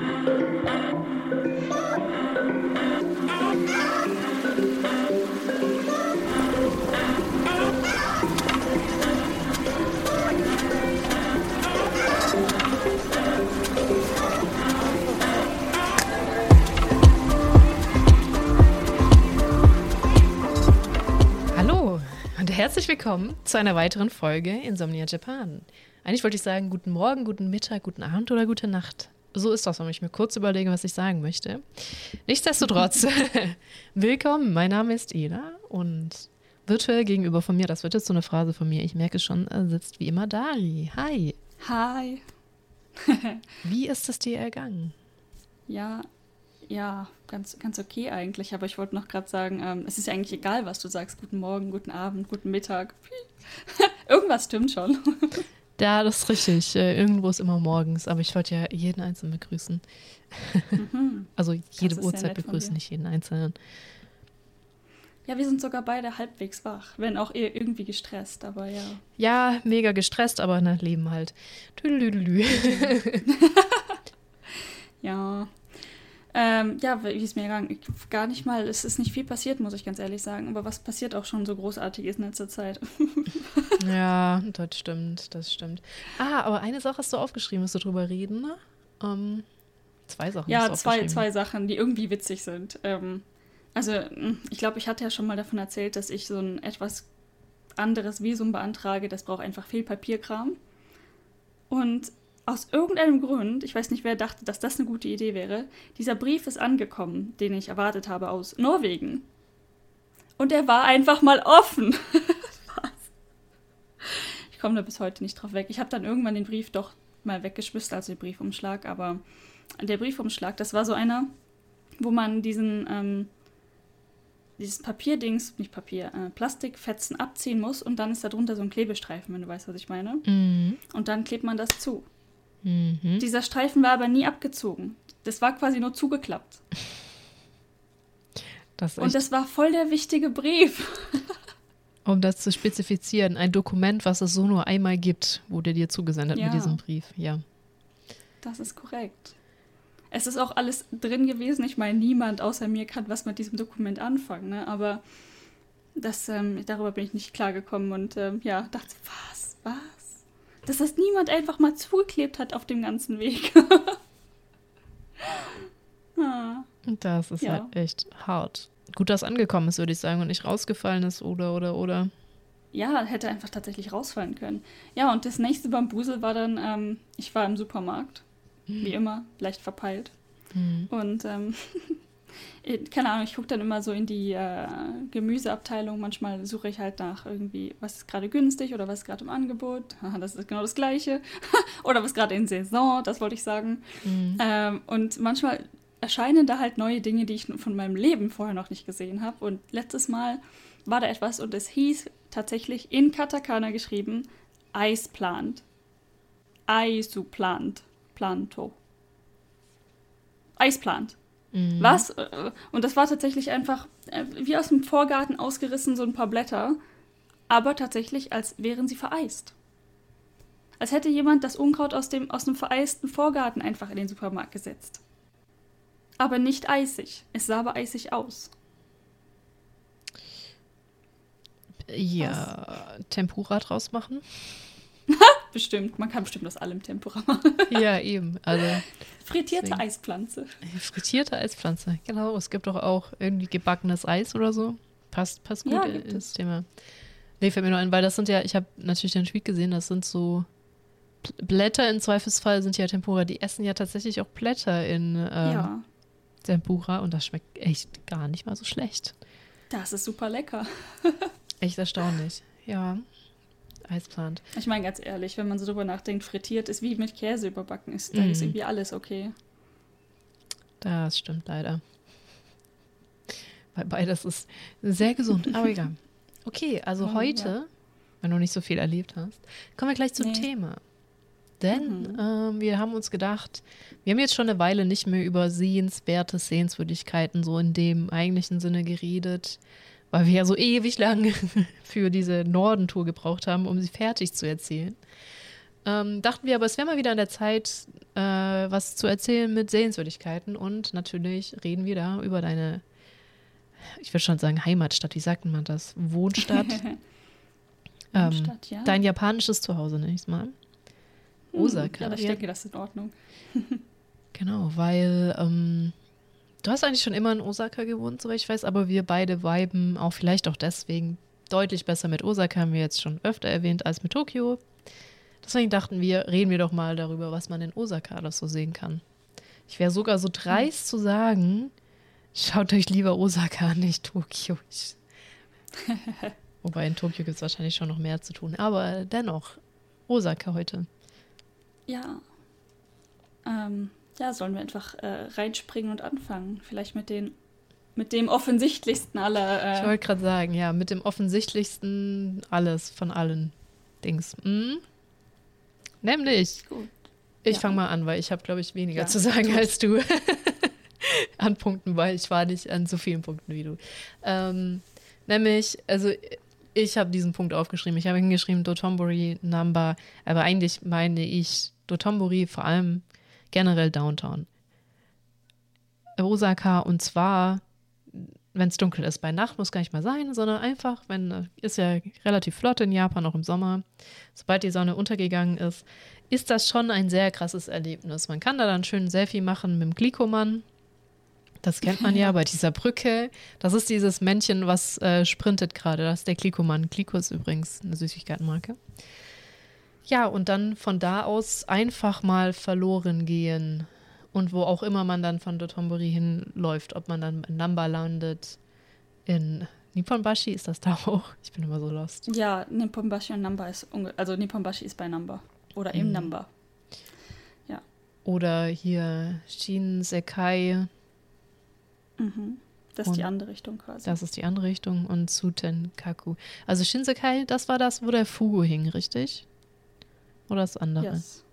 Hallo und herzlich willkommen zu einer weiteren Folge Insomnia Japan. Eigentlich wollte ich sagen, guten Morgen, guten Mittag, guten Abend oder gute Nacht. So ist das, wenn ich mir kurz überlege, was ich sagen möchte. Nichtsdestotrotz, willkommen, mein Name ist Ela und virtuell gegenüber von mir, das wird jetzt so eine Phrase von mir, ich merke schon, äh, sitzt wie immer Dari. Hi. Hi. Wie ist es dir ergangen? Ja, ja, ganz, ganz okay eigentlich. Aber ich wollte noch gerade sagen, ähm, es ist ja eigentlich egal, was du sagst. Guten Morgen, guten Abend, guten Mittag. Irgendwas stimmt schon. Ja, das ist richtig. Äh, irgendwo ist immer morgens, aber ich wollte ja jeden Einzelnen begrüßen. Mhm. Also jede Uhrzeit begrüßen, nicht jeden Einzelnen. Ja, wir sind sogar beide halbwegs wach, wenn auch eher irgendwie gestresst, aber ja. Ja, mega gestresst, aber na, Leben halt. Tüdelüdelü. Ja. Ähm, ja, wie ist mir gegangen? Ich, gar nicht mal, es ist nicht viel passiert, muss ich ganz ehrlich sagen. Aber was passiert auch schon so großartig ist in letzter Zeit? Ja, das stimmt, das stimmt. Ah, aber eine Sache hast du aufgeschrieben, musst du drüber reden, ne? Ähm, zwei Sachen Ja, zwei, zwei Sachen, die irgendwie witzig sind. Ähm, also, mh, ich glaube, ich hatte ja schon mal davon erzählt, dass ich so ein etwas anderes Visum beantrage. Das braucht einfach viel Papierkram. Und aus irgendeinem Grund, ich weiß nicht, wer dachte, dass das eine gute Idee wäre, dieser Brief ist angekommen, den ich erwartet habe aus Norwegen. Und er war einfach mal offen. Was? Ich komme da bis heute nicht drauf weg. Ich habe dann irgendwann den Brief doch mal weggeschmissen, also den Briefumschlag, aber der Briefumschlag, das war so einer, wo man diesen, ähm, dieses Papierdings, nicht Papier, äh, Plastikfetzen abziehen muss und dann ist da drunter so ein Klebestreifen, wenn du weißt, was ich meine. Mhm. Und dann klebt man das zu. Mhm. Dieser Streifen war aber nie abgezogen. Das war quasi nur zugeklappt. Das Und das war voll der wichtige Brief. um das zu spezifizieren, ein Dokument, was es so nur einmal gibt, wurde dir zugesendet Ja. mit diesem Brief. Ja. Das ist korrekt. Es ist auch alles drin gewesen. Ich meine, niemand außer mir kann was mit diesem Dokument anfangen, ne? aber das, ähm, darüber bin ich nicht klargekommen und ähm, ja, dachte, was, was? Dass das niemand einfach mal zugeklebt hat auf dem ganzen Weg. ah, das ist Ja. halt echt hart. Gut, dass angekommen ist, würde ich sagen, und nicht rausgefallen ist oder, oder, oder. ja, hätte einfach tatsächlich rausfallen können. Ja, und das nächste Bambusel war dann, ähm, ich war im Supermarkt, wie immer, leicht verpeilt. Mhm. Und ähm, äh, keine Ahnung, ich gucke dann immer so in die äh, Gemüseabteilung. Manchmal suche ich halt nach irgendwie, was ist gerade günstig oder was ist gerade im Angebot. Das ist genau das Gleiche. oder was gerade in Saison, das wollte ich sagen. Mhm. Ähm, und manchmal erscheinen da halt neue Dinge, die ich von meinem Leben vorher noch nicht gesehen habe. Und letztes Mal war da etwas und es hieß tatsächlich in Katakana geschrieben Eisplant. Eisuplant. Planto. Eisplant. Mhm. Was? Und das war tatsächlich einfach äh, wie aus dem Vorgarten ausgerissen, so ein paar Blätter, aber tatsächlich, als wären sie vereist. Als hätte jemand das Unkraut aus dem, aus dem vereisten Vorgarten einfach in den Supermarkt gesetzt. Aber nicht eisig. Es sah aber eisig aus. Ja, Tempura draus machen. Bestimmt. Man kann bestimmt aus allem Tempura machen. ja, eben. Also Frittierte Deswegen. Eispflanze. frittierte Eispflanze. Genau, es gibt doch auch irgendwie gebackenes Eis oder so. Passt, passt gut Ja, ins Thema. Nee, fällt mir nur ein, weil das sind ja, ich habe natürlich den Tweet gesehen, das sind so Bl- Blätter im Zweifelsfall sind ja Tempura. Die essen ja tatsächlich auch Blätter in ähm, ja. Tempura und das schmeckt echt gar nicht mal so schlecht. Das ist super lecker. Echt erstaunlich. Ja. Eisplant. Ich meine ganz ehrlich, wenn man so drüber nachdenkt, frittiert ist wie mit Käse überbacken ist. Da Mhm. ist irgendwie alles okay. Das stimmt leider. Weil beides ist sehr gesund, aber egal. Okay, also Oh, heute, wenn du nicht so viel erlebt hast, kommen wir gleich zum Nee. Thema. Denn Mhm. ähm, wir haben uns gedacht, wir haben jetzt schon eine Weile nicht mehr über sehenswerte Sehenswürdigkeiten so in dem eigentlichen Sinne geredet, weil wir ja so ewig lang für diese Nordentour gebraucht haben, um sie fertig zu erzählen. ähm, dachten wir aber, es wäre mal wieder an der Zeit, äh, was zu erzählen mit Sehenswürdigkeiten. Und natürlich reden wir da über deine, ich würde schon sagen Heimatstadt, wie sagt man das? Wohnstadt. ähm, Wohnstadt, ja. Dein japanisches Zuhause, nenne ich es mal. Hm, Osaka. Ja, ich denke, das ist in Ordnung. Genau, weil ähm, du hast eigentlich schon immer in Osaka gewohnt, soweit ich weiß, aber wir beide viben auch vielleicht auch deswegen deutlich besser mit Osaka, haben wir jetzt schon öfter erwähnt, als mit Tokio. Deswegen dachten wir, reden wir doch mal darüber, was man in Osaka alles so sehen kann. Ich wäre sogar so dreist zu sagen, schaut euch lieber Osaka an, nicht Tokio. Ich, wobei in Tokio gibt es wahrscheinlich schon noch mehr zu tun, aber dennoch, Osaka heute. Ja. Ähm, ja, sollen wir einfach äh, reinspringen und anfangen? Vielleicht mit den mit dem offensichtlichsten aller. Ich Äh, wollte gerade sagen, ja, mit dem offensichtlichsten alles von allen Dings. Mhm. Nämlich, gut. ich Ja. fange mal an, weil ich habe, glaube ich, weniger Ja, zu sagen tut. als du. an Punkten, weil ich war nicht an so vielen Punkten wie du. Ähm, nämlich, also ich habe diesen Punkt aufgeschrieben. Ich habe hingeschrieben Dotonbori Number, aber eigentlich meine ich Dotonbori vor allem generell Downtown. Osaka und zwar, wenn es dunkel ist. Bei Nacht muss gar nicht mal sein, sondern einfach, wenn, äh, ist ja relativ flott in Japan, auch im Sommer. Sobald die Sonne untergegangen ist, ist das schon ein sehr krasses Erlebnis. Man kann da dann schön ein Selfie machen mit dem Glikoman. Das kennt man ja bei dieser Brücke. Das ist dieses Männchen, was äh, sprintet gerade. Das ist der Glikoman. Gliko ist übrigens eine Süßigkeitenmarke. Ja, und dann von da aus einfach mal verloren gehen. Und wo auch immer man dann von Dotonbori hinläuft, ob man dann in Namba landet, in Nipponbashi ist das da auch. Ich bin immer so lost. Ja, Nipponbashi und Namba ist unge also Nipponbashi ist bei Namba oder im Mhm. Namba. Oder hier Shinsekai, Mhm. Das ist die Und andere Richtung quasi. das ist die andere Richtung, und Tsutenkaku. Also Shinsekai, das war das, wo der Fugu hing, richtig? Oder das andere? yes.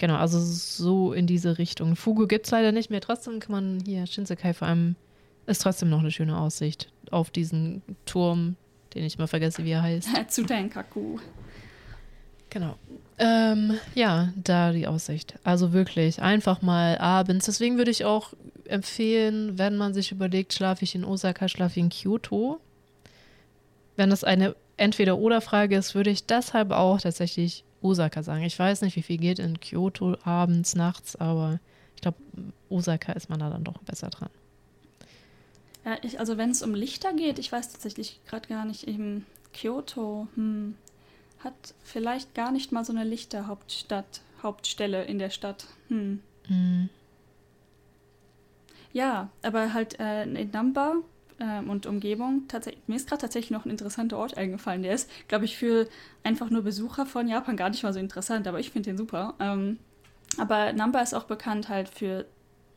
Genau, also so in diese Richtung. Fugu gibt es leider nicht mehr. Trotzdem kann man hier Shinsekai vor allem, ist trotzdem noch eine schöne Aussicht auf diesen Turm, den ich mal vergesse, wie er heißt. Zu Tenkaku. Genau. Ähm, ja, da die Aussicht. Also wirklich einfach mal abends. Deswegen würde ich auch empfehlen, wenn man sich überlegt, schlafe ich in Osaka, schlafe ich in Kyoto. Wenn das eine Entweder-Oder-Frage ist, würde ich deshalb auch tatsächlich Osaka sagen. Ich weiß nicht, wie viel geht in Kyoto abends, nachts, aber ich glaube, Osaka ist man da dann doch besser dran. Ja, ich, also wenn es um Lichter geht, ich weiß tatsächlich gerade gar nicht, eben Kyoto hm, hat vielleicht gar nicht mal so eine Lichterhauptstadt, Hauptstelle in der Stadt. Hm. Mhm. Ja, aber halt äh, in Namba ähm, und Umgebung, tatsächlich, mir ist gerade tatsächlich noch ein interessanter Ort eingefallen. Der ist, glaube ich, für einfach nur Besucher von Japan gar nicht mal so interessant, aber ich finde den super. Ähm, aber Namba ist auch bekannt halt für,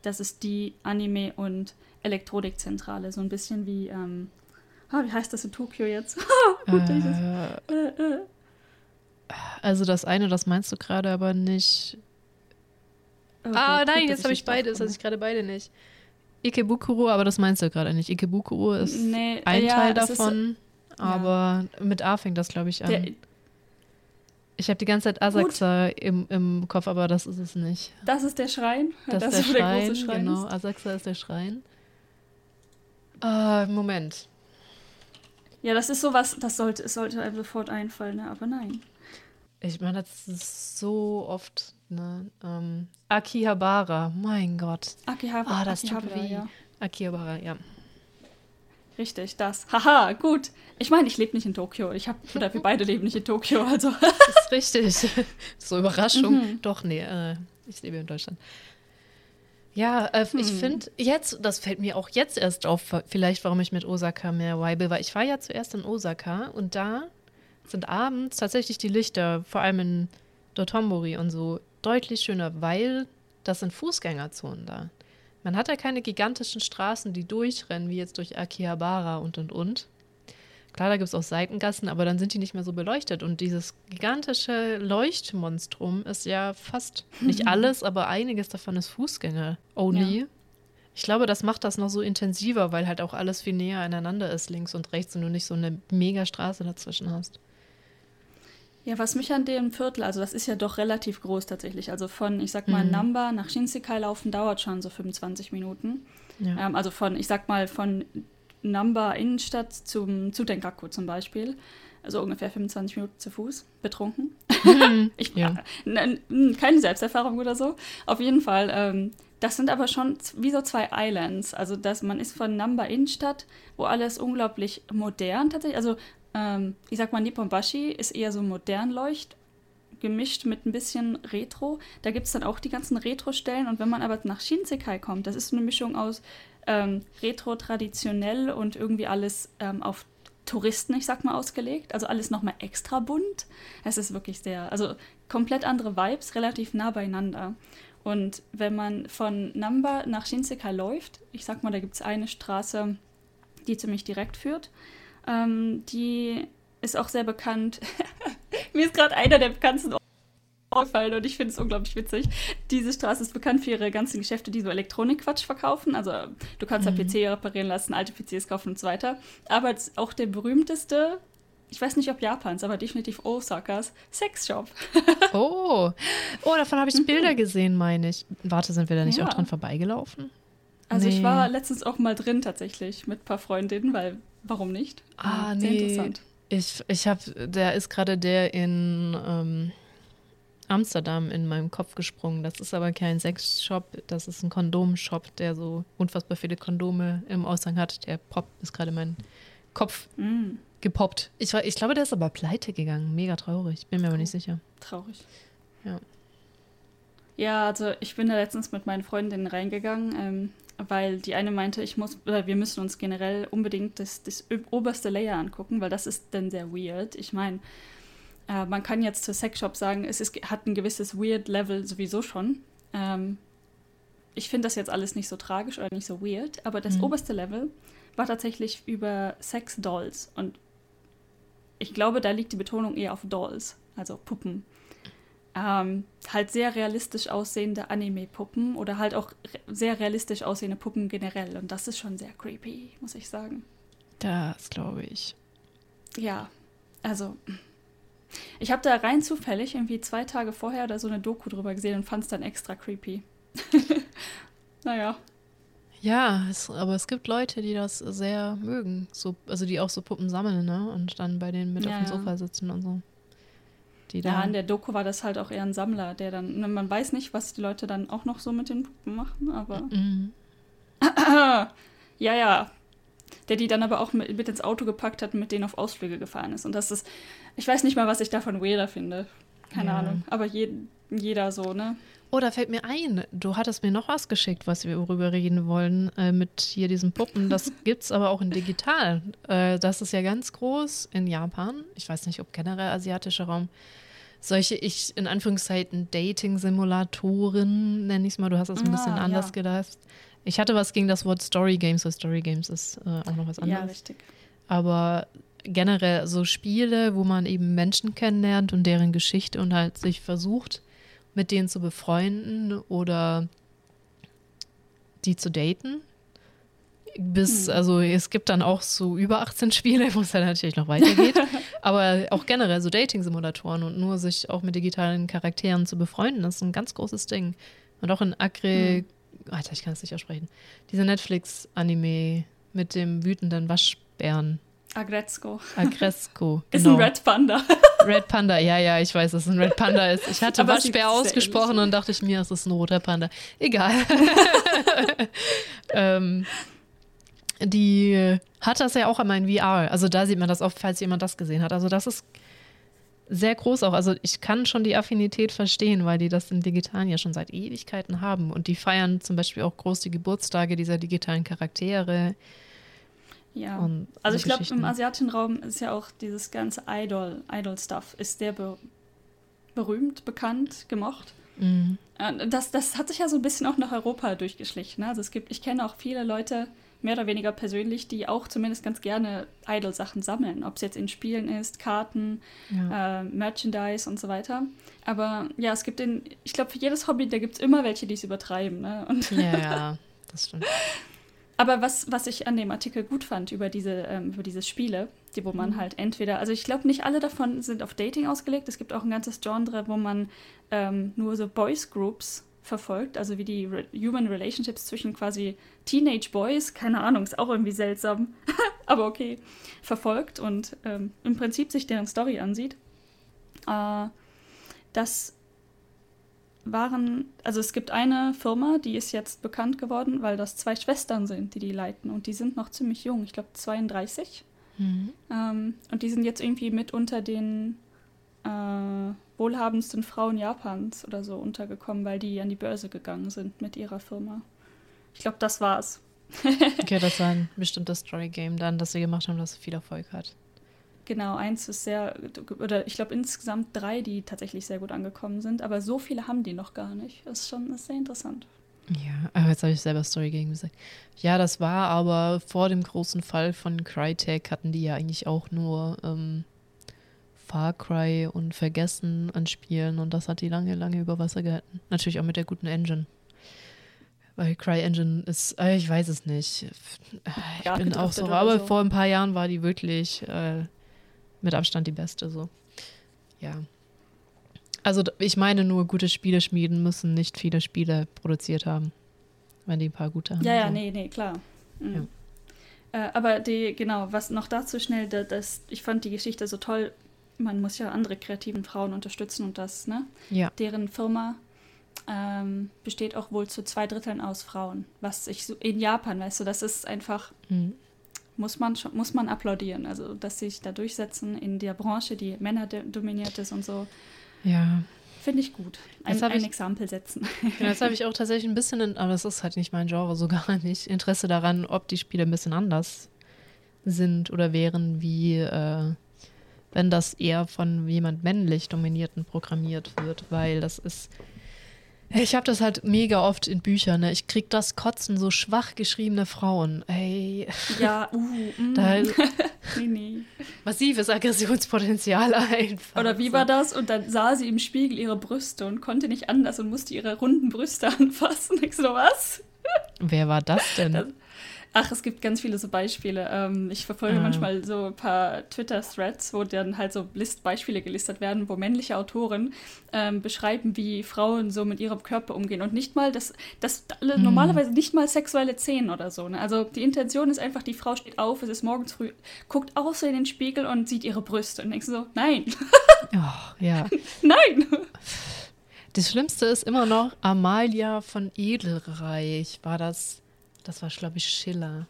das ist die Anime- und Elektronikzentrale, so ein bisschen wie, ähm, ah, wie heißt das in Tokio jetzt? Gut, das- Äh, äh, äh. also das eine, das meinst du gerade aber nicht. Oh Ah, nein, gut, jetzt habe ich nicht beide, das draufkomme. hatte ich gerade beide nicht. Ikebukuro, aber das meinst du gerade nicht. Ikebukuro ist Nee, ein ja, Teil es ist- davon, aber mit A fängt das, glaube ich, an. Der, ich habe die ganze Zeit Asakusa im, im Kopf, aber das ist es nicht. das ist der Schrein. Das, das ist wo der Schrein, große Schrein genau. ist. Asakusa ist der Schrein. Äh, Moment. Ja, das ist sowas, das sollte, es sollte einem sofort einfallen, ne? aber nein. Ich meine, das ist so oft, ne? Ähm, Akihabara, mein Gott. Akihabara, Ah, das tut Akihabara, weh. ja. Akihabara, ja. Richtig, das. Haha, gut. Ich meine, ich lebe nicht in Tokio. Ich habe, oder wir beide leben nicht in Tokio, also. Das ist richtig. so Überraschung. Mhm. Doch, nee, äh, ich lebe in Deutschland. Ja, äh, ich Hm. finde jetzt, das fällt mir auch jetzt erst auf, vielleicht warum ich mit Osaka mehr vibe, weil ich war ja zuerst in Osaka und da sind abends tatsächlich die Lichter, vor allem in Dotonbori und so, deutlich schöner, weil das sind Fußgängerzonen da. Man hat ja keine gigantischen Straßen, die durchrennen, wie jetzt durch Akihabara und und und. Klar, da gibt es auch Seitengassen, aber dann sind die nicht mehr so beleuchtet. Und dieses gigantische Leuchtmonstrum ist ja fast nicht alles, aber einiges davon ist Fußgänger-only. Ja. Ich glaube, das macht das noch so intensiver, weil halt auch alles viel näher aneinander ist, links und rechts, und du nicht so eine mega Straße dazwischen hast. Ja, was mich an dem Viertel, also das ist ja doch relativ groß tatsächlich. Also von, ich sag mal, mhm. Namba nach Shinsekai laufen dauert schon so 25 Minuten. Ja. Ähm, also von, ich sag mal, von Namba Innenstadt zum zu Denkaku zum Beispiel. Also ungefähr 25 Minuten zu Fuß, betrunken. Mhm. ich, ja. keine Selbsterfahrung oder so. Auf jeden Fall. Ähm, das sind aber schon wie so zwei Islands. Also dass man ist von Namba Innenstadt, wo alles unglaublich modern tatsächlich. Also ähm, ich sag mal, Nipponbashi ist eher so modern leucht, gemischt mit ein bisschen Retro. Da gibt es dann auch die ganzen Retro-Stellen. Und wenn man aber nach Shinsekai kommt, das ist so eine Mischung aus ähm, Retro, traditionell und irgendwie alles ähm, auf Touristen, ich sag mal, ausgelegt. Also alles nochmal extra bunt. Es ist wirklich sehr, also komplett andere Vibes, relativ nah beieinander. Und wenn man von Namba nach Shinsekai läuft, ich sag mal, da gibt es eine Straße, die ziemlich direkt führt. Ähm, die ist auch sehr bekannt. Mir ist gerade einer der bekanntesten aufgefallen und ich finde es unglaublich witzig. Diese Straße ist bekannt für ihre ganzen Geschäfte, die so Elektronikquatsch verkaufen. Also du kannst mhm. ja PC reparieren lassen, alte PCs kaufen und so weiter. Aber auch der berühmteste, ich weiß nicht ob Japans, aber definitiv Osakas, Sexshop. oh. oh, davon habe ich mhm. Bilder gesehen, meine ich. Warte, sind wir da nicht ja. auch dran vorbeigelaufen? Also nee. ich war letztens auch mal drin tatsächlich mit ein paar Freundinnen, weil warum nicht? Ah, Sehr nee. interessant. Ich, ich habe, der ist gerade der in ähm, Amsterdam in meinem Kopf gesprungen. Das ist aber kein Sexshop, das ist ein Kondomshop, der so unfassbar viele Kondome im Aushang hat. Der Pop ist gerade mein Kopf mm. gepoppt. Ich, ich glaube, der ist aber pleite gegangen. Mega traurig. Bin mir aber nicht sicher. Traurig. Ja. Ja, also ich bin da letztens mit meinen Freundinnen reingegangen, ähm, weil die eine meinte, ich muss, oder wir müssen uns generell unbedingt das, das oberste Layer angucken, weil das ist dann sehr weird. Ich meine, äh, man kann jetzt zur Sexshop sagen, es ist, hat ein gewisses Weird-Level sowieso schon. Ähm, ich finde das jetzt alles nicht so tragisch oder nicht so weird, aber das mhm. oberste Level war tatsächlich über Sex-Dolls. Und ich glaube, da liegt die Betonung eher auf Dolls, also Puppen. Ähm, halt sehr realistisch aussehende Anime-Puppen oder halt auch sehr realistisch aussehende Puppen generell. Und das ist schon sehr creepy, muss ich sagen. Das glaube ich. Ja, also ich habe da rein zufällig irgendwie zwei Tage vorher da so eine Doku drüber gesehen und fand es dann extra creepy. naja. Ja, es, aber es gibt Leute, die das sehr mögen. So, also die auch so Puppen sammeln, ne? Und dann bei denen mit ja, auf dem Sofa sitzen und so. Die ja, in der Doku war das halt auch eher ein Sammler, der dann, ne, man weiß nicht, was die Leute dann auch noch so mit den Puppen machen, aber. Mhm. ja, ja, der die dann aber auch mit, mit, ins Auto gepackt hat und mit denen auf Ausflüge gefahren ist. Und das ist, ich weiß nicht mal, was ich davon weirder finde. Keine ja. Ahnung. Aber je, jeder so, ne? Oh, da fällt mir ein, du hattest mir noch was geschickt, was wir darüber reden wollen, äh, mit hier diesen Puppen. Das gibt es aber auch in digital. Äh, das ist ja ganz groß in Japan. Ich weiß nicht, ob generell asiatischer Raum. Solche, ich in Anführungszeichen, Dating-Simulatoren, nenne ich es mal. Du hast das ein bisschen ah, anders ja. gedacht. Ich hatte was gegen das Wort Story Games, weil Story Games ist äh, auch noch was anderes. Ja, richtig. Aber generell so Spiele, wo man eben Menschen kennenlernt und deren Geschichte und halt sich versucht, mit denen zu befreunden oder die zu daten. Bis, hm. also es gibt dann auch so über 18 Spiele, wo es dann natürlich noch weitergeht. aber auch generell so Dating-Simulatoren und nur sich auch mit digitalen Charakteren zu befreunden, das ist ein ganz großes Ding. Und auch in Agri hm. Alter, ich kann es nicht aussprechen. Dieser Netflix-Anime mit dem wütenden Waschbären. Agretzko. Agretzko, genau. Ist ein genau. Red Panda. Red Panda, ja, ja, ich weiß, dass es ein Red Panda ist. Ich hatte Aber Waschbär ausgesprochen und dachte ich mir, es ist ein roter Panda. Egal. ähm, die hat das ja auch einmal in VR. Also da sieht man das oft, falls jemand das gesehen hat. Also das ist sehr groß auch. Also ich kann schon die Affinität verstehen, weil die das im Digitalen ja schon seit Ewigkeiten haben. Und die feiern zum Beispiel auch groß die Geburtstage dieser digitalen Charaktere. Ja, also ich glaube, im asiatischen Raum ist ja auch dieses ganze Idol, Idol-Stuff ist sehr be berühmt, bekannt, gemocht. Mhm. Das, das hat sich ja so ein bisschen auch nach Europa durchgeschlichen. Ne? Also es gibt, ich kenne auch viele Leute, mehr oder weniger persönlich, die auch zumindest ganz gerne Idol-Sachen sammeln. Ob es jetzt in Spielen ist, Karten, ja. äh, Merchandise und so weiter. Aber ja, es gibt in, ich glaube, für jedes Hobby, da gibt es immer welche, die es übertreiben. Ne? Und ja, das stimmt. aber was, was ich an dem Artikel gut fand über diese, ähm, über diese Spiele, die, wo man mhm. halt entweder, also ich glaube, nicht alle davon sind auf Dating ausgelegt. Es gibt auch ein ganzes Genre, wo man ähm, nur so Boys Groups verfolgt, also wie die Re Human Relationships zwischen quasi Teenage Boys, keine Ahnung, ist auch irgendwie seltsam, aber okay, verfolgt und ähm, im Prinzip sich deren Story ansieht. Äh, das waren, also es gibt eine Firma, die ist jetzt bekannt geworden, weil das zwei Schwestern sind, die die leiten und die sind noch ziemlich jung, ich glaube 32. Mhm. Ähm, und die sind jetzt irgendwie mit unter den äh, wohlhabendsten Frauen Japans oder so untergekommen, weil die an die Börse gegangen sind mit ihrer Firma. Ich glaube, das war's. okay, das war ein bestimmtes Story-Game dann, das sie gemacht haben, das viel Erfolg hat. Genau, eins ist sehr, oder ich glaube insgesamt drei, die tatsächlich sehr gut angekommen sind, aber so viele haben die noch gar nicht. Das ist schon das ist sehr interessant. Ja, aber jetzt habe ich selber Story Game gesagt. Ja, das war aber vor dem großen Fall von Crytek hatten die ja eigentlich auch nur ähm, Far Cry und Vergessen an Spielen und das hat die lange, lange über Wasser gehalten. Natürlich auch mit der guten Engine. Weil CryEngine ist, äh, ich weiß es nicht. Ich ja, bin auch so, aber so. vor ein paar Jahren war die wirklich äh, mit Abstand die beste. So. Ja. Also ich meine nur, gute Spiele schmieden müssen nicht viele Spiele produziert haben. Wenn die ein paar gute haben. Ja, ja, so. nee, nee, klar. Mhm. Ja. Äh, aber die, genau, was noch dazu schnell, das, ich fand die Geschichte so toll. Man muss ja andere kreativen Frauen unterstützen und das, ne? Ja. Deren Firma ähm, besteht auch wohl zu zwei Dritteln aus Frauen. Was ich so in Japan, weißt du, das ist einfach. Mhm muss man, schon, muss man applaudieren. Also, dass sie sich da durchsetzen in der Branche, die Männer dominiert ist und so. Ja. Finde ich gut. Ein, ein ich, Exempel setzen. Ja, jetzt habe ich auch tatsächlich ein bisschen, in, aber das ist halt nicht mein Genre, so gar nicht, Interesse daran, ob die Spiele ein bisschen anders sind oder wären, wie äh, wenn das eher von jemand männlich dominierten programmiert wird, weil das ist ich habe das halt mega oft in Büchern. Ne? Ich krieg das Kotzen so schwach geschriebene Frauen. Ey. Ja, uh, mm. da, nee, nee. Massives Aggressionspotenzial einfach. Oder wie war das? Und dann sah sie im Spiegel ihre Brüste und konnte nicht anders und musste ihre runden Brüste anfassen. Ich so, was? Wer war das denn? Das, Ach, es gibt ganz viele so Beispiele. Ähm, ich verfolge ah. manchmal so ein paar Twitter-Threads, wo dann halt so List Beispiele gelistet werden, wo männliche Autoren ähm, beschreiben, wie Frauen so mit ihrem Körper umgehen. Und nicht mal, das, das mhm. normalerweise nicht mal sexuelle Szenen oder so. Ne? Also die Intention ist einfach, die Frau steht auf, es ist morgens früh, guckt auch so in den Spiegel und sieht ihre Brüste. Und denkst so, nein. Oh, ja. nein. Das Schlimmste ist immer noch Amalia von Edelreich. War das das war, glaube ich, Schiller.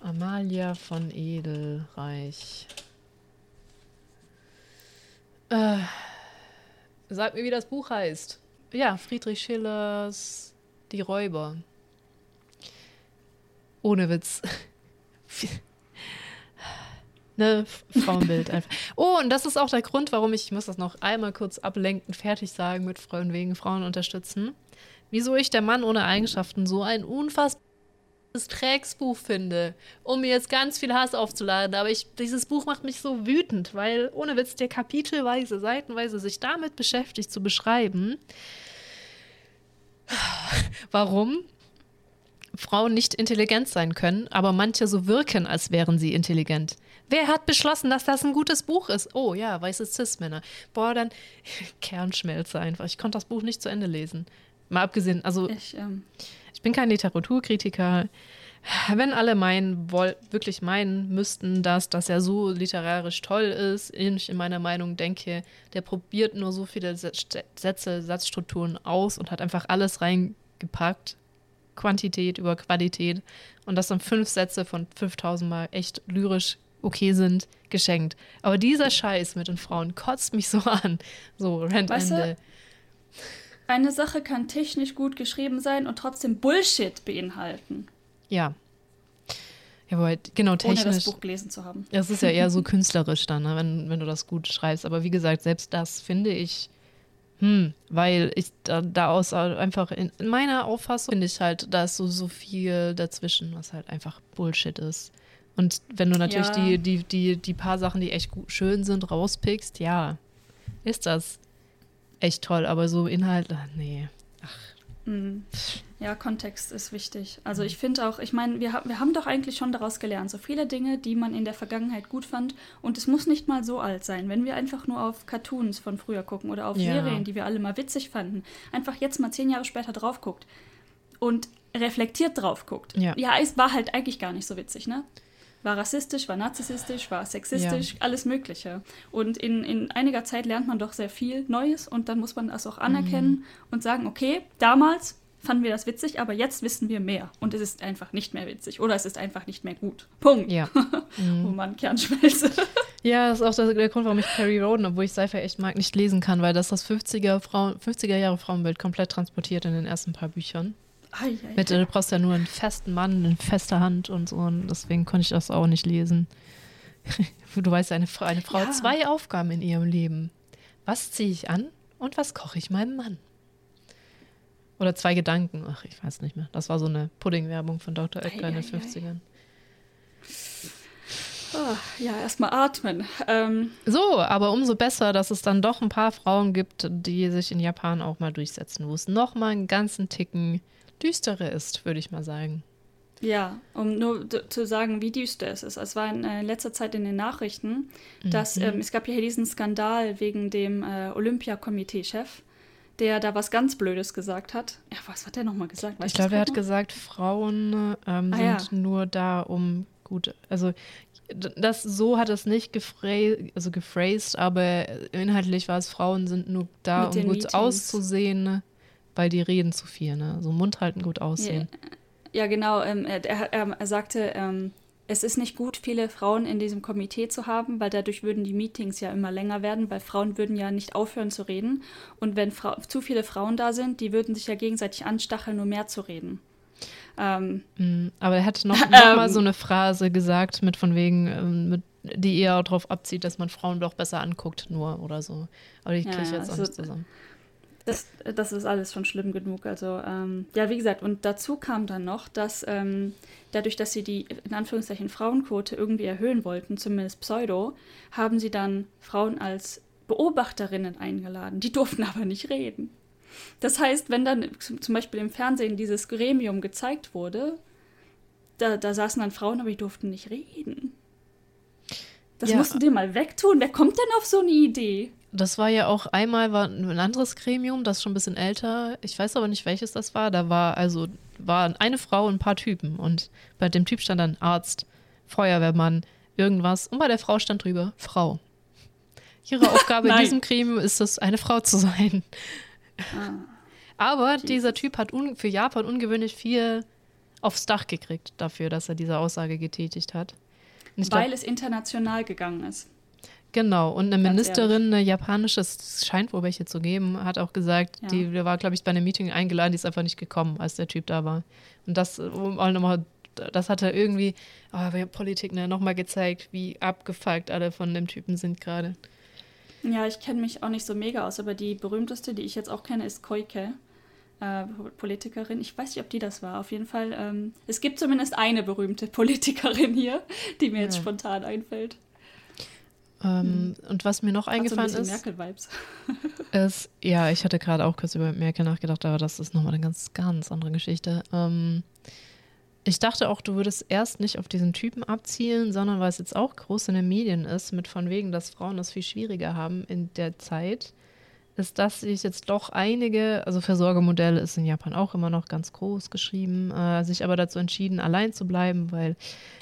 Amalia von Edelreich. Äh, sag mir, wie das Buch heißt. Ja, Friedrich Schillers Die Räuber. Ohne Witz. ne, Frauenbild einfach. Oh, und das ist auch der Grund, warum ich, ich muss das noch einmal kurz ablenkend fertig sagen mit Frauen wegen Frauen unterstützen wieso ich der Mann ohne Eigenschaften so ein unfassbares Drecksbuch finde, um mir jetzt ganz viel Hass aufzuladen. Aber ich, dieses Buch macht mich so wütend, weil ohne Witz der kapitelweise, seitenweise sich damit beschäftigt zu beschreiben, warum Frauen nicht intelligent sein können, aber manche so wirken, als wären sie intelligent. Wer hat beschlossen, dass das ein gutes Buch ist? Oh ja, weiße Cis-Männer. Boah, dann Kernschmelze einfach. Ich konnte das Buch nicht zu Ende lesen. Mal abgesehen, also ich, ähm, ich bin kein Literaturkritiker. Wenn alle meinen, wirklich meinen müssten, dass das ja so literarisch toll ist, ich in meiner Meinung denke, der probiert nur so viele Sätze, Satzstrukturen aus und hat einfach alles reingepackt. Quantität über Qualität. Und dass dann fünf Sätze von 5000 Mal echt lyrisch okay sind, geschenkt. Aber dieser Scheiß mit den Frauen kotzt mich so an. So, Randende. Weißt du, eine Sache kann technisch gut geschrieben sein und trotzdem Bullshit beinhalten. Ja. Ja, aber genau, technisch. Ohne das Buch gelesen zu haben. Das ist ja eher so künstlerisch dann, ne, wenn, wenn du das gut schreibst. Aber wie gesagt, selbst das finde ich, hm, weil ich da, daraus einfach in, in meiner Auffassung finde ich halt, da ist so, so viel dazwischen, was halt einfach Bullshit ist. Und wenn du natürlich ja. die, die, die, die paar Sachen, die echt gut, schön sind, rauspickst, ja, ist das echt toll, aber so Inhalt, ach, nee. Ach. Mhm. Ja, Kontext ist wichtig. Also ich finde auch, ich meine, wir, wir haben doch eigentlich schon daraus gelernt, so viele Dinge, die man in der Vergangenheit gut fand. Und es muss nicht mal so alt sein. Wenn wir einfach nur auf Cartoons von früher gucken oder auf Ja. Serien, die wir alle mal witzig fanden, einfach jetzt mal zehn Jahre später drauf guckt und reflektiert drauf guckt. Ja. ja, es war halt eigentlich gar nicht so witzig, ne? War rassistisch, war narzisstisch, war sexistisch, alles Mögliche. Und in, in einiger Zeit lernt man doch sehr viel Neues und dann muss man das auch anerkennen Mhm. und sagen, okay, damals fanden wir das witzig, aber jetzt wissen wir mehr und es ist einfach nicht mehr witzig oder es ist einfach nicht mehr gut. Punkt. Ja. Wo man Kernschmelze. Ja, das ist auch der, der Grund, warum ich Perry Roden, obwohl ich Sci-Fi echt mag, nicht lesen kann, weil das das 50er, Frauen, 50er Jahre Frauenbild komplett transportiert in den ersten paar Büchern. Mit, du brauchst ja nur einen festen Mann, eine feste Hand und so. Und deswegen konnte ich das auch nicht lesen. Du weißt, eine, Frau- eine Frau Ja. hat zwei Aufgaben in ihrem Leben. Was ziehe ich an und was koche ich meinem Mann? Oder zwei Gedanken. Ach, ich weiß nicht mehr. Das war so eine Pudding-Werbung von Dr. Oetker in den Ei, ei, ei. 50ern. Ah, ja, erstmal atmen. Ähm, So, aber umso besser, dass es dann doch ein paar Frauen gibt, die sich in Japan auch mal durchsetzen, wo es noch mal einen ganzen Ticken düsterer ist, würde ich mal sagen. Ja, um nur zu sagen, wie düster es ist. Es war in äh, letzter Zeit in den Nachrichten, dass ähm, es gab ja hier diesen Skandal wegen dem äh, Olympiakomitee-Chef, der da was ganz Blödes gesagt hat. Ja, was hat der nochmal gesagt? Weißt Ich glaube, er hat noch? gesagt, Frauen ähm, Ah, sind ja. nur da, um gut, also das so hat es nicht gefra also gephrased, aber inhaltlich war es, Frauen sind nur da, Mit um gut Meetings. auszusehen, ne? Weil die reden zu viel, ne? So Mund halten, gut aussehen. Ja, genau. Ähm, er, er, er sagte, ähm, es ist nicht gut, viele Frauen in diesem Komitee zu haben, weil dadurch würden die Meetings ja immer länger werden, weil Frauen würden ja nicht aufhören zu reden. Und wenn Frau, zu viele Frauen da sind, die würden sich ja gegenseitig anstacheln, nur mehr zu reden. Ähm, Mm, Aber er hat noch, noch mal Ähm. so eine Phrase gesagt, mit von wegen, ähm, mit, die eher darauf abzieht, dass man Frauen doch besser anguckt, nur oder so. Aber die Ja, kriege ich ja, jetzt auch also- nicht zusammen. Das, das ist alles schon schlimm genug. Also, ähm, ja, wie gesagt, und dazu kam dann noch, dass ähm, dadurch, dass sie die in Anführungszeichen Frauenquote irgendwie erhöhen wollten, zumindest pseudo, haben sie dann Frauen als Beobachterinnen eingeladen. Die durften aber nicht reden. Das heißt, wenn dann zum Beispiel im Fernsehen dieses Gremium gezeigt wurde, da, da saßen dann Frauen, aber die durften nicht reden. Das Ja. mussten die mal wegtun. Wer kommt denn auf so eine Idee? Das war ja auch einmal war ein anderes Gremium, das schon ein bisschen älter. Ich weiß aber nicht, welches das war. Da war also waren eine Frau und ein paar Typen. Und bei dem Typ stand dann Arzt, Feuerwehrmann, irgendwas. Und bei der Frau stand drüber Frau. Ihre Aufgabe in diesem Gremium ist es, eine Frau zu sein. Ah. Aber dieser Typ hat für Japan ungewöhnlich viel aufs Dach gekriegt dafür, dass er diese Aussage getätigt hat. Ich glaub, Weil es international gegangen ist. Genau, und eine Ganz Ministerin, eine japanische, es scheint wohl welche zu geben, hat auch gesagt, Ja. die, die war, glaube ich, bei einem Meeting eingeladen, die ist einfach nicht gekommen, als der Typ da war. Und das, um auch nochmal, das hat er irgendwie, oh, wir haben Politik ne, nochmal gezeigt, wie abgefuckt alle von dem Typen sind gerade. Ja, ich kenne mich auch nicht so mega aus, aber die berühmteste, die ich jetzt auch kenne, ist Koike, äh, Politikerin. Ich weiß nicht, ob die das war. Auf jeden Fall, ähm, es gibt zumindest eine berühmte Politikerin hier, die mir jetzt Ja. spontan einfällt. Ähm, Und was mir noch Hm. Hat so ein eingefallen ist, Merkel-Vibes. ist, ja, ich hatte gerade auch kurz über Merkel nachgedacht, aber das ist nochmal eine ganz, ganz andere Geschichte. Ähm, ich dachte auch, du würdest erst nicht auf diesen Typen abzielen, sondern weil es jetzt auch groß in den Medien ist, mit von wegen, dass Frauen das viel schwieriger haben in der Zeit, ist, dass sich jetzt doch einige, also Versorgemodelle ist in Japan auch immer noch ganz groß geschrieben, äh, sich aber dazu entschieden, allein zu bleiben, weil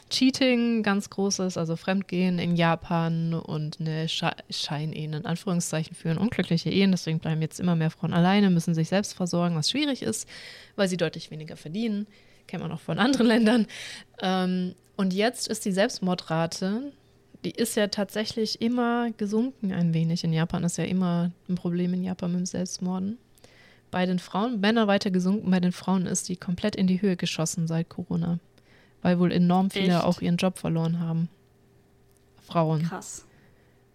Cheating ganz groß ist, also Fremdgehen in Japan und eine Sche Scheinehen in Anführungszeichen führen unglückliche Ehen. Deswegen bleiben jetzt immer mehr Frauen alleine, müssen sich selbst versorgen, was schwierig ist, weil sie deutlich weniger verdienen. Kennt man auch von anderen Ländern. Ähm, und jetzt ist die Selbstmordrate, die ist ja tatsächlich immer gesunken ein wenig. In Japan ist ja immer ein Problem in Japan mit dem Selbstmorden. Bei den Frauen, Männer weiter gesunken, bei den Frauen ist die komplett in die Höhe geschossen seit Corona. Weil wohl enorm viele Echt? auch ihren Job verloren haben. Frauen. Krass.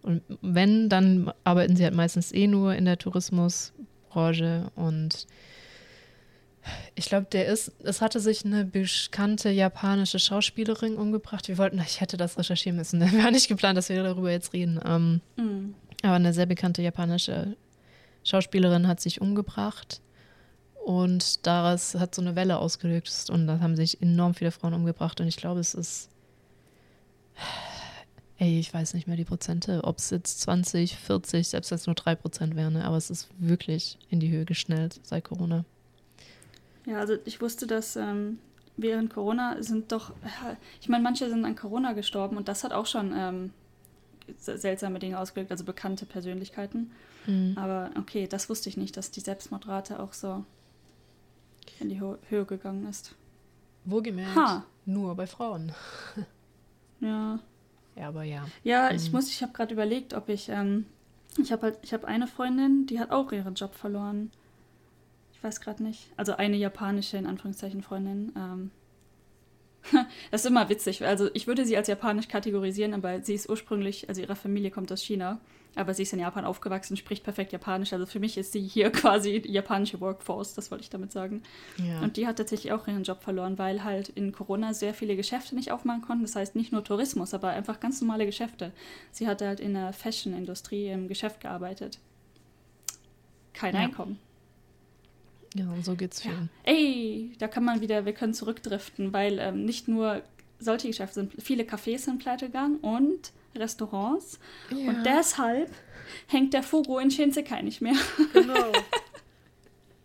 Und wenn, dann arbeiten sie halt meistens eh nur in der Tourismusbranche. Und ich glaube, der ist, es hatte sich eine bekannte japanische Schauspielerin umgebracht. Wir wollten, ich hätte das recherchieren müssen. Wir haben nicht geplant, dass wir darüber jetzt reden. Ähm, Mhm. aber eine sehr bekannte japanische Schauspielerin hat sich umgebracht. Und daraus hat so eine Welle ausgelöst und da haben sich enorm viele Frauen umgebracht. Und ich glaube, es ist. Ey, ich weiß nicht mehr die Prozente, ob es jetzt 20, 40, selbst wenn es nur 3 Prozent wären, ne? aber es ist wirklich in die Höhe geschnellt seit Corona. Ja, also ich wusste, dass ähm, während Corona sind doch, ich meine, manche sind an Corona gestorben und das hat auch schon ähm, seltsame Dinge ausgelöst, also bekannte Persönlichkeiten. Mhm. Aber okay, das wusste ich nicht, dass die Selbstmordrate auch so in die Höhe gegangen ist. Wohlgemerkt, ha. nur bei Frauen. ja. Ja, aber ja. Ja, ich mhm. muss, ich habe gerade überlegt, ob ich, ähm, ich habe halt, ich habe eine Freundin, die hat auch ihren Job verloren. Ich weiß gerade nicht. Also eine japanische, in Anführungszeichen, Freundin. Ähm, das ist immer witzig. Also ich würde sie als japanisch kategorisieren, aber sie ist ursprünglich, also ihre Familie kommt aus China, aber sie ist in Japan aufgewachsen, spricht perfekt Japanisch. Also für mich ist sie hier quasi die japanische Workforce, das wollte ich damit sagen. Ja. Und die hat tatsächlich auch ihren Job verloren, weil halt in Corona sehr viele Geschäfte nicht aufmachen konnten. Das heißt nicht nur Tourismus, aber einfach ganz normale Geschäfte. Sie hat halt in der Fashion-Industrie im Geschäft gearbeitet. Kein ja. Einkommen. Ja, und so geht's vielen. Ja. Ey, da kann man wieder, wir können zurückdriften, weil ähm, nicht nur solche Geschäfte sind, viele Cafés sind pleite gegangen und Restaurants. Ja. Und deshalb hängt der Fugo in Shinsekai nicht mehr. Genau.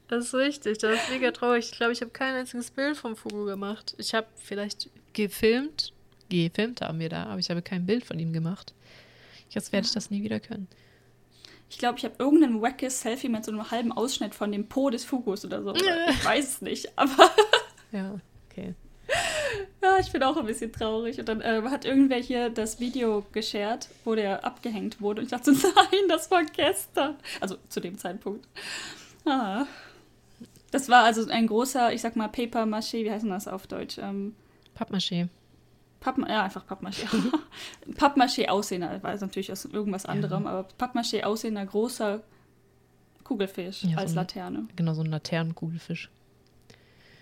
Das ist richtig, das ist mega traurig. Ich glaube, ich habe kein einziges Bild vom Fugo gemacht. Ich habe vielleicht gefilmt, gefilmt haben wir da, aber ich habe kein Bild von ihm gemacht. Jetzt werde ich das nie wieder können. Ich glaube, ich habe irgendein wackes Selfie mit so einem halben Ausschnitt von dem Po des Fugos oder so. ich weiß es nicht, aber. ja, okay. Ja, ich bin auch ein bisschen traurig. Und dann äh, hat irgendwer hier das Video geshared, wo der abgehängt wurde. Und ich dachte so, nein, das war gestern. Also zu dem Zeitpunkt. Ah. Das war also ein großer, ich sag mal, Paper-Maché, wie heißt das auf Deutsch? Ähm, Pappmaché. Pappma ja, einfach Pappmaché. Pappmaché aussehender, war natürlich aus irgendwas anderem, ja. aber Pappmaché aussehender großer Kugelfisch ja, als so Laterne. Genau, so ein Laternenkugelfisch.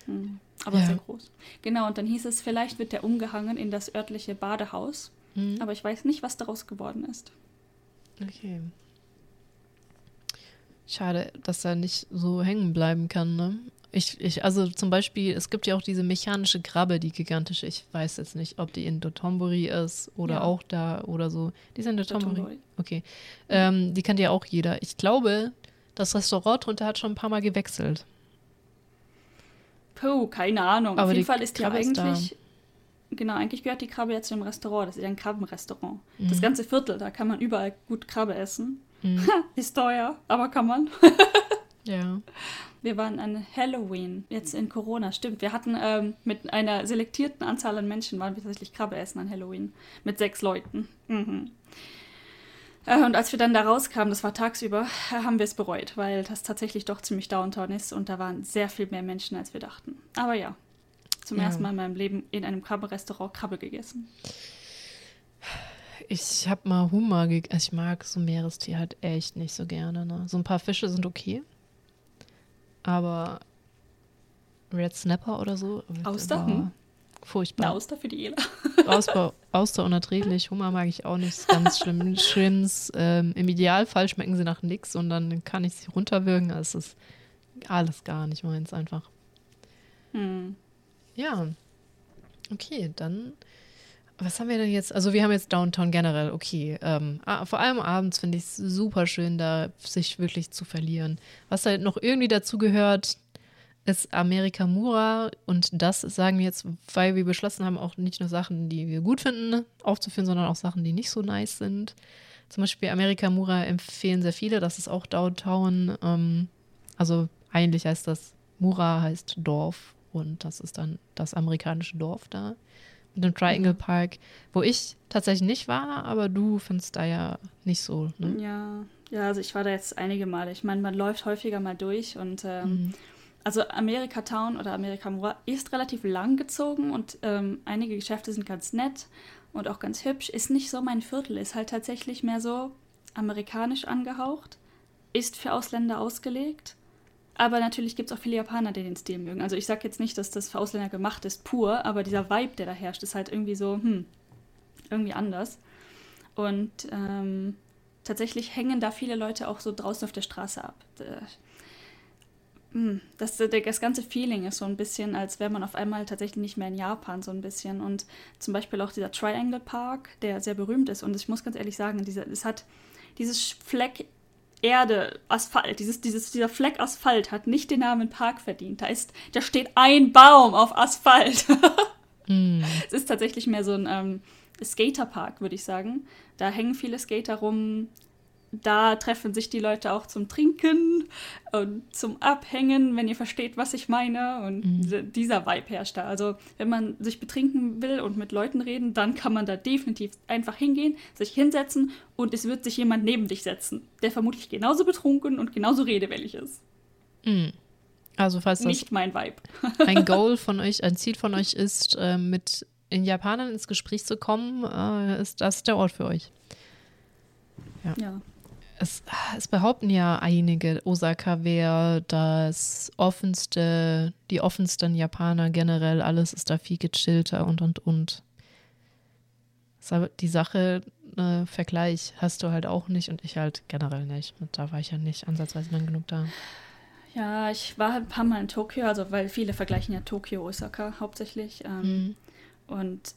Hm. Aber ja. sehr groß. Genau, und dann hieß es, vielleicht wird der umgehangen in das örtliche Badehaus. Mhm. Aber ich weiß nicht, was daraus geworden ist. Okay. Schade, dass er nicht so hängen bleiben kann, ne? Ich, ich, also zum Beispiel, es gibt ja auch diese mechanische Krabbe, die gigantische. Ich weiß jetzt nicht, ob die in Dotonbori ist oder ja. auch da oder so. Die sind in Dotonbori. Dotonbori. Okay. Ähm, die kennt ja auch jeder. Ich glaube, das Restaurant drunter hat schon ein paar Mal gewechselt. Puh, keine Ahnung. Aber Auf jeden Fall ist die Krabbe eigentlich. Genau, eigentlich gehört die Krabbe ja zu dem Restaurant. Das ist ja ein Krabbenrestaurant. Mhm. Das ganze Viertel, da kann man überall gut Krabbe essen. Mhm. ist teuer, aber kann man. ja. Wir waren an Halloween, jetzt in Corona, stimmt. Wir hatten ähm, mit einer selektierten Anzahl an Menschen, waren wir tatsächlich Krabbe essen an Halloween. Mit sechs Leuten. Mhm. Äh, und als wir dann da rauskamen, das war tagsüber, haben wir es bereut, weil das tatsächlich doch ziemlich Downtown ist und da waren sehr viel mehr Menschen, als wir dachten. Aber ja, zum ja. ersten Mal in meinem Leben in einem Krabbenrestaurant Krabbe gegessen. Ich habe mal Hummer gegessen. Also ich mag so Meerestier halt echt nicht so gerne. Ne? So ein paar Fische sind okay. Aber Red Snapper oder so. Auster? Hm? Furchtbar. Eine Auster für die Ela. Auster, Auster unerträglich. Hummer mag ich auch nicht. Ganz schlimm. Schlimms. Ähm, Im Idealfall schmecken sie nach nichts und dann kann ich sie runterwürgen. Also es ist alles gar nicht meins einfach. Hm. Ja. Okay, dann was haben wir denn jetzt? Also wir haben jetzt Downtown generell, okay. Ähm, vor allem abends finde ich es super schön, da sich wirklich zu verlieren. Was halt noch irgendwie dazu gehört, ist Amerika Mura und das sagen wir jetzt, weil wir beschlossen haben, auch nicht nur Sachen, die wir gut finden, aufzuführen, sondern auch Sachen, die nicht so nice sind. Zum Beispiel Amerika Mura empfehlen sehr viele, das ist auch Downtown. Ähm, also eigentlich heißt das, Mura heißt Dorf und das ist dann das amerikanische Dorf da mit dem Triangle Park, wo ich tatsächlich nicht war, aber du findest da ja nicht so. Ne? Ja, ja, also ich war da jetzt einige Male. Ich meine, man läuft häufiger mal durch und ähm, mhm. also Amerika Town oder Amerika Mura ist relativ lang gezogen und ähm, einige Geschäfte sind ganz nett und auch ganz hübsch. Ist nicht so mein Viertel, ist halt tatsächlich mehr so amerikanisch angehaucht, ist für Ausländer ausgelegt aber natürlich gibt es auch viele Japaner, die den Stil mögen. Also ich sage jetzt nicht, dass das für Ausländer gemacht ist, pur, aber dieser Vibe, der da herrscht, ist halt irgendwie so, hm, irgendwie anders. Und ähm, tatsächlich hängen da viele Leute auch so draußen auf der Straße ab. hm, das, das ganze Feeling ist so ein bisschen, als wäre man auf einmal tatsächlich nicht mehr in Japan, so ein bisschen. Und zum Beispiel auch dieser Triangle Park, der sehr berühmt ist. Und ich muss ganz ehrlich sagen, dieser, es hat dieses Fleck Erde, Asphalt, dieses, dieses, dieser Fleck Asphalt hat nicht den Namen Park verdient. Da, ist, da steht ein Baum auf Asphalt. mm. Es ist tatsächlich mehr so ein ähm, Skaterpark, würde ich sagen. Da hängen viele Skater rum, da treffen sich die Leute auch zum Trinken und zum Abhängen, wenn ihr versteht, was ich meine. Und mhm. dieser Vibe herrscht da. Also, wenn man sich betrinken will und mit Leuten reden, dann kann man da definitiv einfach hingehen, sich hinsetzen und es wird sich jemand neben dich setzen, der vermutlich genauso betrunken und genauso redewellig ist. Mhm. Also, falls das nicht mein Vibe. ein Goal von euch, ein Ziel von euch ist, äh, mit in Japanern ins Gespräch zu kommen, äh, ist das der Ort für euch. Ja. ja es, es behaupten ja einige, Osaka wäre das offenste, die offensten Japaner generell, alles ist da viel gechillter und und und. Die Sache, äh, Vergleich hast du halt auch nicht und ich halt generell nicht. Und da war ich ja nicht ansatzweise lang genug da. Ja, ich war ein paar Mal in Tokio, also weil viele vergleichen ja Tokio, Osaka hauptsächlich. Ähm, mhm. Und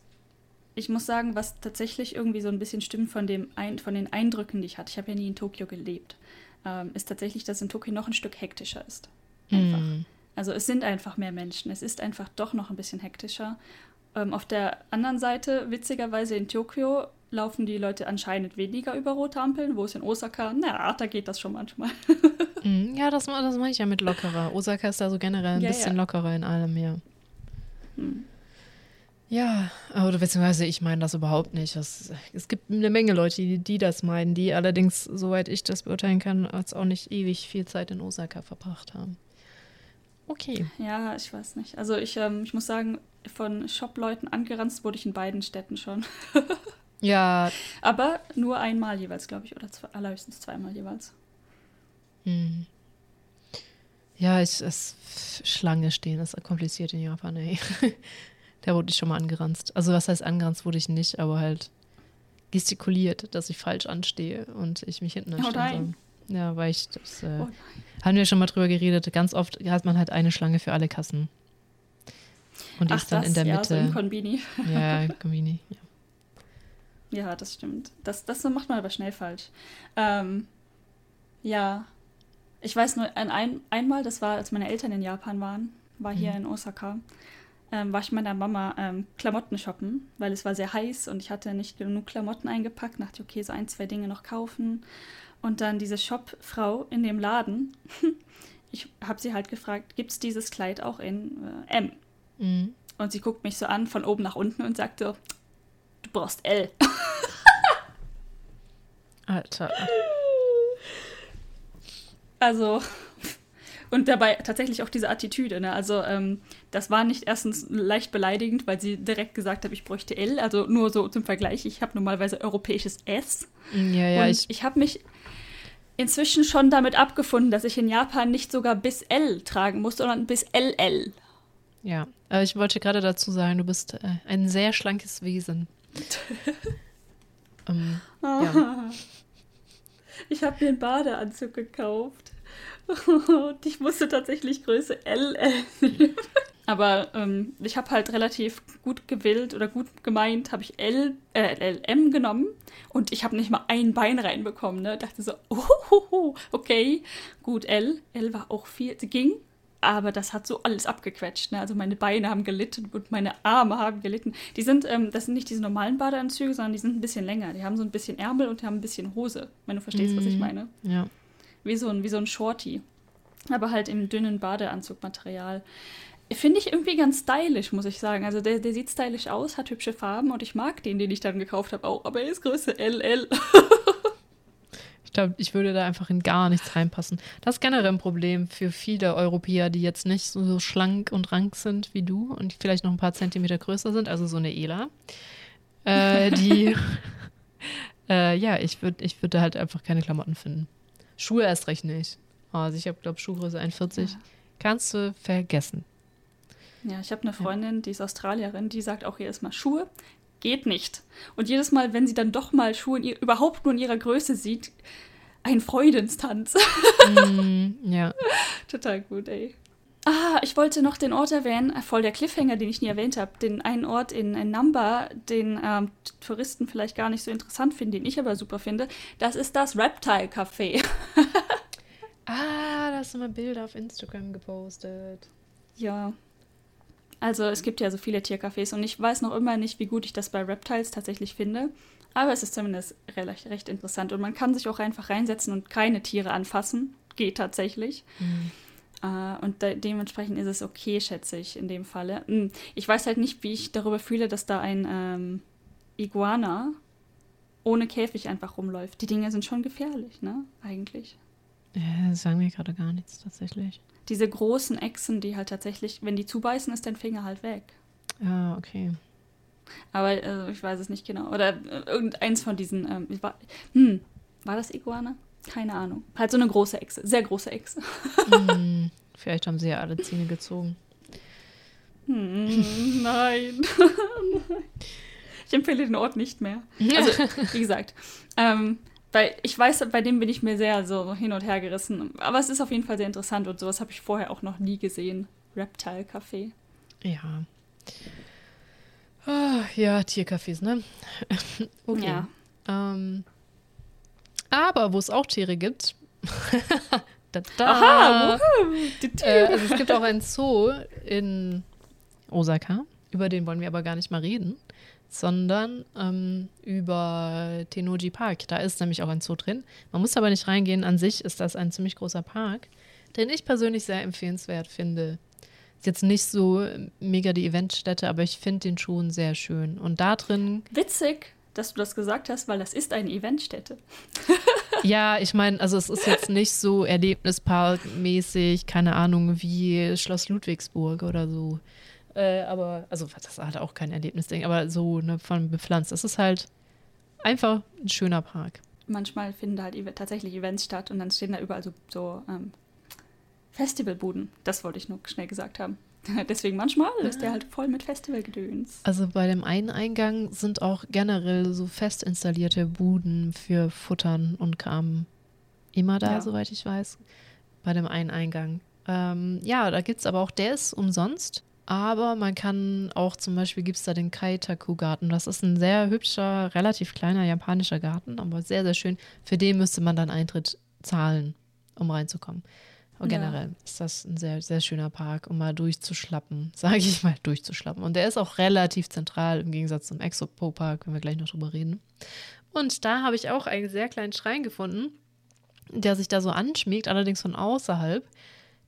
ich muss sagen, was tatsächlich irgendwie so ein bisschen stimmt von, dem ein, von den Eindrücken, die ich hatte, ich habe ja nie in Tokio gelebt, ähm, ist tatsächlich, dass in Tokio noch ein Stück hektischer ist. Einfach. Mm. Also es sind einfach mehr Menschen. Es ist einfach doch noch ein bisschen hektischer. Ähm, auf der anderen Seite, witzigerweise in Tokio, laufen die Leute anscheinend weniger über rote Ampeln, wo es in Osaka, na, da geht das schon manchmal. mm, ja, das, das mache ich ja mit lockerer. Osaka ist da so generell ein ja, bisschen ja. lockerer in allem, ja. Hm. Ja, oder beziehungsweise ich meine das überhaupt nicht. Das, es gibt eine Menge Leute, die, die das meinen, die allerdings, soweit ich das beurteilen kann, als auch nicht ewig viel Zeit in Osaka verbracht haben. Okay. Ja, ich weiß nicht. Also ich, ähm, ich muss sagen, von Shop-Leuten angeranzt wurde ich in beiden Städten schon. ja. Aber nur einmal jeweils, glaube ich, oder zwei, allerhöchstens zweimal jeweils. Hm. Ja, ich, es, Schlange stehen ist kompliziert in Japan, ey. Da wurde ich schon mal angeranzt. Also was heißt angeranzt wurde ich nicht, aber halt gestikuliert, dass ich falsch anstehe und ich mich hinten anstellen oh. Ja, weil ich das, äh, oh haben wir schon mal drüber geredet, ganz oft hat man halt eine Schlange für alle Kassen. Und die Ach, ist dann das, in der ja, Mitte. So im Konbini. Ja, Konbini, ja. Ja, das stimmt. Das, das macht man aber schnell falsch. Ähm, ja, ich weiß nur, ein, ein, einmal, das war, als meine Eltern in Japan waren, war hier mhm. in Osaka ähm, war ich meiner Mama ähm, Klamotten shoppen, weil es war sehr heiß und ich hatte nicht genug Klamotten eingepackt. Dachte, okay, so ein, zwei Dinge noch kaufen. Und dann diese Shopfrau in dem Laden, ich habe sie halt gefragt, gibt es dieses Kleid auch in äh, M? Mhm. Und sie guckt mich so an von oben nach unten und sagt so, du brauchst L. Alter. Also, und dabei tatsächlich auch diese Attitüde. Ne? Also ähm, das war nicht erstens leicht beleidigend, weil sie direkt gesagt hat, ich bräuchte L. Also nur so zum Vergleich, ich habe normalerweise europäisches S. Ja, ja, und ich, ich habe mich inzwischen schon damit abgefunden, dass ich in Japan nicht sogar bis L tragen muss, sondern bis LL. Ja, aber ich wollte gerade dazu sagen, du bist äh, ein sehr schlankes Wesen. ähm, ja. Ich habe mir einen Badeanzug gekauft. Und ich musste tatsächlich Größe LL nehmen. Aber ähm, ich habe halt relativ gut gewillt oder gut gemeint, habe ich L, äh, LM genommen und ich habe nicht mal ein Bein reinbekommen. Ne? Dachte so, oh, okay, gut, L. L war auch viel, ging, aber das hat so alles abgequetscht. Ne? Also meine Beine haben gelitten und meine Arme haben gelitten. Die sind, ähm, das sind nicht diese normalen Badeanzüge, sondern die sind ein bisschen länger. Die haben so ein bisschen Ärmel und die haben ein bisschen Hose, wenn du verstehst, mm, was ich mhm. meine. Ja wie so ein, wie so ein Shorty. Aber halt im dünnen Badeanzugmaterial. Finde ich irgendwie ganz stylisch, muss ich sagen. Also der, der sieht stylisch aus, hat hübsche Farben und ich mag den, den ich dann gekauft habe auch. Aber er ist Größe LL. ich glaube, ich würde da einfach in gar nichts reinpassen. Das ist generell ein Problem für viele Europäer, die jetzt nicht so, so schlank und rank sind wie du und vielleicht noch ein paar Zentimeter größer sind, also so eine Ela. Äh, die, äh, ja, ich würde ich würd da halt einfach keine Klamotten finden. Schuhe erst recht nicht. Also ich habe, glaube Schuhgröße 41. Ja. Kannst du vergessen. Ja, ich habe eine Freundin, die ist Australierin, die sagt auch jedes Mal, Schuhe geht nicht. Und jedes Mal, wenn sie dann doch mal Schuhe in ihr, überhaupt nur in ihrer Größe sieht, ein Freudenstanz. mm, ja. Total gut, ey. Ah, ich wollte noch den Ort erwähnen, äh, voll der Cliffhanger, den ich nie erwähnt habe. Den einen Ort in, in Namba, den ähm, Touristen vielleicht gar nicht so interessant finden, den ich aber super finde. Das ist das Reptile Café. ah, da hast du mal Bilder auf Instagram gepostet. Ja. Also es gibt ja so viele Tiercafés und ich weiß noch immer nicht, wie gut ich das bei Reptiles tatsächlich finde. Aber es ist zumindest recht, recht interessant und man kann sich auch einfach reinsetzen und keine Tiere anfassen. Geht tatsächlich. Mhm. Uh, und de dementsprechend ist es okay, schätze ich, in dem Falle. Hm, ich weiß halt nicht, wie ich darüber fühle, dass da ein ähm, Iguana ohne Käfig einfach rumläuft. Die Dinge sind schon gefährlich, ne? Eigentlich. Ja, sagen wir gerade gar nichts tatsächlich. Diese großen Echsen, die halt tatsächlich, wenn die zubeißen, ist dein Finger halt weg. Ja, okay. Aber äh, ich weiß es nicht genau. Oder äh, irgendeins von diesen. Ähm, war, hm, war das Iguana? Keine Ahnung. Halt so eine große Echse, sehr große Echse. hm, vielleicht haben sie ja alle Zähne gezogen. Hm, nein. ich empfehle den Ort nicht mehr. Also, wie gesagt, ähm, weil ich weiß, bei dem bin ich mir sehr so hin und her gerissen. Aber es ist auf jeden Fall sehr interessant und sowas habe ich vorher auch noch nie gesehen. Reptile Café. Ja. Oh, ja, Tiercafés, ne? okay. Ja. Ähm, aber wo es auch Tiere gibt. da, da, Aha, äh, also es gibt auch einen Zoo in Osaka. Über den wollen wir aber gar nicht mal reden, sondern ähm, über Tenoji Park. Da ist nämlich auch ein Zoo drin. Man muss aber nicht reingehen. An sich ist das ein ziemlich großer Park, den ich persönlich sehr empfehlenswert finde. Ist jetzt nicht so mega die Eventstätte, aber ich finde den schon sehr schön. Und da drin. Witzig dass du das gesagt hast, weil das ist eine Eventstätte. ja, ich meine, also es ist jetzt nicht so Erlebnisparkmäßig, keine Ahnung, wie Schloss Ludwigsburg oder so. Äh, aber, also das hat auch kein Erlebnisding, aber so ne, von bepflanzt. Es ist halt einfach ein schöner Park. Manchmal finden da halt tatsächlich Events statt und dann stehen da überall so, so ähm, Festivalbuden. Das wollte ich nur schnell gesagt haben. Deswegen manchmal ist der halt voll mit Festivalgedöns. Also bei dem einen Eingang sind auch generell so fest installierte Buden für Futtern und Kram immer da, ja. soweit ich weiß. Bei dem einen Eingang. Ähm, ja, da gibt es aber auch, der ist umsonst. Aber man kann auch zum Beispiel gibt es da den Kaitaku-Garten. Das ist ein sehr hübscher, relativ kleiner japanischer Garten, aber sehr, sehr schön. Für den müsste man dann Eintritt zahlen, um reinzukommen. Und generell ja. ist das ein sehr, sehr schöner Park, um mal durchzuschlappen, sage ich mal, durchzuschlappen. Und der ist auch relativ zentral im Gegensatz zum Exopo-Park, können wir gleich noch drüber reden. Und da habe ich auch einen sehr kleinen Schrein gefunden, der sich da so anschmiegt, allerdings von außerhalb,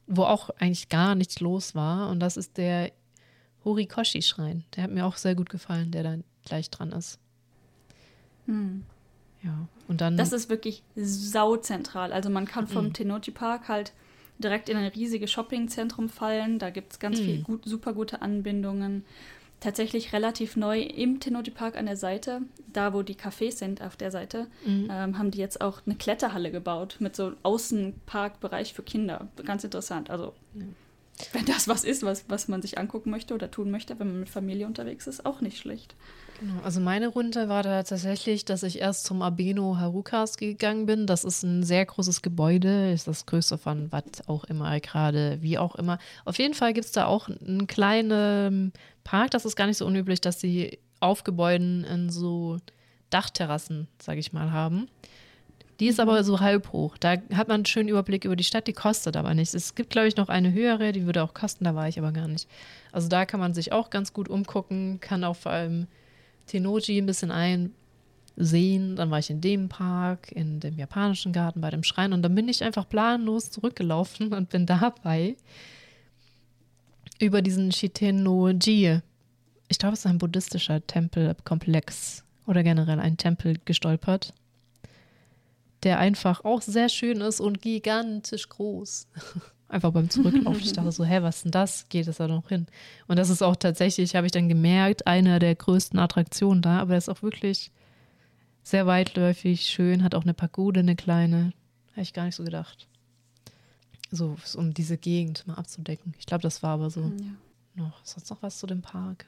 wo auch eigentlich gar nichts los war. Und das ist der Horikoshi-Schrein. Der hat mir auch sehr gut gefallen, der da gleich dran ist. Hm. Ja, und dann. Das ist wirklich sauzentral. Also man kann vom mhm. Tenochi Park halt direkt in ein riesiges Shoppingzentrum fallen. Da gibt es ganz mhm. viel gut, super gute Anbindungen. Tatsächlich relativ neu im Tenoti Park an der Seite, da wo die Cafés sind auf der Seite, mhm. ähm, haben die jetzt auch eine Kletterhalle gebaut mit so Außenparkbereich für Kinder. Ganz interessant. Also, ja. Wenn das was ist, was, was man sich angucken möchte oder tun möchte, wenn man mit Familie unterwegs ist, auch nicht schlecht. Genau, also meine Runde war da tatsächlich, dass ich erst zum Abeno Harukas gegangen bin. Das ist ein sehr großes Gebäude, ist das größte von was auch immer gerade, wie auch immer. Auf jeden Fall gibt es da auch einen kleinen Park, das ist gar nicht so unüblich, dass sie auf Gebäuden in so Dachterrassen, sage ich mal, haben. Die ist aber so halb hoch. Da hat man einen schönen Überblick über die Stadt, die kostet aber nichts. Es gibt, glaube ich, noch eine höhere, die würde auch kosten, da war ich aber gar nicht. Also da kann man sich auch ganz gut umgucken, kann auch vor allem Tenoji ein bisschen einsehen. Dann war ich in dem Park, in dem japanischen Garten, bei dem Schrein und dann bin ich einfach planlos zurückgelaufen und bin dabei über diesen Shitenoji. Ich glaube, es ist ein buddhistischer Tempelkomplex oder generell ein Tempel gestolpert, der einfach auch sehr schön ist und gigantisch groß. Einfach beim Zurücklaufen. Ich dachte so, hä, was ist denn das? Geht es da noch hin? Und das ist auch tatsächlich, habe ich dann gemerkt, eine der größten Attraktionen da. Aber er ist auch wirklich sehr weitläufig, schön, hat auch eine Pagode, eine kleine. Habe ich gar nicht so gedacht. So, um diese Gegend mal abzudecken. Ich glaube, das war aber so. Ja. Noch, sonst noch was zu dem Park?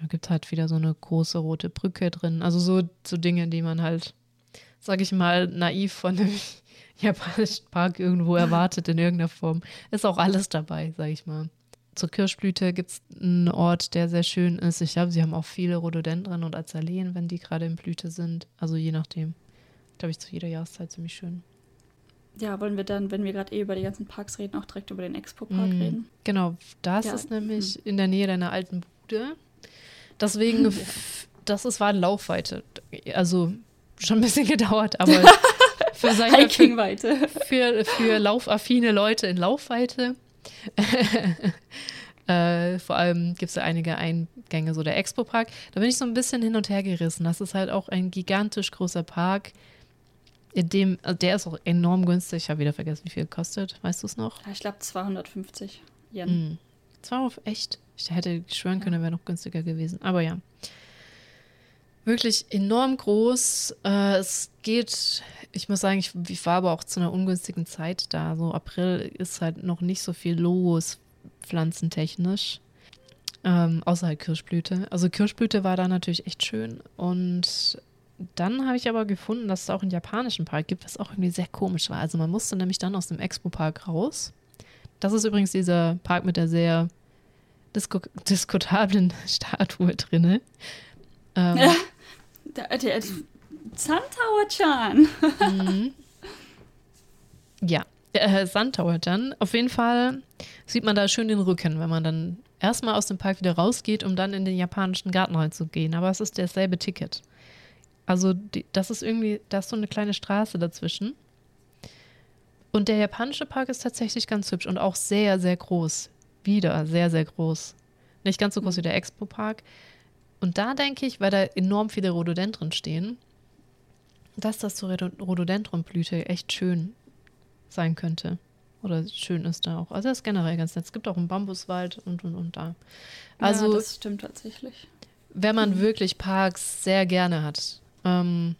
Ja, gibt halt wieder so eine große rote Brücke drin. Also so, so Dinge, die man halt, sag ich mal, naiv von einem japanischen Park irgendwo erwartet in irgendeiner Form. Ist auch alles dabei, sag ich mal. Zur Kirschblüte gibt es einen Ort, der sehr schön ist. Ich glaube, sie haben auch viele Rhododendren und Azaleen, wenn die gerade in Blüte sind. Also je nachdem. Glaube ich, zu jeder Jahreszeit ziemlich schön. Ja, wollen wir dann, wenn wir gerade eh über die ganzen Parks reden, auch direkt über den Expo-Park mm, reden? Genau, das ja. ist nämlich mm. in der Nähe deiner alten Bude. Deswegen, ja. das ist, war Laufweite. Also schon ein bisschen gedauert, aber für seine Hikingweite. Für, für laufaffine Leute in Laufweite. äh, vor allem gibt es ja einige Eingänge, so der Expo-Park. Da bin ich so ein bisschen hin und her gerissen. Das ist halt auch ein gigantisch großer Park in dem, also der ist auch enorm günstig. Ich habe wieder vergessen, wie viel kostet. Weißt du es noch? Ich glaube 250 Yen. Mm. Das war auf echt. Ich hätte schwören können, ja. wäre noch günstiger gewesen. Aber ja. Wirklich enorm groß. Äh, es geht, ich muss sagen, ich, ich, war aber auch zu einer ungünstigen Zeit da. So April ist halt noch nicht so viel los, pflanzentechnisch. Ähm, außer halt Kirschblüte. Also Kirschblüte war da natürlich echt schön. Und dann habe ich aber gefunden, dass es auch einen japanischen Park gibt, was auch irgendwie sehr komisch war. Also man musste nämlich dann aus dem Expo-Park raus. Das ist übrigens dieser Park mit der sehr disko diskutablen Statue drinne. Ähm, der, der Sandtower-chan. mhm. Ja, äh, Sandtower-chan. Auf jeden Fall sieht man da schön den Rücken, wenn man dann erstmal aus dem Park wieder rausgeht, um dann in den japanischen Garten reinzugehen. Aber es ist dasselbe Ticket. Also die, das ist irgendwie, da ist so eine kleine Straße dazwischen. Und der japanische Park ist tatsächlich ganz hübsch und auch sehr, sehr groß. Wieder sehr, sehr groß. Nicht ganz so groß wie der Expo-Park. Und da denke ich, weil da enorm viele Rhododendren stehen, dass das zur Rhododendronblüte echt schön sein könnte. Oder schön ist da auch. Also das ist generell ganz nett. Es gibt auch einen Bambuswald und und und da. Also, ja, das stimmt tatsächlich. Wenn man mhm. wirklich Parks sehr gerne hat, ähm,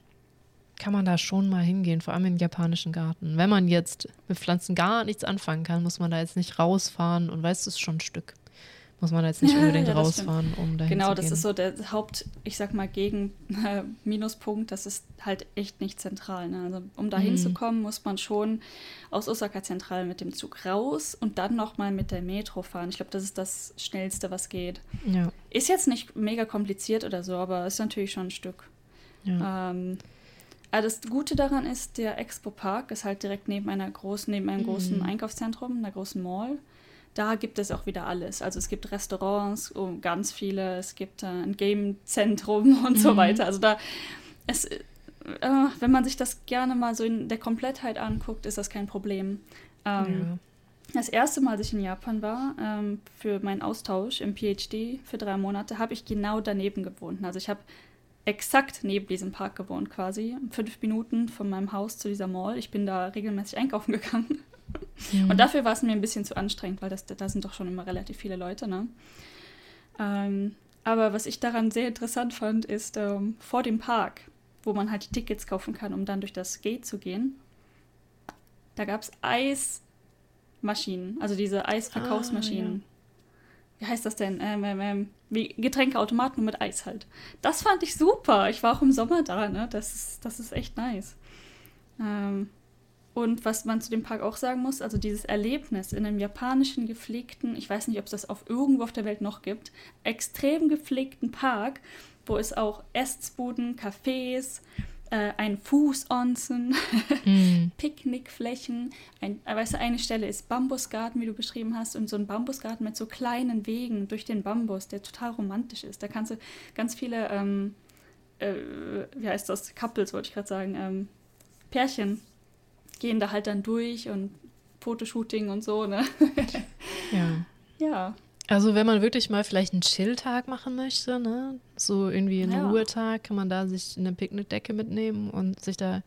kann man da schon mal hingehen, vor allem im japanischen Garten. Wenn man jetzt mit Pflanzen gar nichts anfangen kann, muss man da jetzt nicht rausfahren und weiß, es ist schon ein Stück. Muss man jetzt nicht unbedingt ja, rausfahren, um dahin genau, zu gehen. Genau, das ist so der Haupt, ich sag mal, gegen äh, Minuspunkt. Das ist halt echt nicht zentral. Ne? Also, um da hinzukommen, mhm. muss man schon aus Osaka zentral mit dem Zug raus und dann nochmal mit der Metro fahren. Ich glaube, das ist das Schnellste, was geht. Ja. Ist jetzt nicht mega kompliziert oder so, aber ist natürlich schon ein Stück. Ja. Ähm, also das Gute daran ist, der Expo Park ist halt direkt neben einer großen, neben einem mhm. großen Einkaufszentrum, einer großen Mall. Da gibt es auch wieder alles. Also es gibt Restaurants, oh, ganz viele, es gibt äh, ein Game-Zentrum und mhm. so weiter. Also da, es, äh, wenn man sich das gerne mal so in der Komplettheit anguckt, ist das kein Problem. Ähm, ja. Das erste Mal, als ich in Japan war, ähm, für meinen Austausch im PhD für drei Monate, habe ich genau daneben gewohnt. Also ich habe exakt neben diesem Park gewohnt quasi. Fünf Minuten von meinem Haus zu dieser Mall. Ich bin da regelmäßig einkaufen gegangen. Mhm. Und dafür war es mir ein bisschen zu anstrengend, weil das, da sind doch schon immer relativ viele Leute. Ne? Ähm, aber was ich daran sehr interessant fand, ist ähm, vor dem Park, wo man halt die Tickets kaufen kann, um dann durch das Gate zu gehen. Da gab es Eismaschinen, also diese Eisverkaufsmaschinen. Ah, ja wie heißt das denn? Ähm, ähm, ähm, wie Getränkeautomaten mit Eis halt. Das fand ich super. Ich war auch im Sommer da, ne? Das ist, das ist echt nice. Ähm, und was man zu dem Park auch sagen muss, also dieses Erlebnis in einem japanischen gepflegten, ich weiß nicht, ob es das auf irgendwo auf der Welt noch gibt, extrem gepflegten Park, wo es auch Essensbuden, Cafés, äh, ein Fußonsen, mm. Picknickflächen. Ein, weißt du, eine Stelle ist Bambusgarten, wie du beschrieben hast, und so ein Bambusgarten mit so kleinen Wegen durch den Bambus, der total romantisch ist. Da kannst du ganz viele, ähm, äh, wie heißt das, Couples, wollte ich gerade sagen, ähm, Pärchen gehen da halt dann durch und Fotoshooting und so, ne? ja. Ja. Also wenn man wirklich mal vielleicht einen Chill-Tag machen möchte, ne? so irgendwie einen ja. Ruhetag, kann man da sich eine Picknickdecke mitnehmen und sich da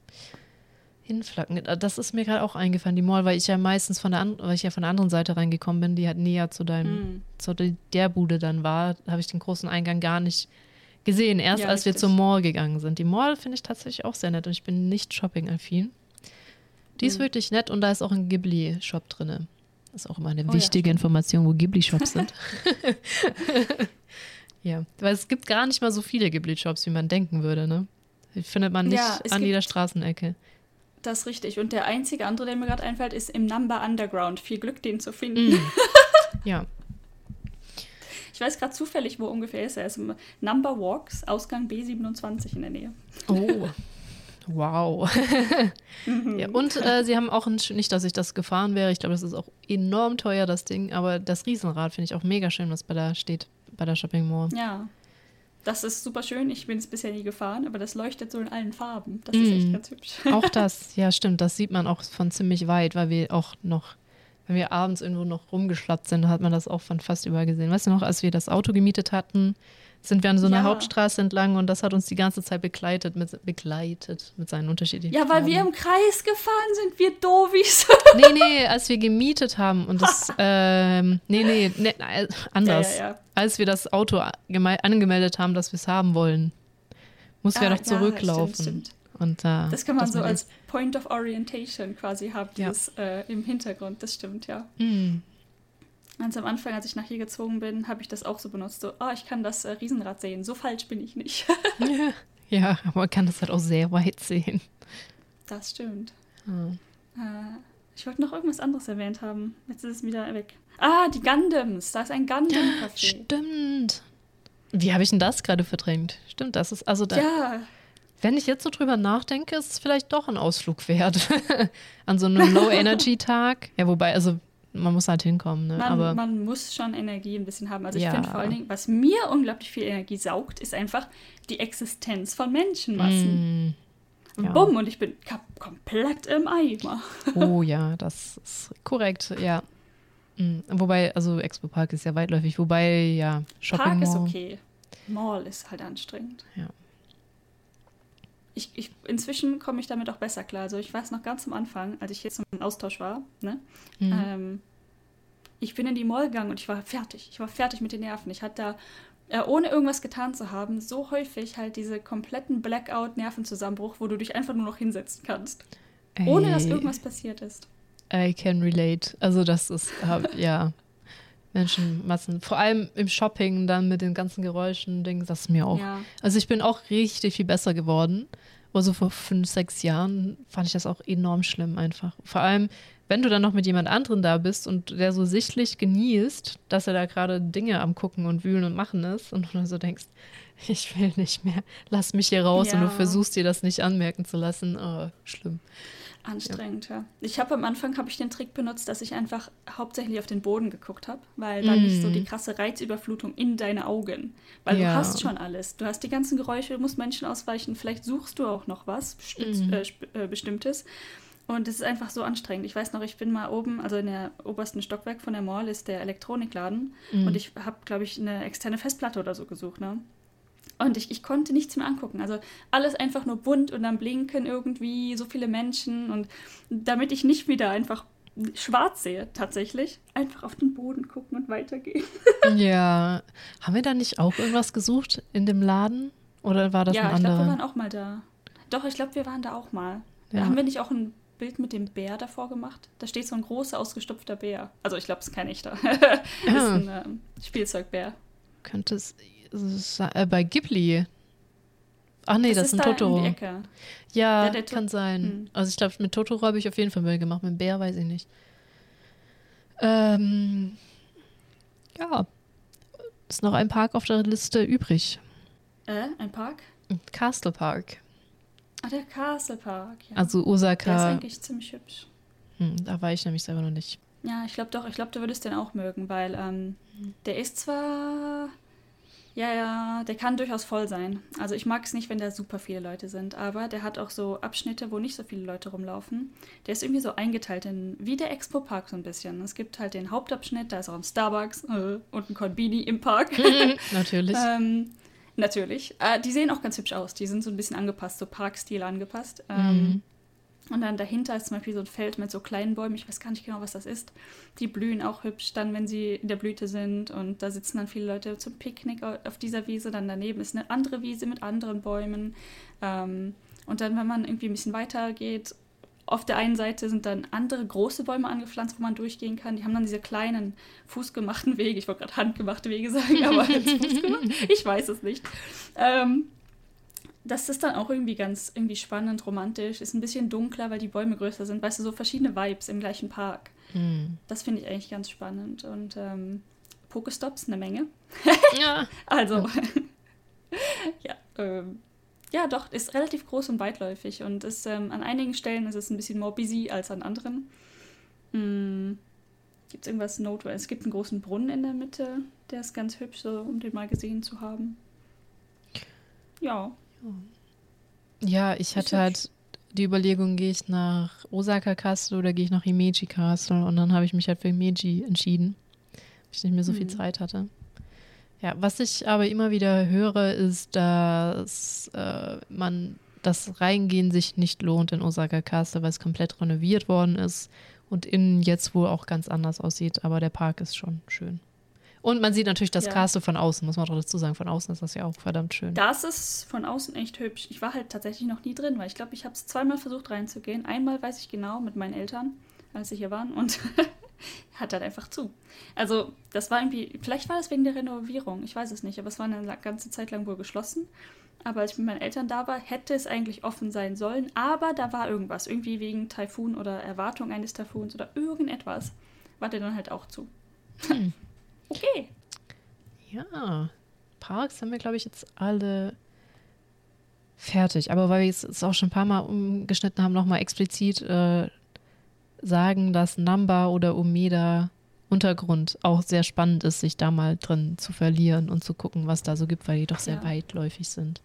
hinflacken. Das ist mir gerade auch eingefallen, die Mall, weil ich ja meistens von der, weil ich ja von der anderen Seite reingekommen bin, die halt näher zu deinem, mm. zu der Bude dann war, habe ich den großen Eingang gar nicht gesehen. Erst ja, als richtig. wir zur Mall gegangen sind. Die Mall finde ich tatsächlich auch sehr nett und ich bin nicht shopping-affin. Die ist wirklich nett und da ist auch ein Ghibli-Shop drin. Das ist auch immer eine oh, wichtige ja. Information, wo Ghibli-Shops sind. ja, weil es gibt gar nicht mal so viele Ghibli-Shops, wie man denken würde, ne? Die findet man nicht ja, an jeder Straßenecke. Das ist richtig. Und der einzige andere, der mir gerade einfällt, ist im Number Underground. Viel Glück, den zu finden. Mm. ja. Ich weiß gerade zufällig, wo ungefähr ist er. Er ist im Number Walks, Ausgang B27 in der Nähe. Oh. Wow. ja, und äh, sie haben auch ein, nicht, dass ich das gefahren wäre. Ich glaube, das ist auch enorm teuer, das Ding. Aber das Riesenrad finde ich auch mega schön, was bei da steht, bei der Shopping Mall. Ja. Das ist super schön. Ich bin es bisher nie gefahren, aber das leuchtet so in allen Farben. Das ist echt Mm. ganz hübsch. Auch das, ja, stimmt. Das sieht man auch von ziemlich weit, weil wir auch noch, wenn wir abends irgendwo noch rumgeschlatzt sind, hat man das auch von fast überall gesehen. Weißt du noch, als wir das Auto gemietet hatten, sind wir an so einer Ja. Hauptstraße entlang und das hat uns die ganze Zeit begleitet mit, begleitet mit seinen unterschiedlichen Ja, weil wir Farben. im Kreis gefahren sind, wir Dovis. Nee, nee, als wir gemietet haben und das, ähm, nee, nee, nee, äh, anders. Ja, ja. Als wir das Auto geme- angemeldet haben, dass wir es haben wollen, mussten wir Ah, doch zurücklaufen. stimmt, stimmt. Und, äh, Das kann man so war als Point of Orientation quasi haben, dieses äh, im Hintergrund. Das stimmt, ja. Mm. Ganz am Anfang, als ich nach hier gezogen bin, habe ich das auch so benutzt. So, oh, ich kann das äh, Riesenrad sehen. So falsch bin ich nicht. Ja, ja, aber man kann das halt auch sehr weit sehen. das stimmt. Ja. Äh, ich wollte noch irgendwas anderes erwähnt haben. Jetzt ist es wieder weg. Ah, die Gundams. Da ist ein Gundam-Café. Stimmt. Wie habe ich denn das gerade verdrängt? Stimmt, das ist also da. Ja, Wenn ich jetzt so drüber nachdenke, ist es vielleicht doch ein Ausflug wert. An so einem Low-Energy-Tag. Ja, wobei, also man muss halt hinkommen, ne? man, Aber man muss schon Energie ein bisschen haben. Also ich Ja. finde vor allen Dingen, was mir unglaublich viel Energie saugt, ist einfach die Existenz von Menschenmassen. Mm, ja. Bumm, und ich bin komplett im Eimer. oh ja, das ist korrekt, ja. Mm, Wobei, also Expo Park ist ja weitläufig, wobei, ja, Shopping Park ist Mall. okay. Mall ist halt anstrengend. Ja. Ich, ich, inzwischen komme ich damit auch besser klar. Also ich weiß noch ganz am Anfang, als ich jetzt im Austausch war, ne? Mhm. Ähm, ich bin in die Mall gegangen und ich war fertig. Ich war fertig mit den Nerven. Ich hatte da, äh, ohne irgendwas getan zu haben, so häufig halt diese kompletten Blackout-Nervenzusammenbruch, wo du dich einfach nur noch hinsetzen kannst. Ohne dass Ey, irgendwas passiert ist. I can relate. Also das ist, hab, ja, Menschenmassen. Vor allem im Shopping dann mit den ganzen Geräuschen, Dings, das ist mir auch. Ja. Also ich bin auch richtig viel besser geworden. Also vor fünf, sechs Jahren fand ich das auch enorm schlimm einfach. Vor allem, wenn du dann noch mit jemand anderem da bist und der so sichtlich genießt, dass er da gerade Dinge am Gucken und Wühlen und Machen ist und du dann so denkst, ich will nicht mehr, lass mich hier raus und du Ja. versuchst dir das nicht anmerken zu lassen. Oh, schlimm. Anstrengend, ja. Ich habe am Anfang habe ich den Trick benutzt, dass ich einfach hauptsächlich auf den Boden geguckt habe, weil dann nicht so Mm. die krasse Reizüberflutung in deine Augen. Weil Ja. du hast schon alles. Du hast die ganzen Geräusche, du musst Menschen ausweichen, vielleicht suchst du auch noch was Mm. äh, äh, Bestimmtes. Und es ist einfach so anstrengend. Ich weiß noch, ich bin mal oben, also in der obersten Stockwerk von der Mall ist der Elektronikladen. Mhm. Und ich habe, glaube ich, eine externe Festplatte oder so gesucht, ne? Und ich, ich konnte nichts mehr angucken. Also alles einfach nur bunt und dann blinken irgendwie so viele Menschen. Und damit ich nicht wieder einfach schwarz sehe, tatsächlich, einfach auf den Boden gucken und weitergehen. Ja. Haben wir da nicht auch irgendwas gesucht in dem Laden? Oder war das ja, ein ich glaube, wir anderer? waren auch mal da. Doch, ich glaube, wir waren da auch mal. Ja. Haben wir nicht auch ein Bild mit dem Bär davor gemacht? Da steht so ein großer, ausgestopfter Bär. Also ich glaube, es ist kein echter. das ist ein ähm, Spielzeugbär. Könnte es es- bei Ghibli. Ach nee, das, ist ein da Totoro. Ja, Ja, kann sein. Hm. Also ich glaube, mit Totoro habe ich auf jeden Fall Müll gemacht. Mit Bär weiß ich nicht. Ähm, ja. Ist noch ein Park auf der Liste übrig. Äh, ein Park? Castle Park. Ah, der Castle Park. Ja. Also der ist Osaka. eigentlich ziemlich hübsch. Hm, da war ich nämlich selber noch nicht. Ja, ich glaube doch, ich glaube, du würdest den auch mögen, weil ähm, der ist zwar. Ja, ja, der kann durchaus voll sein. Also ich mag es nicht, wenn da super viele Leute sind, aber der hat auch so Abschnitte, wo nicht so viele Leute rumlaufen. Der ist irgendwie so eingeteilt in, wie der Expo Park so ein bisschen. Es gibt halt den Hauptabschnitt, da ist auch ein Starbucks äh, und ein Konbini im Park. Natürlich. ähm, natürlich. Äh, die sehen auch ganz hübsch aus. Die sind so ein bisschen angepasst, so Parkstil angepasst. Ähm, Mhm. Und dann dahinter ist zum Beispiel so ein Feld mit so kleinen Bäumen. Ich weiß gar nicht genau, was das ist. Die blühen auch hübsch dann, wenn sie in der Blüte sind. Und da sitzen dann viele Leute zum Picknick au- auf dieser Wiese. Dann daneben ist eine andere Wiese mit anderen Bäumen. Ähm, und dann, wenn man irgendwie ein bisschen weiter geht, auf der einen Seite sind dann andere große Bäume angepflanzt, wo man durchgehen kann. Die haben dann diese kleinen fußgemachten Wege. Ich wollte gerade handgemachte Wege sagen, aber fußgemacht? Ich weiß es nicht. Ähm, das ist dann auch irgendwie ganz irgendwie spannend, romantisch. Ist ein bisschen dunkler, weil die Bäume größer sind. Weißt du, so verschiedene Vibes im gleichen Park. Mhm. Das finde ich eigentlich ganz spannend. Und ähm, Pokestops eine Menge. Ja. Also, ja, ähm, ja, doch, ist relativ groß und weitläufig. Und ist, ähm, an einigen Stellen ist es ein bisschen more busy als an anderen. Hm, gibt es irgendwas notwendig? Es gibt einen großen Brunnen in der Mitte, der ist ganz hübsch, so, um den mal gesehen zu haben. Ja. Ja, ich hatte halt die Überlegung, gehe ich nach Osaka Castle oder gehe ich nach Himeji Castle? Und dann habe ich mich halt für Himeji entschieden, weil ich nicht mehr so viel Mhm. Zeit hatte. Ja, was ich aber immer wieder höre, ist, dass äh, man das Reingehen sich nicht lohnt in Osaka Castle, weil es komplett renoviert worden ist und innen jetzt wohl auch ganz anders aussieht. Aber der Park ist schon schön. Und man sieht natürlich das Ja. Castle von außen, muss man doch dazu sagen. Von außen ist das ja auch verdammt schön. Das ist von außen echt hübsch. Ich war halt tatsächlich noch nie drin, weil ich glaube, ich habe es zweimal versucht reinzugehen. Einmal weiß ich genau mit meinen Eltern, als sie hier waren und hat halt einfach zu. Also das war irgendwie, vielleicht war das wegen der Renovierung, ich weiß es nicht, aber es war eine ganze Zeit lang wohl geschlossen. Aber als ich mit meinen Eltern da war, hätte es eigentlich offen sein sollen, aber da war irgendwas, irgendwie wegen Taifun oder Erwartung eines Taifuns oder irgendetwas, war der dann halt auch zu. Hm. Okay. Ja, Parks haben wir, glaube ich, jetzt alle fertig. Aber weil wir es auch schon ein paar Mal umgeschnitten haben, nochmal explizit äh, sagen, dass Namba oder Umeda Untergrund auch sehr spannend ist, sich da mal drin zu verlieren und zu gucken, was da so gibt, weil die doch sehr Ja. weitläufig sind.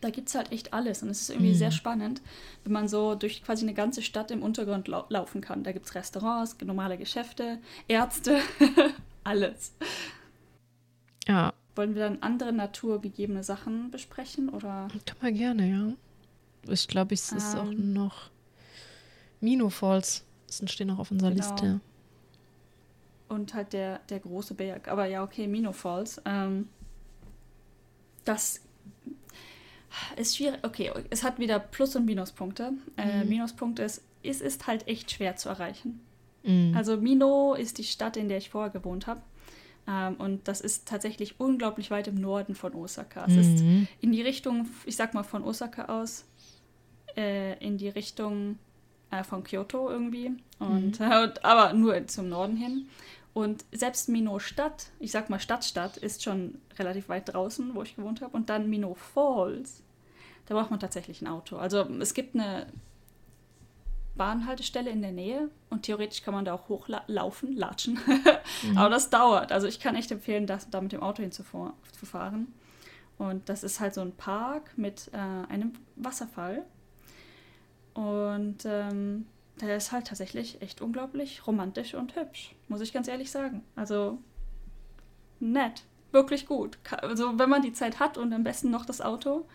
da gibt es halt echt alles. Und es ist irgendwie Mhm. sehr spannend, wenn man so durch quasi eine ganze Stadt im Untergrund lau laufen kann. Da gibt es Restaurants, normale Geschäfte, Ärzte, alles. Ja, Wollen wir dann andere naturgegebene Sachen besprechen? Oder kann man gerne, ja. Ich glaube, es ist auch Ähm. noch Mino Falls. Das stehen noch auf unserer Genau. Liste. und halt der, der große Berg. Aber ja, okay, Mino Falls. Ähm, das ist schwierig. Okay, es hat wieder Plus- und Minuspunkte. Äh, Mhm. Minuspunkt ist, es ist halt echt schwer zu erreichen. Mhm. Also Mino ist die Stadt, in der ich vorher gewohnt habe. Ähm, und das ist tatsächlich unglaublich weit im Norden von Osaka. Es ist Mhm. in die Richtung, ich sag mal von Osaka aus, äh, in die Richtung äh, von Kyoto irgendwie. Und, äh, und, aber nur zum Norden hin. Und selbst Mino Stadt, ich sag mal Stadtstadt, ist schon relativ weit draußen, wo ich gewohnt habe. Und dann Mino Falls, da braucht man tatsächlich ein Auto. Also es gibt eine Bahnhaltestelle in der Nähe und theoretisch kann man da auch hochlaufen, latschen. Aber das dauert. Also ich kann echt empfehlen, das, da mit dem Auto hinzufahren. Und das ist halt so ein Park mit äh, einem Wasserfall. Und ähm, der ist halt tatsächlich echt unglaublich romantisch und hübsch, muss ich ganz ehrlich sagen. Also nett, wirklich gut. Also wenn man die Zeit hat und am besten noch das Auto,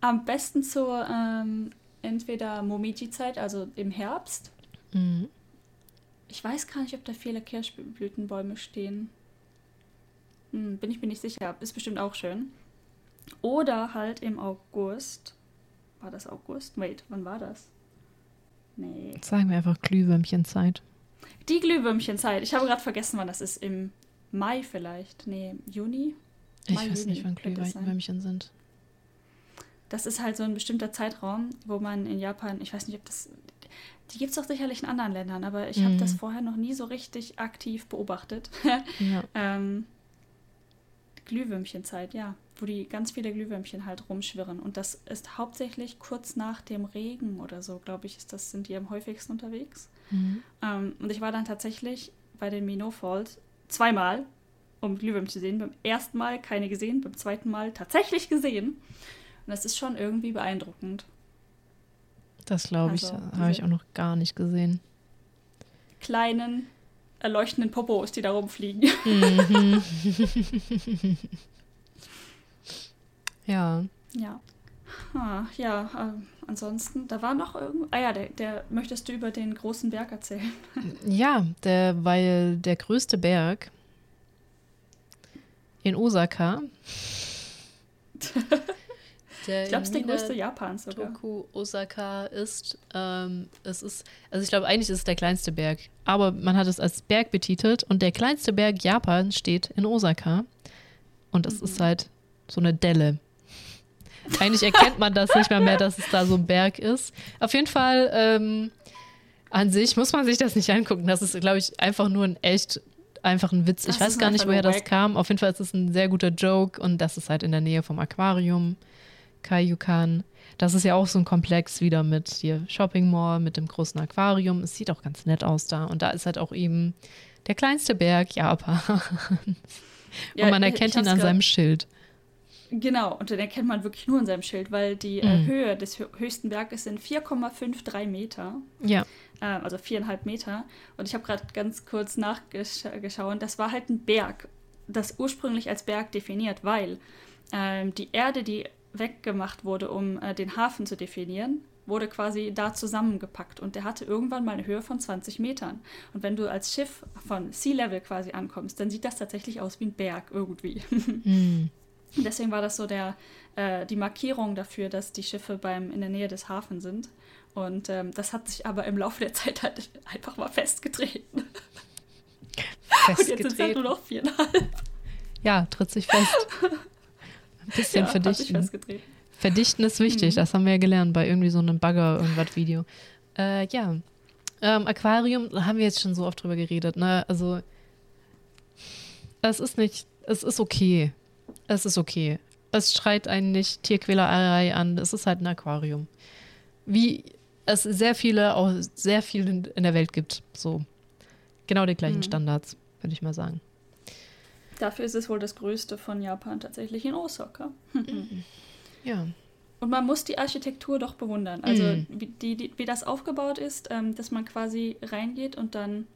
am besten zur ähm, entweder Momiji-Zeit, also im Herbst. Mhm. Ich weiß gar nicht, ob da viele Kirschblütenbäume stehen. Hm, bin ich mir nicht sicher. Ist bestimmt auch schön. Oder halt im August. War das August? Wait, wann war das? Nee. Sagen wir einfach Glühwürmchenzeit. Die Glühwürmchenzeit. Ich habe gerade vergessen, wann das ist. Im Mai vielleicht. Nee, Juni? Ich Mai, weiß Juni nicht, wann. Glühwürmchen sind. Das ist halt so ein bestimmter Zeitraum, wo man in Japan, ich weiß nicht, ob das. Die gibt es doch sicherlich in anderen Ländern, aber ich habe Mhm. das vorher noch nie so richtig aktiv beobachtet. Ja. ähm, Glühwürmchenzeit, ja. Wo die ganz viele Glühwürmchen halt rumschwirren. Und das ist hauptsächlich kurz nach dem Regen oder so, glaube ich, ist das, sind die am häufigsten unterwegs. Mhm. Ähm, und ich war dann tatsächlich bei den Mino Falls zweimal, um Glühwürmchen zu sehen. Beim ersten Mal keine gesehen, beim zweiten Mal tatsächlich gesehen. Und das ist schon irgendwie beeindruckend. Das glaube ich, Also, habe ich auch noch gar nicht gesehen. Kleinen, erleuchtenden Popos, die da rumfliegen. Mhm. ja. ja. Ah, ja, ähm, ansonsten, da war noch irgendwo. Ah ja, der, der möchtest du über den großen Berg erzählen? Ja, der, weil der größte Berg in Osaka. der Ich glaube, es ist der größte Japans sogar. Toku Osaka ist. Ähm, es ist, also ich glaube, eigentlich ist es der kleinste Berg, aber man hat es als Berg betitelt und der kleinste Berg Japans steht in Osaka und es Mhm. ist halt so eine Delle. Eigentlich erkennt man das nicht mehr mehr, dass es da so ein Berg ist. Auf jeden Fall, ähm, an sich muss man sich das nicht angucken. Das ist, glaube ich, einfach nur ein echt einfach ein Witz. Das ich weiß gar nicht, woher das kam. Auf jeden Fall ist es ein sehr guter Joke und das ist halt in der Nähe vom Aquarium. Kaiyukan. Das ist ja auch so ein Komplex wieder mit hier Shopping Mall, mit dem großen Aquarium. Es sieht auch ganz nett aus da. Und da ist halt auch eben der kleinste Berg Japans. Ja, und man erkennt ihn an seinem Schild. Genau, und den erkennt man wirklich nur an seinem Schild, weil die äh, mhm. Höhe des höchsten Berges sind 4,53 Meter. Ja. Äh, also viereinhalb Meter. Und ich habe gerade ganz kurz nachgeschaut. Das war halt ein Berg, das ursprünglich als Berg definiert, weil ähm, die Erde, die weggemacht wurde, um äh, den Hafen zu definieren, wurde quasi da zusammengepackt und der hatte irgendwann mal eine Höhe von 20 Metern. Und wenn du als Schiff von Sea Level quasi ankommst, dann sieht das tatsächlich aus wie ein Berg irgendwie. Mm. Deswegen war das so der, äh, die Markierung dafür, dass die Schiffe beim, in der Nähe des Hafens sind. Und ähm, das hat sich aber im Laufe der Zeit halt einfach mal festgetreten. festgetreten. Und jetzt sind es halt nur noch viereinhalb. Ja, tritt sich fest. Ein bisschen ja, verdichten. Verdichten ist wichtig, mhm. das haben wir ja gelernt bei irgendwie so einem Bagger-Irgendwas-Video. Äh, ja. Ähm, Aquarium, da haben wir jetzt schon so oft drüber geredet, ne? Also, es ist nicht, es ist okay. Es ist okay. Es schreit einen nicht Tierquälerei an, es ist halt ein Aquarium. Wie es sehr viele, auch sehr viel in der Welt gibt. So. Genau die gleichen mhm. Standards, würde ich mal sagen. Dafür ist es wohl das größte von Japan tatsächlich in Osaka. ja. Und man muss die Architektur doch bewundern. Also mm. wie, die, die, wie das aufgebaut ist, ähm, dass man quasi reingeht und dann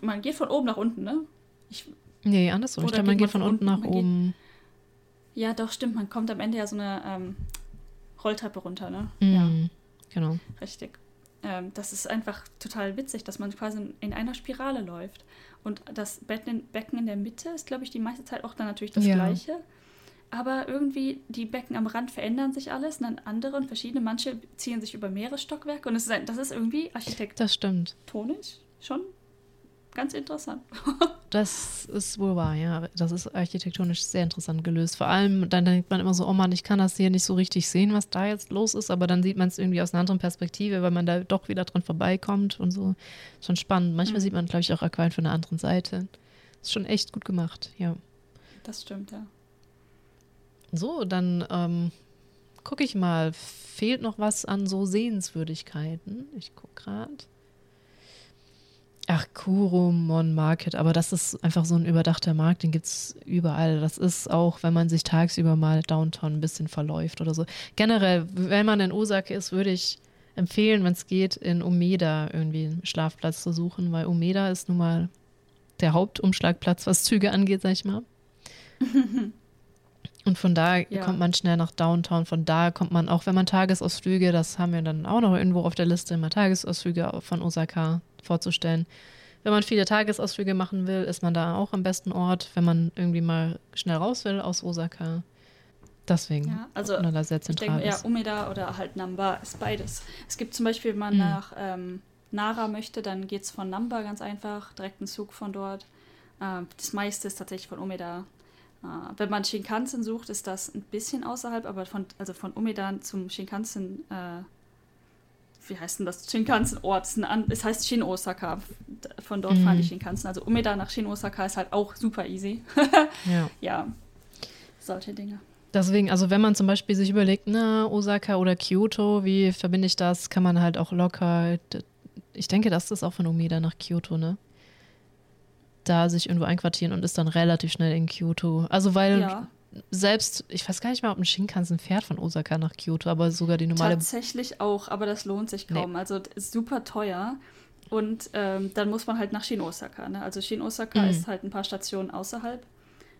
man geht von oben nach unten, ne? Ich, nee, andersrum. Ich glaube, man geht von, von unten nach oben. Geht, ja, doch, stimmt. Man kommt am Ende ja so eine ähm, Rolltreppe runter, ne? Mm, ja. Genau. Richtig. Ähm, das ist einfach total witzig, dass man quasi in einer Spirale läuft. Und das Becken in der Mitte ist, glaube ich, die meiste Zeit auch dann natürlich das ja. gleiche. Aber irgendwie die Becken am Rand verändern sich alles und dann andere und verschiedene. Manche ziehen sich über mehrere Stockwerke und es ist ein, das ist irgendwie architektonisch schon ganz interessant. das ist wohl wahr, ja. Das ist architektonisch sehr interessant gelöst. Vor allem, dann denkt man immer so, oh Mann, ich kann das hier nicht so richtig sehen, was da jetzt los ist, aber dann sieht man es irgendwie aus einer anderen Perspektive, weil man da doch wieder dran vorbeikommt und so. Schon spannend. Manchmal mhm. sieht man, glaube ich, auch Aquarien von der anderen Seite. Ist schon echt gut gemacht, ja. Das stimmt, ja. So, dann ähm, gucke ich mal. Fehlt noch was an so Sehenswürdigkeiten? Ich gucke gerade. Ach, Kurumon Market, aber das ist einfach so ein überdachter Markt, den gibt es überall. Das ist auch, wenn man sich tagsüber mal Downtown ein bisschen verläuft oder so. Generell, wenn man in Osaka ist, würde ich empfehlen, wenn es geht, in Umeda irgendwie einen Schlafplatz zu suchen, weil Umeda ist nun mal der Hauptumschlagplatz, was Züge angeht, sag ich mal. Und von da ja. kommt man schnell nach Downtown. Von da kommt man, auch wenn man Tagesausflüge, das haben wir dann auch noch irgendwo auf der Liste, immer Tagesausflüge von Osaka vorzustellen. Wenn man viele Tagesausflüge machen will, ist man da auch am besten Ort, wenn man irgendwie mal schnell raus will aus Osaka. Deswegen, ja, also da sehr zentral ich denke, ja, Umeda oder halt Namba ist beides. Es gibt zum Beispiel, wenn man mhm. nach ähm, Nara möchte, dann geht es von Namba ganz einfach, direkt ein Zug von dort. Äh, das meiste ist tatsächlich von Umeda. Äh, wenn man Shinkansen sucht, ist das ein bisschen außerhalb, aber von, also von Umeda zum Shinkansen äh, wie heißt denn das? Shinkansen-Ort. Es heißt Shin Osaka. Von dort mhm. fahren die Shinkansen. Also Umeda nach Shin Osaka ist halt auch super easy. ja. ja. Solche Dinge. Deswegen, also wenn man zum Beispiel sich überlegt, na, Osaka oder Kyoto, wie verbinde ich das, kann man halt auch locker, ich denke, das ist auch von Umeda nach Kyoto, ne? Da sich irgendwo einquartieren und ist dann relativ schnell in Kyoto. Also weil ja selbst, ich weiß gar nicht mal, ob ein Shinkansen fährt von Osaka nach Kyoto, aber sogar die normale. Tatsächlich auch, aber das lohnt sich kaum. Nee. Also ist super teuer. Und ähm, dann muss man halt nach Shin Osaka. Ne? Also Shin Osaka mhm. ist halt ein paar Stationen außerhalb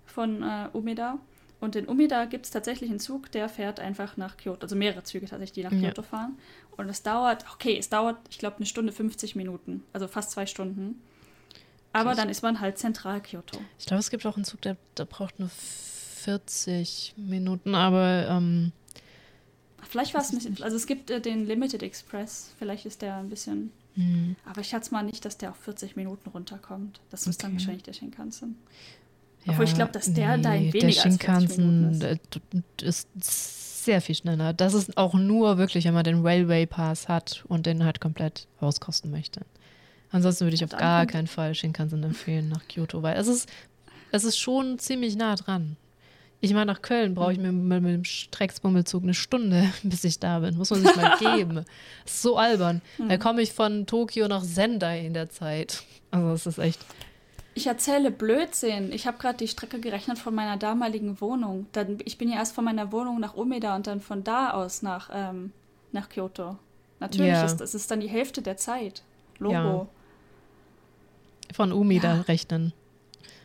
von äh, Umeda. Und in Umeda gibt es tatsächlich einen Zug, der fährt einfach nach Kyoto. Also mehrere Züge tatsächlich, die nach Kyoto ja. fahren. Und es dauert, okay, es dauert, ich glaube, eine Stunde 50 Minuten. Also fast zwei Stunden. Aber dann ist man halt zentral Kyoto. Ich glaube, es gibt auch einen Zug, der, der braucht nur 40 Minuten, aber. Ähm, vielleicht war es nicht. Also es gibt äh, den Limited Express, vielleicht ist der ein bisschen. Mhm. Aber ich schätze mal nicht, dass der auf 40 Minuten runterkommt. Das ist okay. dann wahrscheinlich der Shinkansen. Obwohl ich glaube, dass der da in weniger der Shinkansen ist. ist sehr viel schneller. Das ist auch nur wirklich, wenn man den Railway Pass hat und den halt komplett auskosten möchte. Ansonsten würde ich auf gar keinen Fall Shinkansen empfehlen nach Kyoto, weil es ist, es ist schon ziemlich nah dran. Ich meine, nach Köln brauche ich mir mit, mit dem Strecksbummelzug eine Stunde, bis ich da bin. Muss man sich mal geben. Ist so albern. Mhm. Da komme ich von Tokio nach Sendai in der Zeit. Also es ist echt. Ich erzähle Blödsinn. Ich habe gerade die Strecke gerechnet von meiner damaligen Wohnung. Dann, ich bin ja erst von meiner Wohnung nach Umeda und dann von da aus nach, ähm, nach Kyoto. Natürlich ja. ist das ist dann die Hälfte der Zeit. Logo. Ja. Von Umeda ja. rechnen.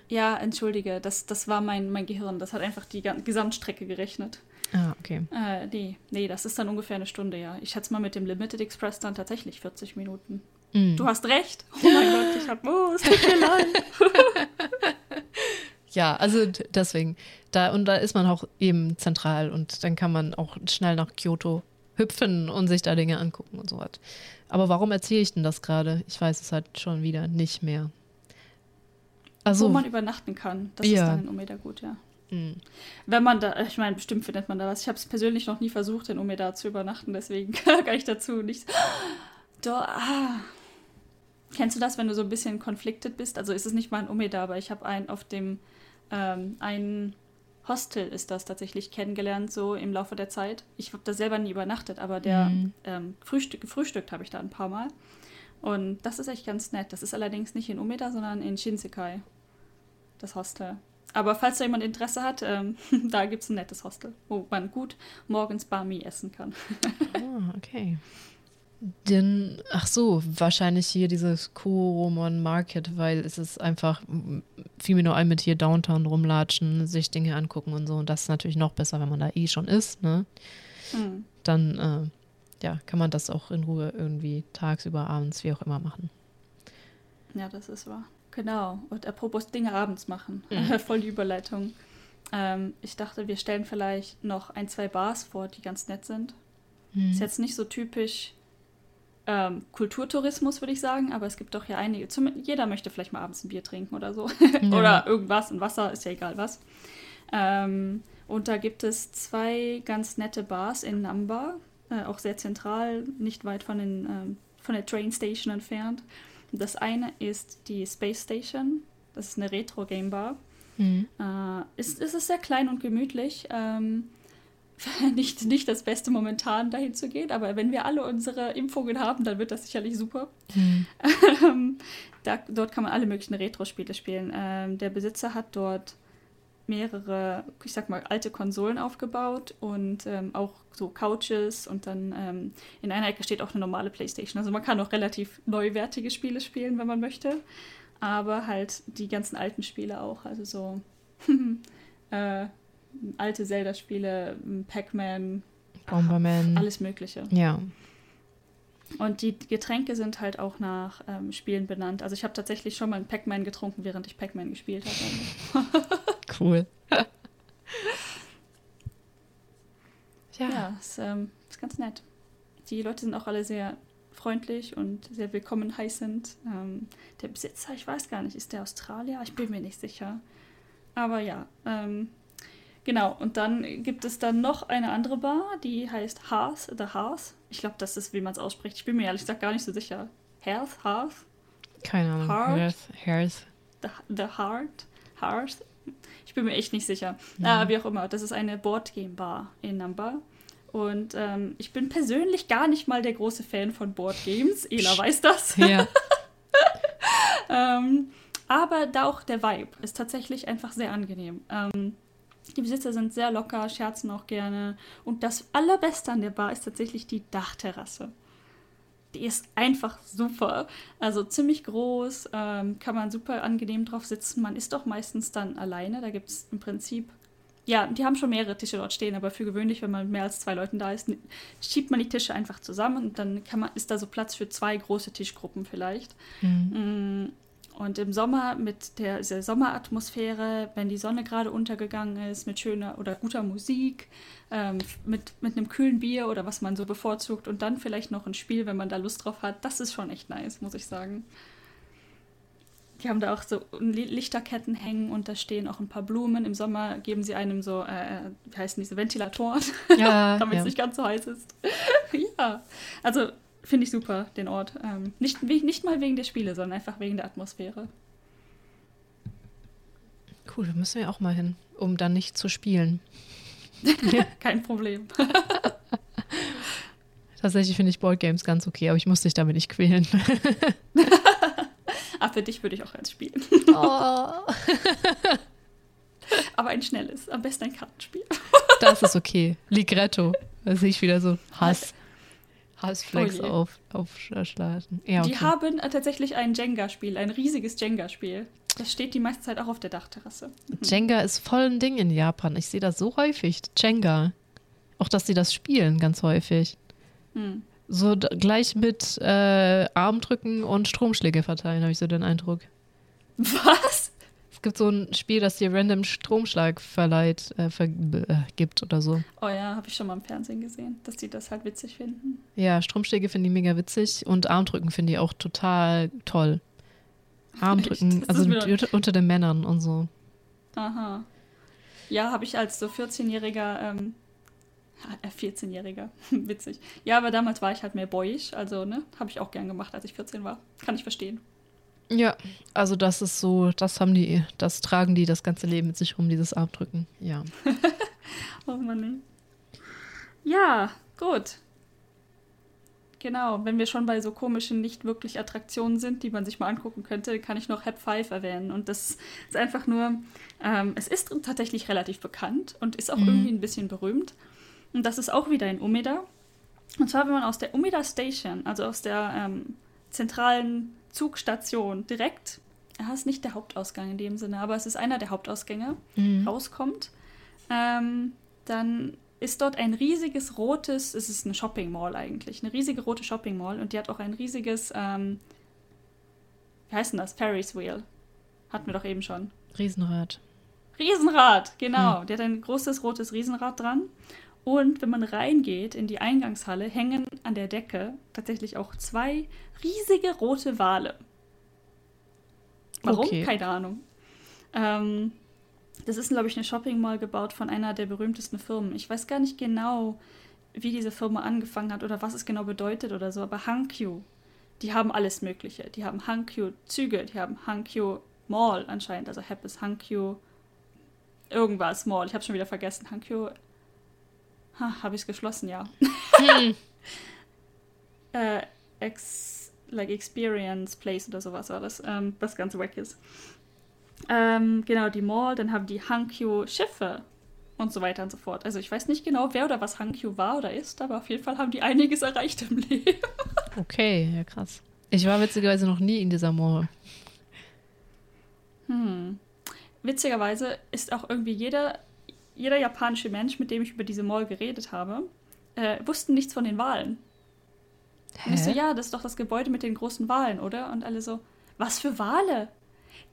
Ja, entschuldige, das, das war mein, mein Gehirn. Das hat einfach die Gesamtstrecke gerechnet. Ah, okay. Äh, nee, nee, das ist dann ungefähr eine Stunde, ja. Ich schätze mal mit dem Limited Express dann tatsächlich 40 Minuten. Mm. Du hast recht. Oh mein Gott, ich hab, oh, es tut mir leid. ja, also deswegen. Da, und da ist man auch eben zentral und dann kann man auch schnell nach Kyoto hüpfen und sich da Dinge angucken und so was. Aber warum erzähle ich denn das gerade? Ich weiß es halt schon wieder nicht mehr. Also, Wo man übernachten kann. Das ja. ist dann in Umeda gut, ja. Mhm. Wenn man da, ich meine, bestimmt findet man da was. Ich habe es persönlich noch nie versucht, in Umeda zu übernachten, deswegen kann ich dazu nicht. Doch, ah. Kennst du das, wenn du so ein bisschen conflicted bist? Also ist es nicht mal in Umeda, aber ich habe einen auf dem, ähm, ein Hostel ist das tatsächlich kennengelernt, so im Laufe der Zeit. Ich habe da selber nie übernachtet, aber der mhm. ähm, Frühstück, gefrühstückt habe ich da ein paar Mal. Und das ist echt ganz nett. Das ist allerdings nicht in Umeda, sondern in Shinsekai das Hostel. Aber falls da jemand Interesse hat, ähm, da gibt es ein nettes Hostel, wo man gut morgens Barmi essen kann. ah, okay. Denn, ach so, wahrscheinlich hier dieses Koromon Market, weil es ist einfach, fiel mir nur ein mit hier Downtown rumlatschen, sich Dinge angucken und so. Und das ist natürlich noch besser, wenn man da eh schon ist, ne? Hm. Dann, äh, ja, kann man das auch in Ruhe irgendwie tagsüber, abends, wie auch immer machen. Ja, das ist wahr. Genau. Und apropos Dinge abends machen. Mhm. Voll die Überleitung. Ähm, ich dachte, wir stellen vielleicht noch ein, zwei Bars vor, die ganz nett sind. Mhm. Ist jetzt nicht so typisch ähm, Kulturtourismus, würde ich sagen, aber es gibt doch hier einige. Zum, jeder möchte vielleicht mal abends ein Bier trinken oder so. Ja. oder irgendwas, ein Wasser, ist ja egal was. Ähm, und da gibt es zwei ganz nette Bars in Namba, äh, auch sehr zentral, nicht weit von, den, ähm, von der Train Station entfernt. Das eine ist die Space Station. Das ist eine Retro-Game-Bar. Mhm. Äh, ist, ist es sehr klein und gemütlich. Ähm, nicht, nicht das Beste momentan dahin zu gehen, aber wenn wir alle unsere Impfungen haben, dann wird das sicherlich super. Mhm. Ähm, da, dort kann man alle möglichen Retro-Spiele spielen. Ähm, der Besitzer hat dort mehrere, ich sag mal, alte Konsolen aufgebaut und ähm, auch so Couches und dann ähm, in einer Ecke steht auch eine normale Playstation. Also man kann auch relativ neuwertige Spiele spielen, wenn man möchte, aber halt die ganzen alten Spiele auch, also so äh, alte Zelda-Spiele, Pac-Man, Bomberman, alles Mögliche. Ja. Und die Getränke sind halt auch nach ähm, Spielen benannt. Also ich habe tatsächlich schon mal einen Pac-Man getrunken, während ich Pac-Man gespielt habe. cool. ja, ja ist, ähm, ist ganz nett. Die Leute sind auch alle sehr freundlich und sehr willkommen heißend. Ähm, der Besitzer, ich weiß gar nicht, ist der Australier? Ich bin mir nicht sicher. Aber ja, ähm, genau. Und dann gibt es dann noch eine andere Bar, die heißt Hearth, The Hearth. Ich glaube, das ist, wie man es ausspricht. Ich bin mir ehrlich gesagt gar nicht so sicher. Hearth, Hearth? Keine Ahnung. Hearth? Hearth. The, the Heart? Hearth? Ich bin mir echt nicht sicher. Ja. Äh, wie auch immer, das ist eine Boardgame-Bar in Namba. Und ähm, ich bin persönlich gar nicht mal der große Fan von Boardgames. Ela weiß das. Ja. ähm, aber da auch der Vibe ist tatsächlich einfach sehr angenehm. Ähm, die Besitzer sind sehr locker, scherzen auch gerne. Und das Allerbeste an der Bar ist tatsächlich die Dachterrasse die ist einfach super. Also ziemlich groß, ähm, kann man super angenehm drauf sitzen. Man ist doch meistens dann alleine. Da gibt es im Prinzip, ja, die haben schon mehrere Tische dort stehen, aber für gewöhnlich, wenn man mehr als zwei Leuten da ist, schiebt man die Tische einfach zusammen und dann kann man, ist da so Platz für zwei große Tischgruppen vielleicht. Mhm. Und im Sommer mit der, der Sommeratmosphäre, wenn die Sonne gerade untergegangen ist, mit schöner oder guter Musik, ähm, mit, mit einem kühlen Bier oder was man so bevorzugt und dann vielleicht noch ein Spiel, wenn man da Lust drauf hat, das ist schon echt nice, muss ich sagen. Die haben da auch so Lichterketten hängen und da stehen auch ein paar Blumen. Im Sommer geben sie einem so, äh, wie heißen diese Ventilatoren, ja, damit es ja. nicht ganz so heiß ist. ja, also finde ich super, den Ort. Ähm, nicht, nicht mal wegen der Spiele, sondern einfach wegen der Atmosphäre. Cool, da müssen wir auch mal hin, um dann nicht zu spielen. Kein Problem. Tatsächlich finde ich Boardgames ganz okay, aber ich muss dich damit nicht quälen. ah, für dich würde ich auch eins spielen. Oh. aber ein schnelles, am besten ein Kartenspiel. das ist okay. Ligretto. Da sehe ich wieder so Hass. Hassflex oh auf, aufschlagen. Ja, okay. Die haben äh, tatsächlich ein Jenga-Spiel, ein riesiges Jenga-Spiel. Das steht die meiste Zeit auch auf der Dachterrasse. Mhm. Jenga ist voll ein Ding in Japan. Ich sehe das so häufig. Jenga. Auch, dass sie das spielen, ganz häufig. Hm. So gleich mit äh, Armdrücken und Stromschläge verteilen, habe ich so den Eindruck. Was? Es gibt so ein Spiel, das dir random Stromschlag verleiht, äh, vergibt äh, oder so. Oh ja, habe ich schon mal im Fernsehen gesehen, dass die das halt witzig finden. Ja, Stromschläge finde ich mega witzig und Armdrücken finde ich auch total toll. Armdrücken, also unter den Männern und so. Aha. Ja, habe ich als so 14-jähriger, ähm, äh, 14-jähriger, witzig. Ja, aber damals war ich halt mehr boyisch, also, ne, habe ich auch gern gemacht, als ich 14 war. Kann ich verstehen. Ja, also das ist so, das haben die, das tragen die das ganze Leben mit sich rum, dieses Armdrücken, ja. oh Mann, nee. Ja, gut. Genau, wenn wir schon bei so komischen, nicht wirklich Attraktionen sind, die man sich mal angucken könnte, kann ich noch Hep 5 erwähnen. Und das ist einfach nur, ähm, es ist tatsächlich relativ bekannt und ist auch mhm. irgendwie ein bisschen berühmt. Und das ist auch wieder in Umeda. Und zwar, wenn man aus der Umeda Station, also aus der ähm, zentralen Zugstation direkt, ja, ist nicht der Hauptausgang in dem Sinne, aber es ist einer der Hauptausgänge, mhm. rauskommt, ähm, dann ist dort ein riesiges rotes, es ist eine Shopping Mall eigentlich, eine riesige rote Shopping Mall und die hat auch ein riesiges, ähm, wie heißt denn das? Ferris Wheel. Hatten wir doch eben schon. Riesenrad. Riesenrad, genau. Hm. Die hat ein großes rotes Riesenrad dran. Und wenn man reingeht in die Eingangshalle, hängen an der Decke tatsächlich auch zwei riesige rote Wale. Warum? Okay. Keine Ahnung. Ähm, das ist, glaube ich, eine Shopping Mall gebaut von einer der berühmtesten Firmen. Ich weiß gar nicht genau, wie diese Firma angefangen hat oder was es genau bedeutet oder so, aber Hankyu, die haben alles Mögliche. Die haben Hankyu Züge, die haben Hankyu Mall anscheinend, also Hep ist Hankyu irgendwas Mall. Ich habe schon wieder vergessen. Hankyu. Ha, habe ich es geschlossen, ja. Hm. äh, ex, like Experience Place oder sowas war das, ähm, was ganz wack ist. Ähm, genau, die Mall, dann haben die Hankyu-Schiffe und so weiter und so fort. Also ich weiß nicht genau, wer oder was Hankyu war oder ist, aber auf jeden Fall haben die einiges erreicht im Leben. Okay, ja krass. Ich war witzigerweise noch nie in dieser Mall. Hm. Witzigerweise ist auch irgendwie jeder, jeder japanische Mensch, mit dem ich über diese Mall geredet habe, äh, wussten nichts von den Wahlen. Hä? Und ich so, ja, das ist doch das Gebäude mit den großen Wahlen, oder? Und alle so, was für Wale?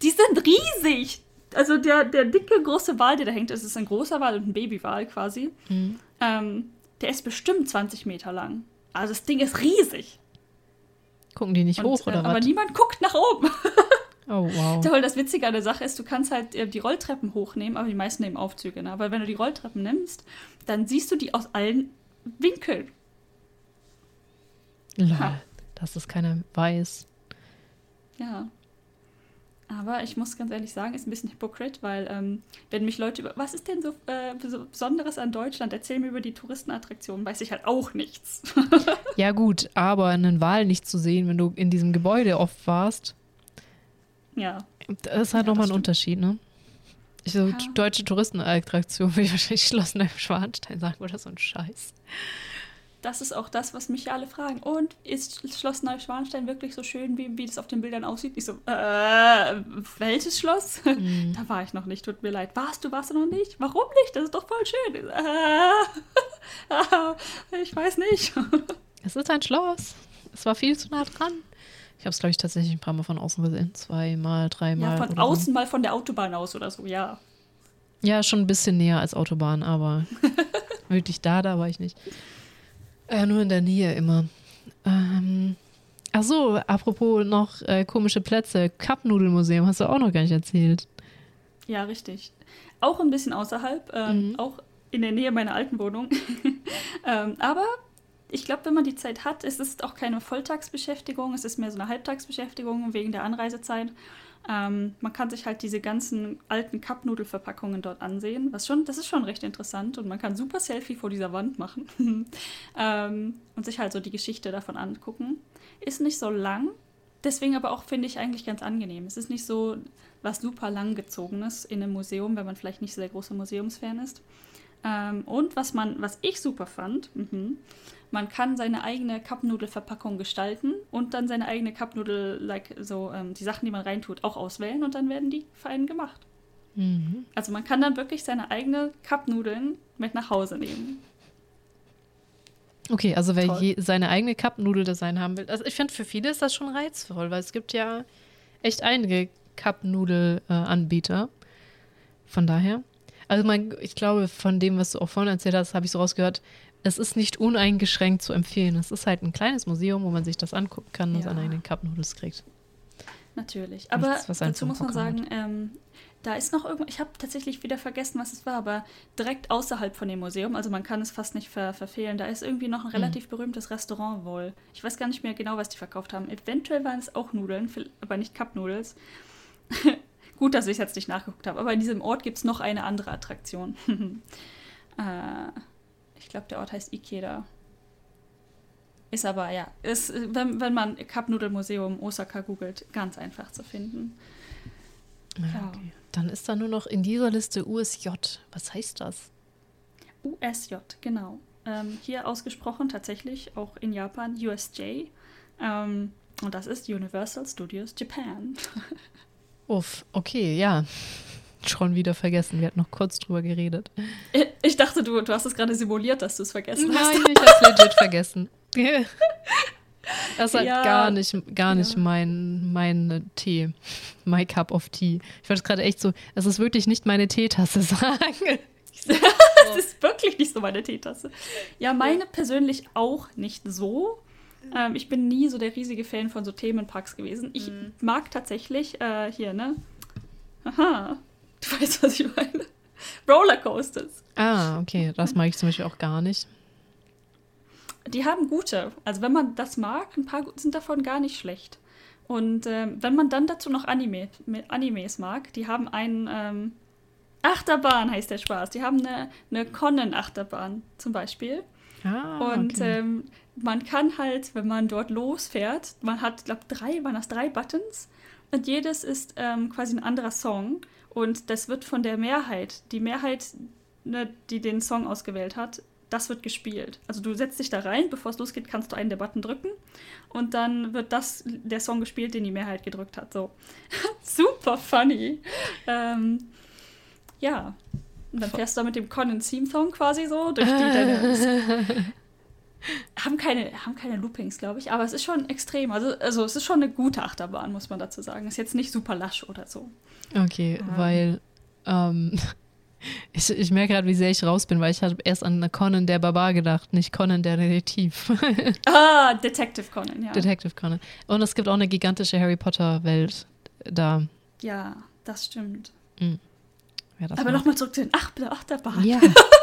Die sind riesig. Also der, der dicke, große Wal, der da hängt, das ist ein großer Wal und ein Babywal quasi. Mhm. Ähm, der ist bestimmt 20 Meter lang. Also das Ding ist riesig. Gucken die nicht und, hoch, oder äh, was? Aber niemand guckt nach oben. Oh, wow. Toll, das Witzige an der Sache ist, du kannst halt äh, die Rolltreppen hochnehmen, aber die meisten nehmen Aufzüge. Ne? Aber wenn du die Rolltreppen nimmst, dann siehst du die aus allen Winkeln. Lol, das ist keine Weiß. Ja. Aber ich muss ganz ehrlich sagen, ist ein bisschen hypocrite, weil ähm, wenn mich Leute über, was ist denn so, äh, so Besonderes an Deutschland, erzählen mir über die Touristenattraktionen, weiß ich halt auch nichts. ja gut, aber einen Wal nicht zu sehen, wenn du in diesem Gebäude oft warst, ja. Das ist halt ja, nochmal ein Unterschied, ne? Ich so, ja. deutsche Touristenattraktion will ich wahrscheinlich Schloss Neuschwanstein sagen oder so ein Scheiß das ist auch das, was mich alle fragen. Und ist Schloss Neuschwanstein wirklich so schön, wie, wie das auf den Bildern aussieht? Ich so, äh, welches Schloss? Mhm. Da war ich noch nicht, tut mir leid. Warst du, warst du noch nicht? Warum nicht? Das ist doch voll schön. Äh, ich weiß nicht. Es ist ein Schloss. Es war viel zu nah dran. Ich habe es, glaube ich, tatsächlich ein paar Mal von außen gesehen. Zweimal, dreimal. Ja, von außen so. mal von der Autobahn aus oder so, ja. Ja, schon ein bisschen näher als Autobahn, aber wirklich da, da war ich nicht. Ja, nur in der Nähe immer. Ähm, Ach so, apropos noch äh, komische Plätze. Cup-Nudelmuseum hast du auch noch gar nicht erzählt. Ja, richtig. Auch ein bisschen außerhalb, ähm, mhm. auch in der Nähe meiner alten Wohnung. ähm, aber ich glaube, wenn man die Zeit hat, ist es auch keine Volltagsbeschäftigung, es ist mehr so eine Halbtagsbeschäftigung wegen der Anreisezeit. Ähm, man kann sich halt diese ganzen alten Cup-Nudelverpackungen dort ansehen, was schon, das ist schon recht interessant und man kann super Selfie vor dieser Wand machen ähm, und sich halt so die Geschichte davon angucken. Ist nicht so lang, deswegen aber auch finde ich eigentlich ganz angenehm. Es ist nicht so was super langgezogenes in einem Museum, wenn man vielleicht nicht so der große Museumsfan ist. Ähm, und was man, was ich super fand, mh, man kann seine eigene Cup-Nudel-Verpackung gestalten und dann seine eigene Cup-Nudel, like so ähm, die Sachen, die man reintut, auch auswählen und dann werden die für einen gemacht. Mhm. Also man kann dann wirklich seine eigene Cup-Nudeln mit nach Hause nehmen. Okay, also wer je, seine eigene Cup-Nudel-Design haben will, also ich finde, für viele ist das schon reizvoll, weil es gibt ja echt einige Cup-Nudel-Anbieter. Von daher. Also mein, ich glaube, von dem, was du auch vorhin erzählt hast, habe ich so rausgehört, es ist nicht uneingeschränkt zu empfehlen. Es ist halt ein kleines Museum, wo man sich das angucken kann und ja. seine eigenen Cup Noodles kriegt. Natürlich. Aber Nichts, dazu muss man sagen, ähm, da ist noch irgendwo, ich habe tatsächlich wieder vergessen, was es war, aber direkt außerhalb von dem Museum, also man kann es fast nicht ver verfehlen, da ist irgendwie noch ein hm. relativ mhm. berühmtes Restaurant wohl. Ich weiß gar nicht mehr genau, was die verkauft haben. Eventuell waren es auch Nudeln, aber nicht Cup Noodles. Gut, dass ich jetzt nicht nachgeguckt habe, aber in diesem Ort gibt es noch eine andere Attraktion. äh, ich glaube, der Ort heißt Ikeda. Ist aber, ja, ist, wenn, wenn man Cup Noodle Museum Osaka googelt, ganz einfach zu finden. Ja. Okay. Dann ist da nur noch in dieser Liste USJ. Was heißt das? USJ, genau. Ähm, hier ausgesprochen tatsächlich auch in Japan USJ. Ähm, und das ist Universal Studios Japan. Uff, okay, ja schon wieder vergessen. Wir hatten noch kurz drüber geredet. Ich dachte, du, du hast es gerade simuliert, dass du es vergessen Nein, hast. Nein, ich habe es legit vergessen. Das ist halt ja, gar nicht, gar nicht ja. mein, mein Tee. My cup of tea. Ich wollte gerade echt so, es ist wirklich nicht meine Teetasse sagen. Es ist wirklich nicht so meine Teetasse. Ja, meine persönlich auch nicht so. Ähm, ich bin nie so der riesige Fan von so Themenparks gewesen. Ich mhm. mag tatsächlich äh, hier, ne? Aha, Du weißt, was ich meine? Rollercoasters. Ah, okay. Das mag ich zum Beispiel auch gar nicht. Die haben gute. Also wenn man das mag, ein paar sind davon gar nicht schlecht. Und ähm, wenn man dann dazu noch Anime, Animes mag, die haben einen ähm, Achterbahn, heißt der Spaß. Die haben eine, eine Conan-Achterbahn zum Beispiel. Ah, und okay. ähm, man kann halt, wenn man dort losfährt, man hat, glaube drei, waren das drei Buttons. Und jedes ist ähm, quasi ein anderer Song. Und das wird von der Mehrheit, die Mehrheit, ne, die den Song ausgewählt hat, das wird gespielt. Also du setzt dich da rein, bevor es losgeht, kannst du einen der Button drücken und dann wird das der Song gespielt, den die Mehrheit gedrückt hat. So super funny. Ähm, ja, und dann fährst du da mit dem Conan Theme Song quasi so durch die deine, haben keine haben keine Loopings, glaube ich, aber es ist schon extrem. Also also es ist schon eine gute Achterbahn, muss man dazu sagen. Ist jetzt nicht super lasch oder so. Okay, ähm. weil ähm, ich, ich merke gerade, wie sehr ich raus bin, weil ich habe erst an Conan der Barbar gedacht, nicht Conan der Detektiv. ah, Detective Conan, ja. Detective Conan. Und es gibt auch eine gigantische Harry Potter-Welt da. Ja, das stimmt. Mhm. Aber nochmal zurück zu den Achterbahnen. Ja.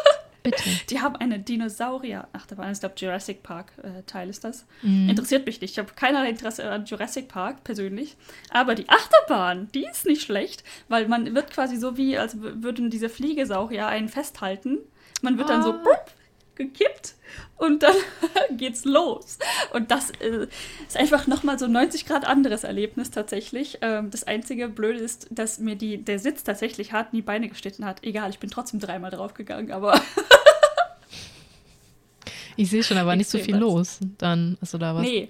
Bitte. Die haben eine Dinosaurier-Achterbahn. Ich glaube, Jurassic Park-Teil äh, ist das. Mm. Interessiert mich nicht. Ich habe keinerlei Interesse an Jurassic Park persönlich. Aber die Achterbahn, die ist nicht schlecht, weil man wird quasi so wie, als würden diese Fliegesaurier einen festhalten. Man wird ah. dann so brupp, ah. gekippt und dann geht's los. Und das äh, ist einfach nochmal so ein 90 Grad anderes Erlebnis tatsächlich. Ähm, das einzige Blöde ist, dass mir die, der Sitz tatsächlich hart in die Beine geschnitten hat. Egal, ich bin trotzdem dreimal draufgegangen, aber. ich sehe schon, da war nicht so viel was. los. Dann, also da was. Nee.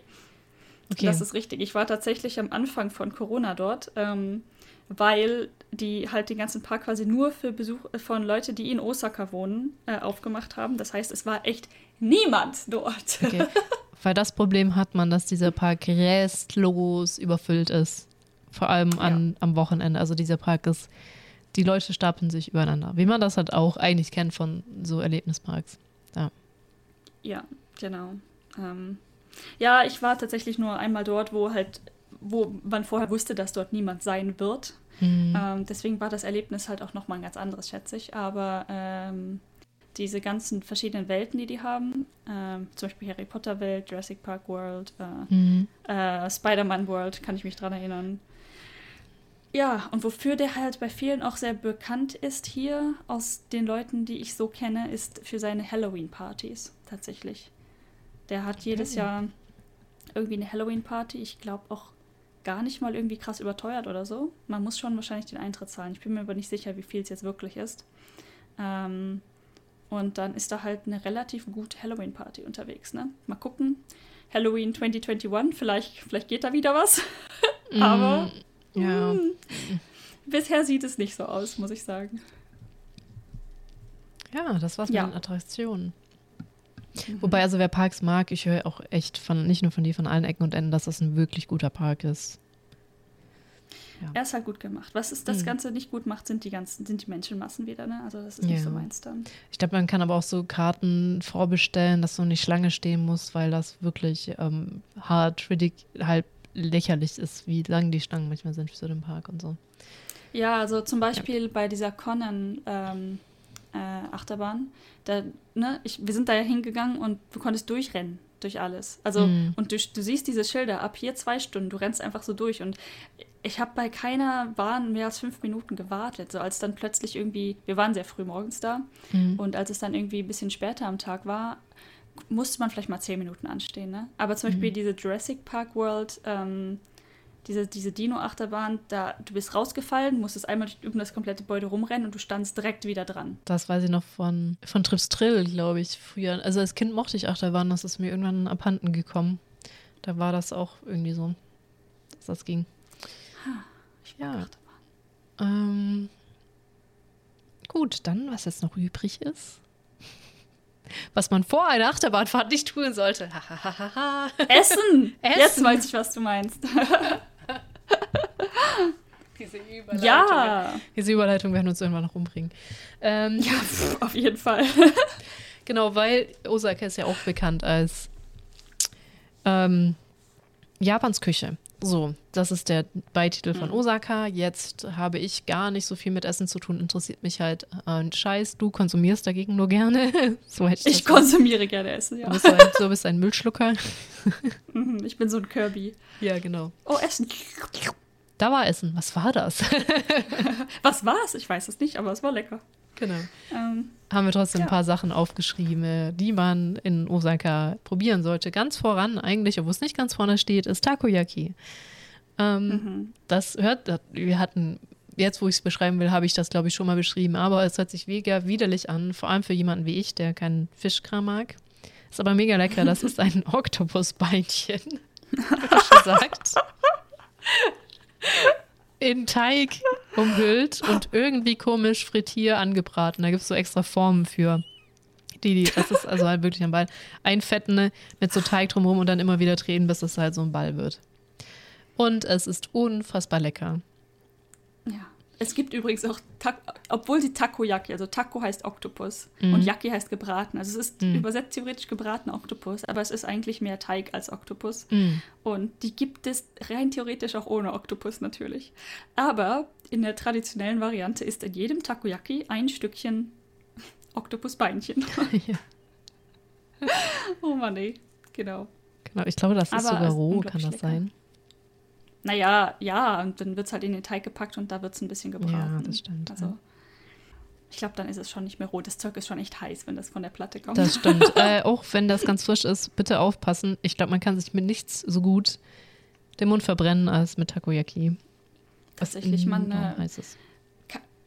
Okay. Das ist richtig. Ich war tatsächlich am Anfang von Corona dort. Ähm, weil die halt den ganzen Park quasi nur für Besuch äh, von Leuten, die in Osaka wohnen, äh, aufgemacht haben. Das heißt, es war echt niemand dort. Okay. Weil das Problem hat man, dass dieser Park restlos überfüllt ist. Vor allem an, ja. am Wochenende. Also dieser Park ist, die Leute stapeln sich übereinander. Wie man das halt auch eigentlich kennt von so Erlebnisparks. Ja, genau. Ähm, Ja, ich war tatsächlich nur einmal dort, wo halt, wo man vorher wusste, dass dort niemand sein wird. Mhm. Ähm, deswegen war das Erlebnis halt auch nochmal ein ganz anderes, schätze ich. Aber ähm, diese ganzen verschiedenen Welten, die die haben, ähm, zum Beispiel Harry Potter Welt, Jurassic Park World, äh, mhm. äh, Spider-Man World, kann ich mich dran erinnern. Ja, und wofür der halt bei vielen auch sehr bekannt ist hier, aus den Leuten, die ich so kenne, ist für seine Halloween-Partys tatsächlich. Der hat okay. jedes Jahr irgendwie eine Halloween-Party. Ich glaube auch gar nicht mal irgendwie krass überteuert oder so. Man muss schon wahrscheinlich den Eintritt zahlen. Ich bin mir aber nicht sicher, wie viel es jetzt wirklich ist. Ähm, und dann ist da halt eine relativ gute Halloween-Party unterwegs. Ne? Mal gucken. Halloween 2021, vielleicht, vielleicht geht da wieder was. aber mm, ja. mh, bisher sieht es nicht so aus, muss ich sagen. Ja, das war's ja. mit den Attraktionen. Mhm. Wobei, also wer Parks mag, ich höre auch echt von, nicht nur von dir, von allen Ecken und Enden, dass das ein wirklich guter Park ist. Ja. Er ist halt gut gemacht. Was ist das mhm. Ganze nicht gut macht, sind die ganzen, sind die Menschenmassen wieder, ne? Also das ist ja. nicht so meins dann. Ich glaube, man kann aber auch so Karten vorbestellen, dass du nicht Schlange stehen musst, weil das wirklich ähm, hart, halt lächerlich ist, wie lang die Schlangen manchmal sind für so den Park und so. Ja, also zum Beispiel ja. bei dieser Conan ähm, äh, Achterbahn, da, ne, ich, wir sind da ja hingegangen und du konntest durchrennen durch alles. Also, mm. und du, du siehst diese Schilder, ab hier zwei Stunden, du rennst einfach so durch. Und ich habe bei keiner Bahn mehr als fünf Minuten gewartet. So als dann plötzlich irgendwie, wir waren sehr früh morgens da, mm. und als es dann irgendwie ein bisschen später am Tag war, musste man vielleicht mal zehn Minuten anstehen. Ne? Aber zum Beispiel mm. diese Jurassic Park World, ähm, diese, diese Dino-Achterbahn, da du bist rausgefallen, musstest einmal durch das komplette Gebäude rumrennen und du standst direkt wieder dran. Das weiß ich noch von, von Trips Trill, glaube ich, früher. Also als Kind mochte ich Achterbahn, das ist mir irgendwann abhanden gekommen. Da war das auch irgendwie so, dass das ging. Ha, ich ja. Achterbahn. Ähm, gut, dann, was jetzt noch übrig ist was man vor einer Achterbahnfahrt nicht tun sollte. Essen! Essen! Jetzt weiß ich, was du meinst. Diese Überleitung. Ja. Diese Überleitung werden uns irgendwann noch umbringen. Ähm, ja, pff, auf jeden Fall. genau, weil Osaka ist ja auch bekannt als ähm, Japans Küche. So, das ist der Beititel von mhm. Osaka. Jetzt habe ich gar nicht so viel mit Essen zu tun. Interessiert mich halt äh, ein Scheiß. Du konsumierst dagegen nur gerne. so hätte ich ich konsumiere gerne Essen, ja. Du bist ein, so bist ein Müllschlucker. Mhm, ich bin so ein Kirby. Ja, genau. Oh, Essen. Da war Essen. Was war das? Was war es? Ich weiß es nicht, aber es war lecker. Genau. Ähm, Haben wir trotzdem ja. ein paar Sachen aufgeschrieben, die man in Osaka probieren sollte. Ganz voran eigentlich, obwohl es nicht ganz vorne steht, ist Takoyaki. Ähm, mhm. Das hört, wir hatten, jetzt wo ich es beschreiben will, habe ich das glaube ich schon mal beschrieben, aber es hört sich mega widerlich an, vor allem für jemanden wie ich, der keinen Fischkram mag. Ist aber mega lecker, das ist ein Oktopusbeinchen. schon gesagt in Teig umhüllt und irgendwie komisch frittier angebraten. Da gibt es so extra Formen für. Die, die, das ist also halt wirklich ein Ball. Einfetten ne, mit so Teig drumherum und dann immer wieder drehen, bis es halt so ein Ball wird. Und es ist unfassbar lecker. Es gibt übrigens auch, obwohl die Takoyaki, also Taco heißt Oktopus mhm. und Yaki heißt gebraten. Also es ist mhm. übersetzt theoretisch gebratener Oktopus, aber es ist eigentlich mehr Teig als Oktopus. Mhm. Und die gibt es rein theoretisch auch ohne Oktopus natürlich. Aber in der traditionellen Variante ist in jedem Takoyaki ein Stückchen Oktopusbeinchen. ja. oh Mann, ey. Genau. Genau, ich glaube, das ist aber sogar roh, kann das lecker. sein? Naja, ja, und dann wird es halt in den Teig gepackt und da wird es ein bisschen gebraten. Ja, das stimmt. Also, ich glaube, dann ist es schon nicht mehr roh. Das Zeug ist schon echt heiß, wenn das von der Platte kommt. Das stimmt. äh, auch wenn das ganz frisch ist, bitte aufpassen. Ich glaube, man kann sich mit nichts so gut den Mund verbrennen als mit Takoyaki. Tatsächlich, man. Äh, heiß ist.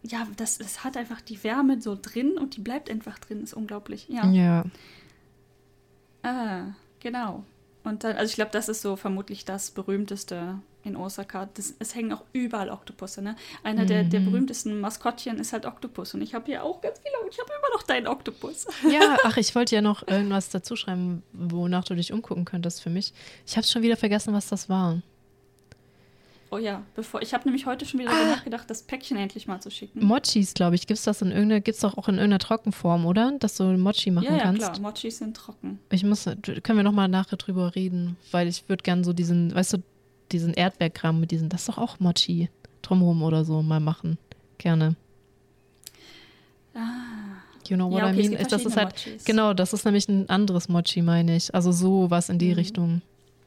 Ja, das, das hat einfach die Wärme so drin und die bleibt einfach drin. Ist unglaublich. Ja. Ja. Ah, genau. Und dann, also ich glaube, das ist so vermutlich das berühmteste in Osaka. Das, es hängen auch überall Oktopusse. Ne? Einer mhm. der, der mhm. berühmtesten Maskottchen ist halt Oktopus. Und ich habe hier auch ganz viele. Ich habe immer noch deinen Oktopus. Ja, ach, ich wollte ja noch irgendwas dazu schreiben, wonach du dich umgucken könntest für mich. Ich habe schon wieder vergessen, was das war. Oh ja, bevor. Ich habe nämlich heute schon wieder Ah. darüber nachgedacht, das Päckchen endlich mal zu schicken. Mochis, glaube ich, gibt's das in irgendeiner, gibt's doch auch in irgendeiner Trockenform, oder? Dass du Mochi machen ja, ja, kannst. klar. Mochis sind trocken. Ich muss, können wir noch mal nachher drüber reden, weil ich würde gern so diesen, weißt du, diesen Erdbeerkram mit diesen, das ist doch auch Mochi drumherum oder so mal machen. Gerne. You know what ja, okay, I mean? gibt Das ist halt, Mochis. genau, das ist nämlich ein anderes Mochi, meine ich. Also so was in die Mhm. Richtung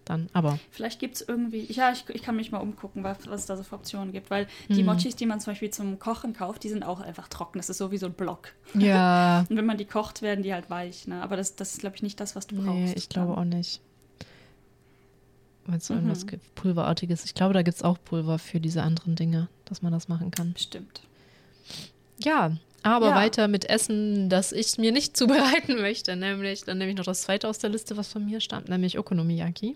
dann. Aber Vielleicht gibt es irgendwie, ja, ich, ich kann mich mal umgucken, was, was es da so für Optionen gibt, weil die Mhm. Mochis, die man zum Beispiel zum Kochen kauft, die sind auch einfach trocken. Das ist so wie so ein Block. ja, Und wenn man die kocht, werden die halt weich. Ne? Aber das, das ist, glaube ich, nicht das, was du brauchst. nee, ich glaube auch nicht. Wenn es so Mhm. irgendwas gibt, Pulverartiges. Ich glaube, da gibt es auch Pulver für diese anderen Dinge, dass man das machen kann. Bestimmt. Ja, aber Ja. weiter mit Essen, das ich mir nicht zubereiten möchte. Nämlich, dann nehme ich noch das zweite aus der Liste, was von mir stammt, nämlich Okonomiyaki.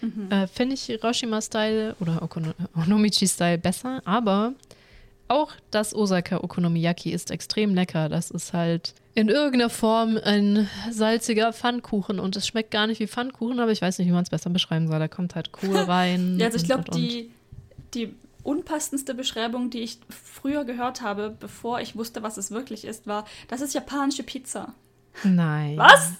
Mhm. Äh, Finde ich Hiroshima-Style oder Okono Onomichi-Style besser, aber auch das Osaka Okonomiyaki ist extrem lecker. Das ist halt in irgendeiner Form ein salziger Pfannkuchen und es schmeckt gar nicht wie Pfannkuchen, aber ich weiß nicht, wie man es besser beschreiben soll. Da kommt halt Kohl rein. Ja, also ich glaube, die, die unpassendste Beschreibung, die ich früher gehört habe, bevor ich wusste, was es wirklich ist, war, das ist japanische Pizza. Nein. Was?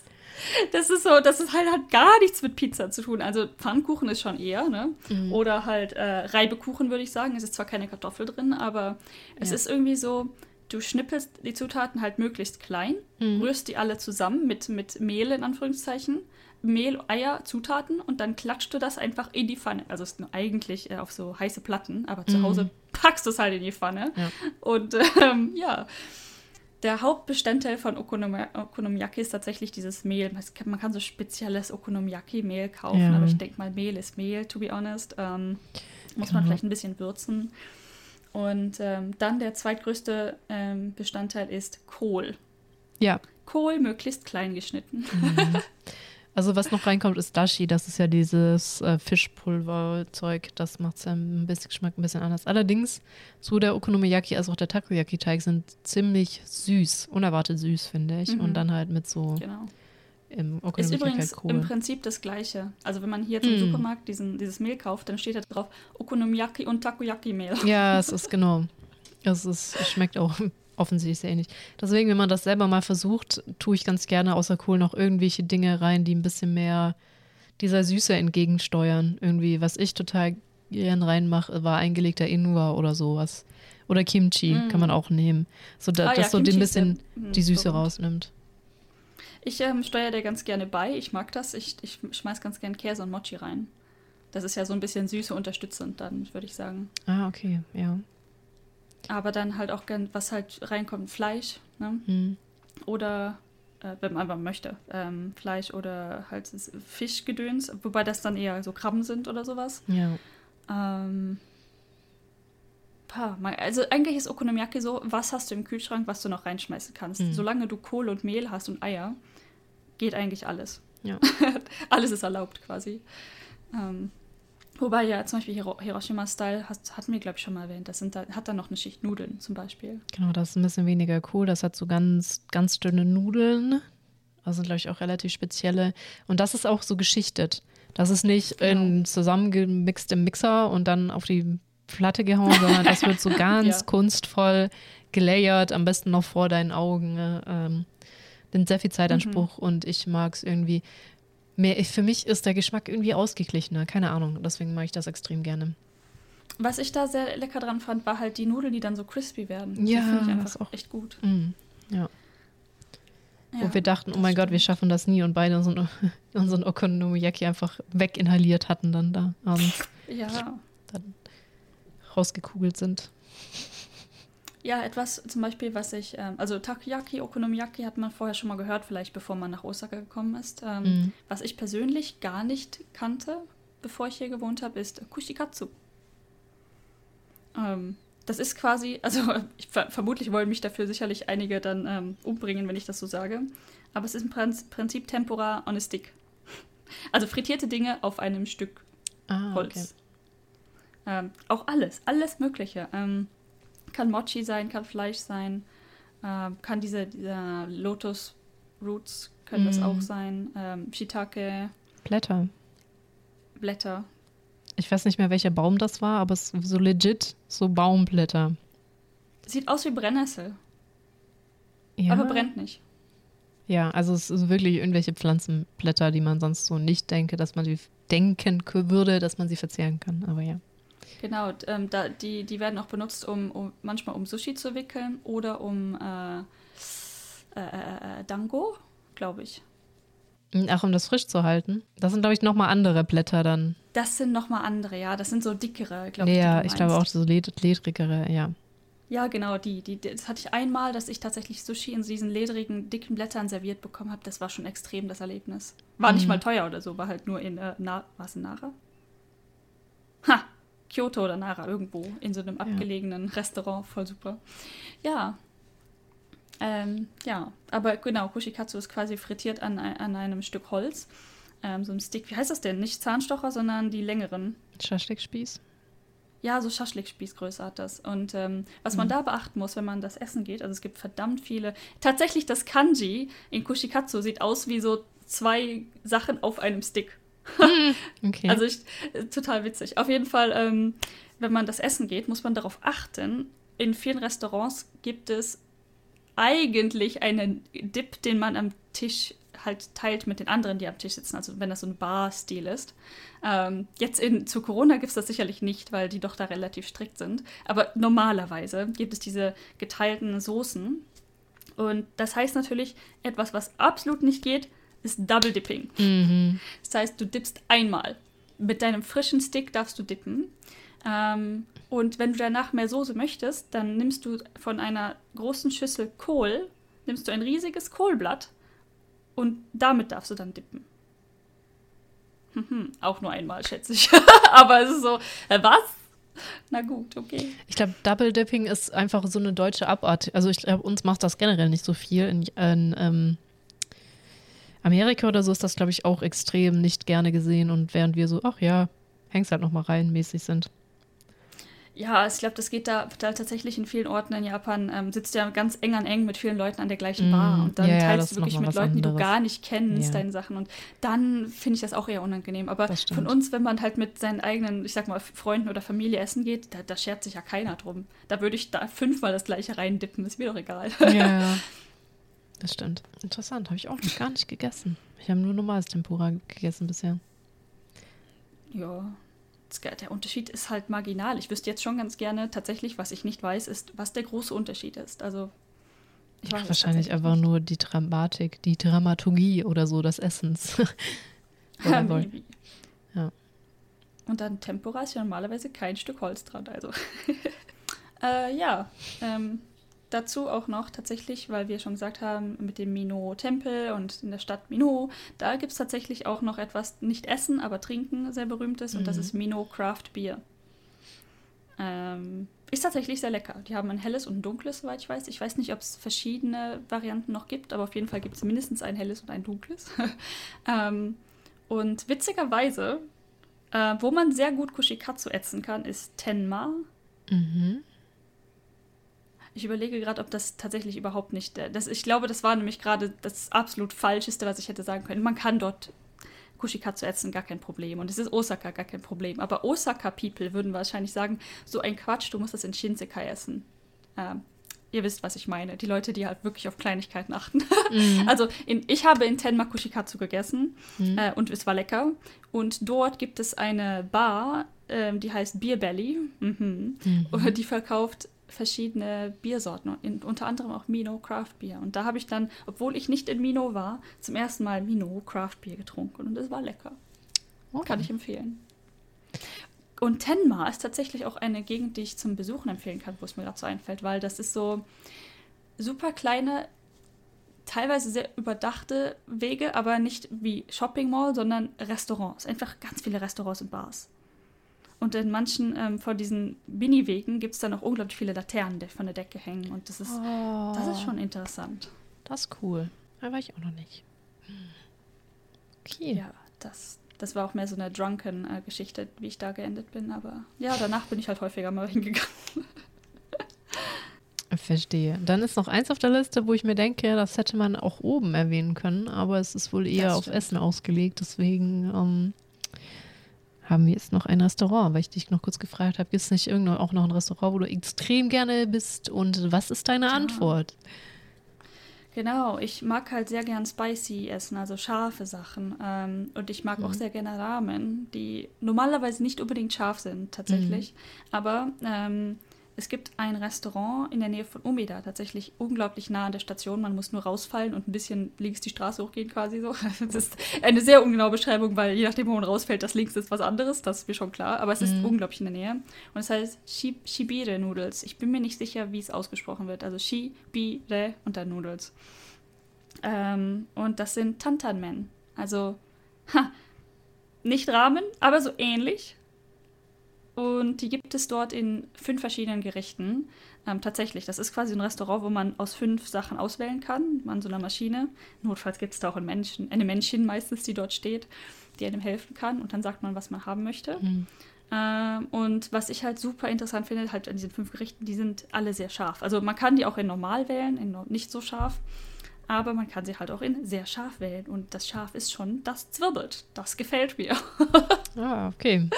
Das ist so, das ist halt, hat gar nichts mit Pizza zu tun. Also Pfannkuchen ist schon eher, ne? Mhm. Oder halt äh, Reibekuchen, würde ich sagen. Es ist zwar keine Kartoffel drin, aber es Ja. ist irgendwie so, du schnippelst die Zutaten halt möglichst klein, Mhm. rührst die alle zusammen mit, mit Mehl in Anführungszeichen. Mehl, Eier, Zutaten und dann klatscht du das einfach in die Pfanne. Also es ist nur eigentlich äh, auf so heiße Platten, aber zu Mhm. Hause packst du es halt in die Pfanne. Ja. Und ähm, ja, der Hauptbestandteil von Okonomi Okonomiyaki ist tatsächlich dieses Mehl. Man kann so spezielles Okonomiyaki-Mehl kaufen, Ja. aber ich denke mal, Mehl ist Mehl, to be honest. Ähm, muss man Genau. vielleicht ein bisschen würzen. Und ähm, dann der zweitgrößte ähm, Bestandteil ist Kohl. Ja, Kohl möglichst klein geschnitten. Also was noch reinkommt, ist Dashi. Das ist ja dieses äh, Fischpulverzeug. Das macht es ja ein bisschen Geschmack ein bisschen anders. Allerdings, so der Okonomiyaki als auch der Takoyaki-Teig sind ziemlich süß. Unerwartet süß, finde ich. Mhm. Und dann halt mit so Genau. Im Ist übrigens halt im Kohl. Prinzip das Gleiche. Also wenn man hier zum Mm. Supermarkt diesen, dieses Mehl kauft, dann steht da drauf Okonomiyaki und Takoyaki-Mehl. Ja, es ist genau. Es ist, es schmeckt auch offensichtlich sehr ähnlich. Deswegen, wenn man das selber mal versucht, tue ich ganz gerne außer Kohl noch irgendwelche Dinge rein, die ein bisschen mehr dieser Süße entgegensteuern. Irgendwie, was ich total gern reinmache, war eingelegter Ingwer oder sowas. Oder Kimchi Mm. kann man auch nehmen. So, da, Ah dass ja, so Kimchi ist bisschen sehr, mm, die Süße berühmt. rausnimmt. Ich ähm, steuere da ganz gerne bei. Ich mag das. Ich, ich schmeiß ganz gern Käse und Mochi rein. Das ist ja so ein bisschen Süße unterstützend, dann würde ich sagen. Ah, okay, ja. Aber dann halt auch gern, was halt reinkommt, Fleisch. Ne? Hm. Oder, äh, wenn man einfach möchte, ähm, Fleisch oder halt Fischgedöns. Wobei das dann eher so Krabben sind oder sowas. Ja. Ähm, also eigentlich ist Okonomiyaki so, was hast du im Kühlschrank, was du noch reinschmeißen kannst. Mhm. Solange du Kohl und Mehl hast und Eier, geht eigentlich alles. Ja. alles ist erlaubt quasi. Ähm, wobei ja zum Beispiel Hiro Hiroshima-Style hast- hatten wir, glaube ich, schon mal erwähnt. Das sind da, hat dann noch eine Schicht Nudeln zum Beispiel. Genau, das ist ein bisschen weniger cool. Das hat so ganz, ganz dünne Nudeln. Das sind, glaube ich, auch relativ spezielle. Und das ist auch so geschichtet. Das ist nicht Genau. in zusammengemixt im Mixer und dann auf die Platte gehauen, sondern das wird so ganz Ja. kunstvoll gelayert, am besten noch vor deinen Augen. ne? Ähm, nimmt sehr viel Zeitanspruch Mhm. und ich mag es irgendwie mehr. Für mich ist der Geschmack irgendwie ausgeglichener. Keine Ahnung. Deswegen mag ich das extrem gerne. Was ich da sehr lecker dran fand, war halt die Nudeln, die dann so crispy werden. Ja, die finde ich das einfach auch. echt gut. Mm, ja. Ja, Wo wir dachten, oh mein Gott, wir stimmt. schaffen das nie und beide unseren, unseren Okonomiyaki einfach weginhaliert hatten, dann da Ja. rausgekugelt sind. Ja, etwas zum Beispiel, was ich, ähm, also Takoyaki, Okonomiyaki hat man vorher schon mal gehört, vielleicht bevor man nach Osaka gekommen ist. Ähm, Mhm. Was ich persönlich gar nicht kannte, bevor ich hier gewohnt habe, ist Kushikatsu. Ähm, das ist quasi, also ich, ver vermutlich wollen mich dafür sicherlich einige dann ähm, umbringen, wenn ich das so sage. Aber es ist im Prinz- Prinzip Tempura on a stick. Also frittierte Dinge auf einem Stück Ah, Holz. Ähm, auch alles, alles Mögliche. Kann Mochi sein, kann Fleisch sein, ähm, kann diese, diese Lotus Roots können das Mm. auch sein, ähm, Shiitake, Blätter. Blätter. Ich weiß nicht mehr, welcher Baum das war, aber es ist so legit, so Baumblätter. Sieht aus wie Brennnessel, Ja. aber brennt nicht. Ja, also es ist wirklich irgendwelche Pflanzenblätter, die man sonst so nicht denke, dass man sie denken würde, dass man sie verzehren kann. Aber ja. Genau, ähm, da, die, die werden auch benutzt, um, um manchmal um Sushi zu wickeln oder um äh, äh, äh, äh, Dango, glaube ich. Ach, um das frisch zu halten. Das sind, glaube ich, nochmal andere Blätter dann. Das sind nochmal andere, ja. Das sind so dickere, glaube ich. ja, ich glaube auch so led ledrigere, ja. Ja, genau, die, die. Das hatte ich einmal, dass ich tatsächlich Sushi in diesen ledrigen, dicken Blättern serviert bekommen habe. Das war schon extrem das Erlebnis. War nicht Mhm. mal teuer oder so, war halt nur in, äh, Na war es in Nara? Kyoto oder Nara, irgendwo in so einem abgelegenen Restaurant, voll super. Ja. Ähm, ja, aber genau, Kushikatsu ist quasi frittiert an, an einem Stück Holz. Ähm, so ein Stick, wie heißt das denn? Nicht Zahnstocher, sondern die längeren. Schaschlikspieß. Ja, so Schaschlikspießgröße hat das. Und ähm, was man da beachten muss, wenn man das essen geht, also es gibt verdammt viele. Tatsächlich, das Kanji in Kushikatsu sieht aus wie so zwei Sachen auf einem Stick. Okay. Also ich, total witzig. Auf jeden Fall, ähm, wenn man das essen geht, muss man darauf achten. In vielen Restaurants gibt es eigentlich einen Dip, den man am Tisch halt teilt mit den anderen, die am Tisch sitzen. Also wenn das so ein Bar-Stil ist. Ähm, jetzt in, zu Corona gibt es das sicherlich nicht, weil die doch da relativ strikt sind. Aber normalerweise gibt es diese geteilten Soßen. Und das heißt natürlich, etwas, was absolut nicht geht, ist Double Dipping. mhm. Das heißt, du dippst einmal. Mit deinem frischen Stick darfst du dippen. Ähm, und wenn du danach mehr Soße möchtest, dann nimmst du von einer großen Schüssel Kohl, nimmst du ein riesiges Kohlblatt und damit darfst du dann dippen. Mhm, auch nur einmal, schätze ich. Aber es ist so, äh, was? Na gut, okay. Ich glaube, Double Dipping ist einfach so eine deutsche Abart. Also ich glaube, uns macht das generell nicht so viel. In, in ähm, Amerika oder so ist das, glaube ich, auch extrem nicht gerne gesehen. Und während wir so, ach ja, hängst halt noch mal rein, mäßig sind. Ja, ich glaube, das geht da, da tatsächlich in vielen Orten in Japan, ähm, sitzt ja ganz eng an eng mit vielen Leuten an der gleichen Mm, Bar. Und dann ja, ja, teilst ist du wirklich mit Leuten, die du anderes. gar nicht kennst, Ja. deine Sachen. Und dann finde ich das auch eher unangenehm. Aber von uns, wenn man halt mit seinen eigenen, ich sag mal, Freunden oder Familie essen geht, da, da schert sich ja keiner drum. Da würde ich da fünfmal das gleiche reindippen, ist mir doch egal. Ja. Das stimmt. Interessant, habe ich auch noch gar nicht gegessen. Ich habe nur normales Tempura gegessen bisher. Ja. Der Unterschied ist halt marginal. Ich wüsste jetzt schon ganz gerne, tatsächlich, was ich nicht weiß, ist, was der große Unterschied ist. Also, ich weiß es Wahrscheinlich einfach nur die Dramatik, die Dramaturgie oder so des Essens. Maybe. Ja. Und dann Tempura ist ja normalerweise kein Stück Holz dran, also. äh, ja, ähm, dazu auch noch tatsächlich, weil wir schon gesagt haben, mit dem Mino-Tempel und in der Stadt Mino, da gibt es tatsächlich auch noch etwas, nicht Essen, aber Trinken, sehr berühmtes, und das Mhm. ist Mino Craft Beer. Ähm, ist tatsächlich sehr lecker. Die haben ein helles und ein dunkles, soweit ich weiß. Ich weiß nicht, ob es verschiedene Varianten noch gibt, aber auf jeden Fall gibt es mindestens ein helles und ein dunkles. ähm, und witzigerweise, äh, wo man sehr gut Kushikatsu ätzen kann, ist Tenma. mhm. Ich überlege gerade, ob das tatsächlich überhaupt nicht. Das, ich glaube, das war nämlich gerade das absolut Falscheste, was ich hätte sagen können. Man kann dort Kushikatsu essen, gar kein Problem. Und es ist Osaka, gar kein Problem. Aber Osaka-People würden wahrscheinlich sagen: so ein Quatsch, du musst das in Shinsekai essen. Ähm, ihr wisst, was ich meine. Die Leute, die halt wirklich auf Kleinigkeiten achten. Mhm. Also, in, ich habe in Tenma Kushikatsu gegessen Mhm. äh, und es war lecker. Und dort gibt es eine Bar, ähm, die heißt Beer Belly. Mhm. Mhm. Die verkauft verschiedene Biersorten, in, unter anderem auch Mino Craft Beer. Und da habe ich dann, obwohl ich nicht in Mino war, zum ersten Mal Mino Craft Beer getrunken. Und es war lecker. Oh. Kann ich empfehlen. Und Tenma ist tatsächlich auch eine Gegend, die ich zum Besuchen empfehlen kann, wo es mir gerade so einfällt, weil das ist so super kleine, teilweise sehr überdachte Wege, aber nicht wie Shopping Mall, sondern Restaurants. Einfach ganz viele Restaurants und Bars. Und in manchen ähm, von diesen Mini-Wegen gibt es dann auch unglaublich viele Laternen, die von der Decke hängen. Und das ist, Oh, das ist schon interessant. Das ist cool. Da war ich auch noch nicht. Okay. Ja, das, das war auch mehr so eine Drunken-Geschichte, wie ich da geendet bin. Aber ja, danach bin ich halt häufiger mal hingegangen. Verstehe. Dann ist noch eins auf der Liste, wo ich mir denke, das hätte man auch oben erwähnen können, aber es ist wohl eher auf. Essen ausgelegt, deswegen ähm, haben wir jetzt noch ein Restaurant, weil ich dich noch kurz gefragt habe, gibt es nicht irgendwo auch noch ein Restaurant, wo du extrem gerne bist und was ist deine ja. Antwort? Genau, ich mag halt sehr gern spicy essen, also scharfe Sachen. Ähm, und ich mag mhm. auch sehr gerne Ramen, die normalerweise nicht unbedingt scharf sind, tatsächlich. Mhm. Aber ähm, es gibt ein Restaurant in der Nähe von Umeda, tatsächlich unglaublich nah an der Station. Man muss nur rausfallen und ein bisschen links die Straße hochgehen, quasi so. Das ist eine sehr ungenaue Beschreibung, weil je nachdem, wo man rausfällt, das links ist was anderes, das ist mir schon klar. Aber es ist mhm. unglaublich in der Nähe. Und es heißt Shibire Noodles. Ich bin mir nicht sicher, wie es ausgesprochen wird. Also Shibire und dann Noodles. Ähm, und das sind Tantanmen. Also, ha, nicht Ramen, aber so ähnlich. Und die gibt es dort in fünf verschiedenen Gerichten. Ähm, tatsächlich, das ist quasi ein Restaurant, wo man aus fünf Sachen auswählen kann, an so einer Maschine. Notfalls gibt es da auch einen Menschen, eine Männchen meistens, die dort steht, die einem helfen kann. Und dann sagt man, was man haben möchte. Mhm. Ähm, und was ich halt super interessant finde, halt an diesen fünf Gerichten, die sind alle sehr scharf. Also man kann die auch in normal wählen, in nicht so scharf. Aber man kann sie halt auch in sehr scharf wählen. Und das Scharf ist schon, das zwirbelt. Das gefällt mir. ah, okay.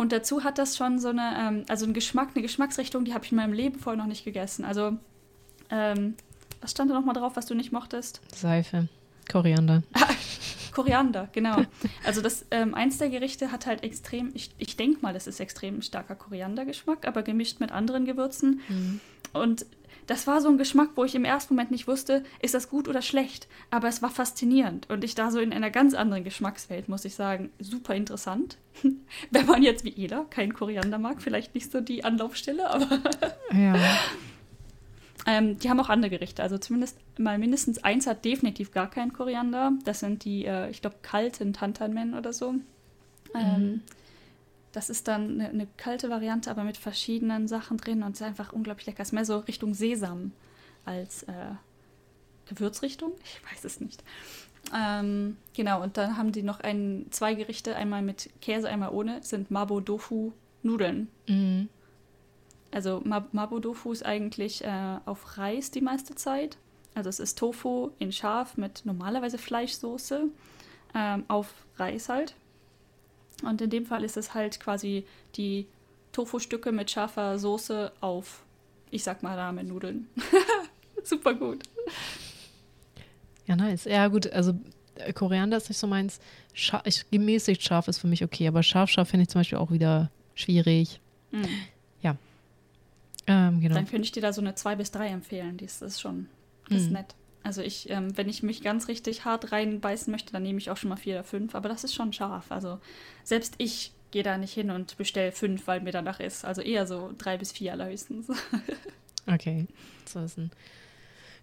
Und dazu hat das schon so eine, ähm, also ein Geschmack, eine Geschmacksrichtung, die habe ich in meinem Leben vorher noch nicht gegessen. Also, ähm, was stand da nochmal drauf, was du nicht mochtest? Seife. Koriander. Koriander, genau. Also das ähm, eins der Gerichte hat halt extrem, ich, ich denke mal, das ist extrem starker Koriandergeschmack, aber gemischt mit anderen Gewürzen. Mhm. Und das war so ein Geschmack, wo ich im ersten Moment nicht wusste, ist das gut oder schlecht. Aber es war faszinierend und ich da so in einer ganz anderen Geschmackswelt, muss ich sagen, super interessant. Wenn man jetzt wie Ela kein Koriander mag, vielleicht nicht so die Anlaufstelle, aber. ja. Ähm, die haben auch andere Gerichte. Also zumindest mal mindestens eins hat definitiv gar keinen Koriander. Das sind die, äh, ich glaube, kalten Tantanmen oder so. Mhm. Das ist dann eine, eine, kalte Variante, aber mit verschiedenen Sachen drin und es ist einfach unglaublich lecker. Es ist mehr so Richtung Sesam als äh, Gewürzrichtung. Ich weiß es nicht. Ähm, genau, und dann haben die noch ein, zwei Gerichte, einmal mit Käse, einmal ohne, sind Mabo Dofu Nudeln. Mhm. Also Mabo Dofu ist eigentlich äh, auf Reis die meiste Zeit. Also es ist Tofu in scharf mit normalerweise Fleischsoße ähm, auf Reis halt. Und in dem Fall ist es halt quasi die Tofu-Stücke mit scharfer Soße auf, ich sag mal, Ramen-Nudeln. Super gut. Ja, nice. Ja, gut, also äh, Koriander ist nicht so meins. Scha ich, gemäßigt scharf ist für mich okay, aber scharf, scharf finde ich zum Beispiel auch wieder schwierig. Mhm. Ja. Ähm, genau. Dann könnte ich dir da so eine 2 bis 3 empfehlen. Die ist, ist schon ist mhm. nett. Also ich, ähm, wenn ich mich ganz richtig hart reinbeißen möchte, dann nehme ich auch schon mal vier oder fünf, aber das ist schon scharf. Also selbst ich gehe da nicht hin und bestelle fünf, weil mir danach ist. Also eher so drei bis vier allerhöchstens. okay. So ist ein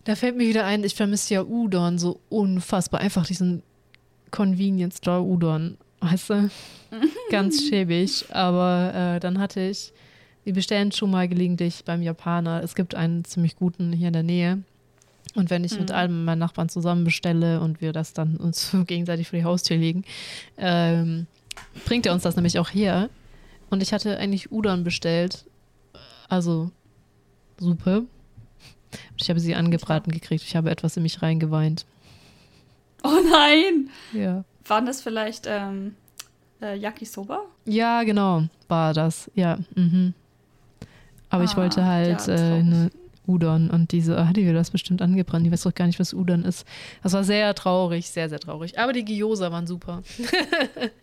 da fällt mir wieder ein, ich vermisse ja Udon so unfassbar. Einfach diesen Convenience Store Udon, weißt du? Ganz schäbig. Aber äh, dann hatte ich, wir bestellen schon mal gelegentlich beim Japaner. Es gibt einen ziemlich guten hier in der Nähe. Und wenn ich mhm. mit einem meinen Nachbarn zusammen bestelle und wir das dann uns gegenseitig vor die Haustür legen, ähm, bringt er uns das nämlich auch her. Und ich hatte eigentlich Udon bestellt. Also Suppe. Ich habe sie angebraten gekriegt. Ich habe etwas in mich reingeweint. Oh nein! Ja. Waren das vielleicht ähm, äh, Yakisoba? Ja, genau, war das. Ja. Mhm. Aber ah, ich wollte halt ja, äh, eine Udon und diese, ah, die wird das bestimmt angebrannt. Die weiß doch gar nicht, was Udon ist. Das war sehr traurig, sehr, sehr traurig. Aber die Gyoza waren super.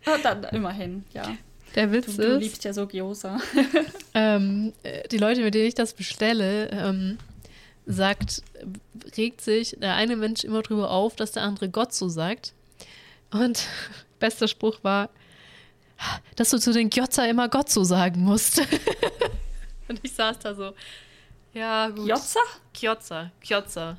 ja, dann immerhin, ja. Der Witz du, ist. Du liebst ja so Gyoza. ähm, äh, die Leute, mit denen ich das bestelle, ähm, sagt, regt sich der eine Mensch immer drüber auf, dass der andere Gott so sagt. Und bester Spruch war, dass du zu den Gyoza immer Gott so sagen musst. und ich saß da so, ja, gut. Kjotza? Kjotza, Kjotza.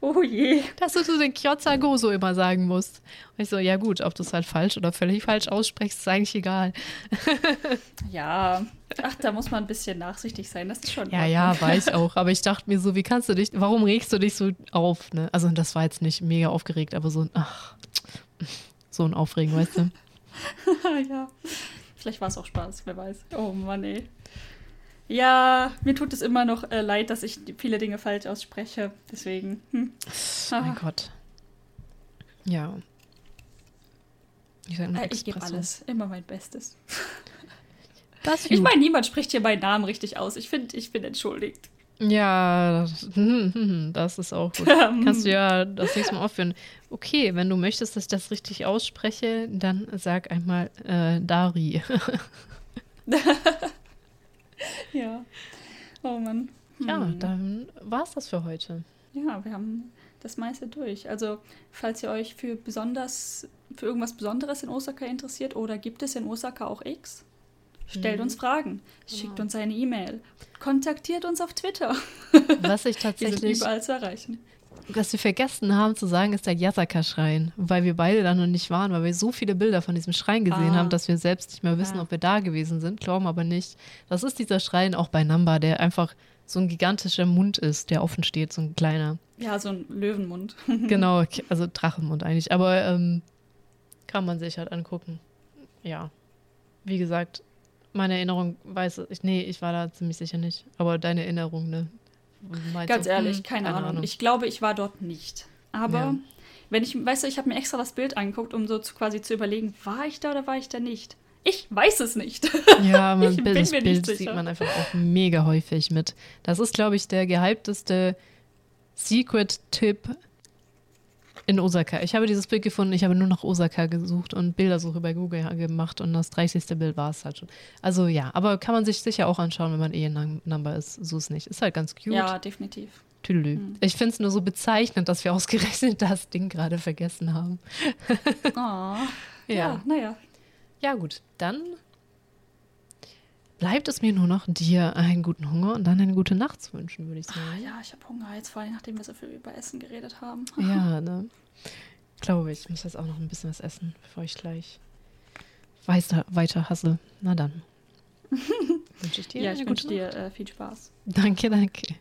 Oh je. Dass du den Kjotza Gozo immer sagen musst. Und ich so, ja gut, ob du es halt falsch oder völlig falsch aussprichst, ist eigentlich egal. ja, ach, da muss man ein bisschen nachsichtig sein, das ist schon. Ja, ja, weiß auch. Aber ich dachte mir so, wie kannst du dich, warum regst du dich so auf, ne? Also das war jetzt nicht mega aufgeregt, aber so ein, ach, so ein Aufregen, weißt du? ja. Vielleicht war es auch Spaß, wer weiß. Oh Mann, ey. Ja, mir tut es immer noch äh, leid, dass ich viele Dinge falsch ausspreche. Deswegen. Hm. Oh mein Gott. Ja. Ich, sag äh, ich gebe alles, immer mein Bestes. Das ich meine, niemand spricht hier meinen Namen richtig aus. Ich finde, ich bin entschuldigt. Ja, das ist auch gut. Kannst du ja das nächste Mal aufführen. Okay, wenn du möchtest, dass ich das richtig ausspreche, dann sag einmal äh, Dari. ja. Oh Mann. Ja, hm. dann war es das für heute. Ja, wir haben das meiste durch. Also, falls ihr euch für besonders, für irgendwas Besonderes in Osaka interessiert oder gibt es in Osaka auch X? Stellt mhm. uns Fragen, genau. schickt uns eine E-Mail, kontaktiert uns auf Twitter. Was ich tatsächlich. Überall zu erreichen. Was wir vergessen haben zu sagen, ist der Yasaka-Schrein, weil wir beide da noch nicht waren, weil wir so viele Bilder von diesem Schrein gesehen ah. haben, dass wir selbst nicht mehr wissen, ja. ob wir da gewesen sind, glauben aber nicht. Das ist dieser Schrein auch bei Namba, der einfach so ein gigantischer Mund ist, der offen steht, so ein kleiner. Ja, so ein Löwenmund. genau, also Drachenmund eigentlich. Aber ähm, kann man sich halt angucken. Ja. Wie gesagt, meine Erinnerung weiß ich, nee, ich war da ziemlich sicher nicht. Aber deine Erinnerung, ne? Ganz du, ehrlich, hm, keine, Ahnung. Ahnung. Ich glaube, ich war dort nicht. Aber ja. wenn ich, weißt du, ich habe mir extra das Bild angeguckt, um so zu, quasi zu überlegen, war ich da oder war ich da nicht? Ich weiß es nicht. Ja, man, ich das Bild sieht man einfach auch mega häufig mit. Das ist, glaube ich, der gehypteste Secret-Tipp in Osaka. Ich habe dieses Bild gefunden, ich habe nur nach Osaka gesucht und Bildersuche bei Google gemacht und das 30. Bild war es halt schon. Also ja, aber kann man sich sicher auch anschauen, wenn man eh ein Number ist. So ist nicht. Ist halt ganz cute. Ja, definitiv. Tüdelü. Hm. Ich finde es nur so bezeichnend, dass wir ausgerechnet das Ding gerade vergessen haben. oh. Ja, ja naja. Ja, gut. Dann bleibt es mir nur noch, dir einen guten Hunger und dann eine gute Nacht zu wünschen, würde ich sagen. Ah, ja, ich habe Hunger, jetzt vor allem, nachdem wir so viel über Essen geredet haben. ja, ne? Glaube ich. Ich muss jetzt auch noch ein bisschen was essen, bevor ich gleich weiter, weiter hasse. Na dann. wünsche ich dir Ja, ich wünsche dir äh, viel Spaß. Danke, danke.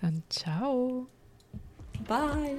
Dann ciao. Bye.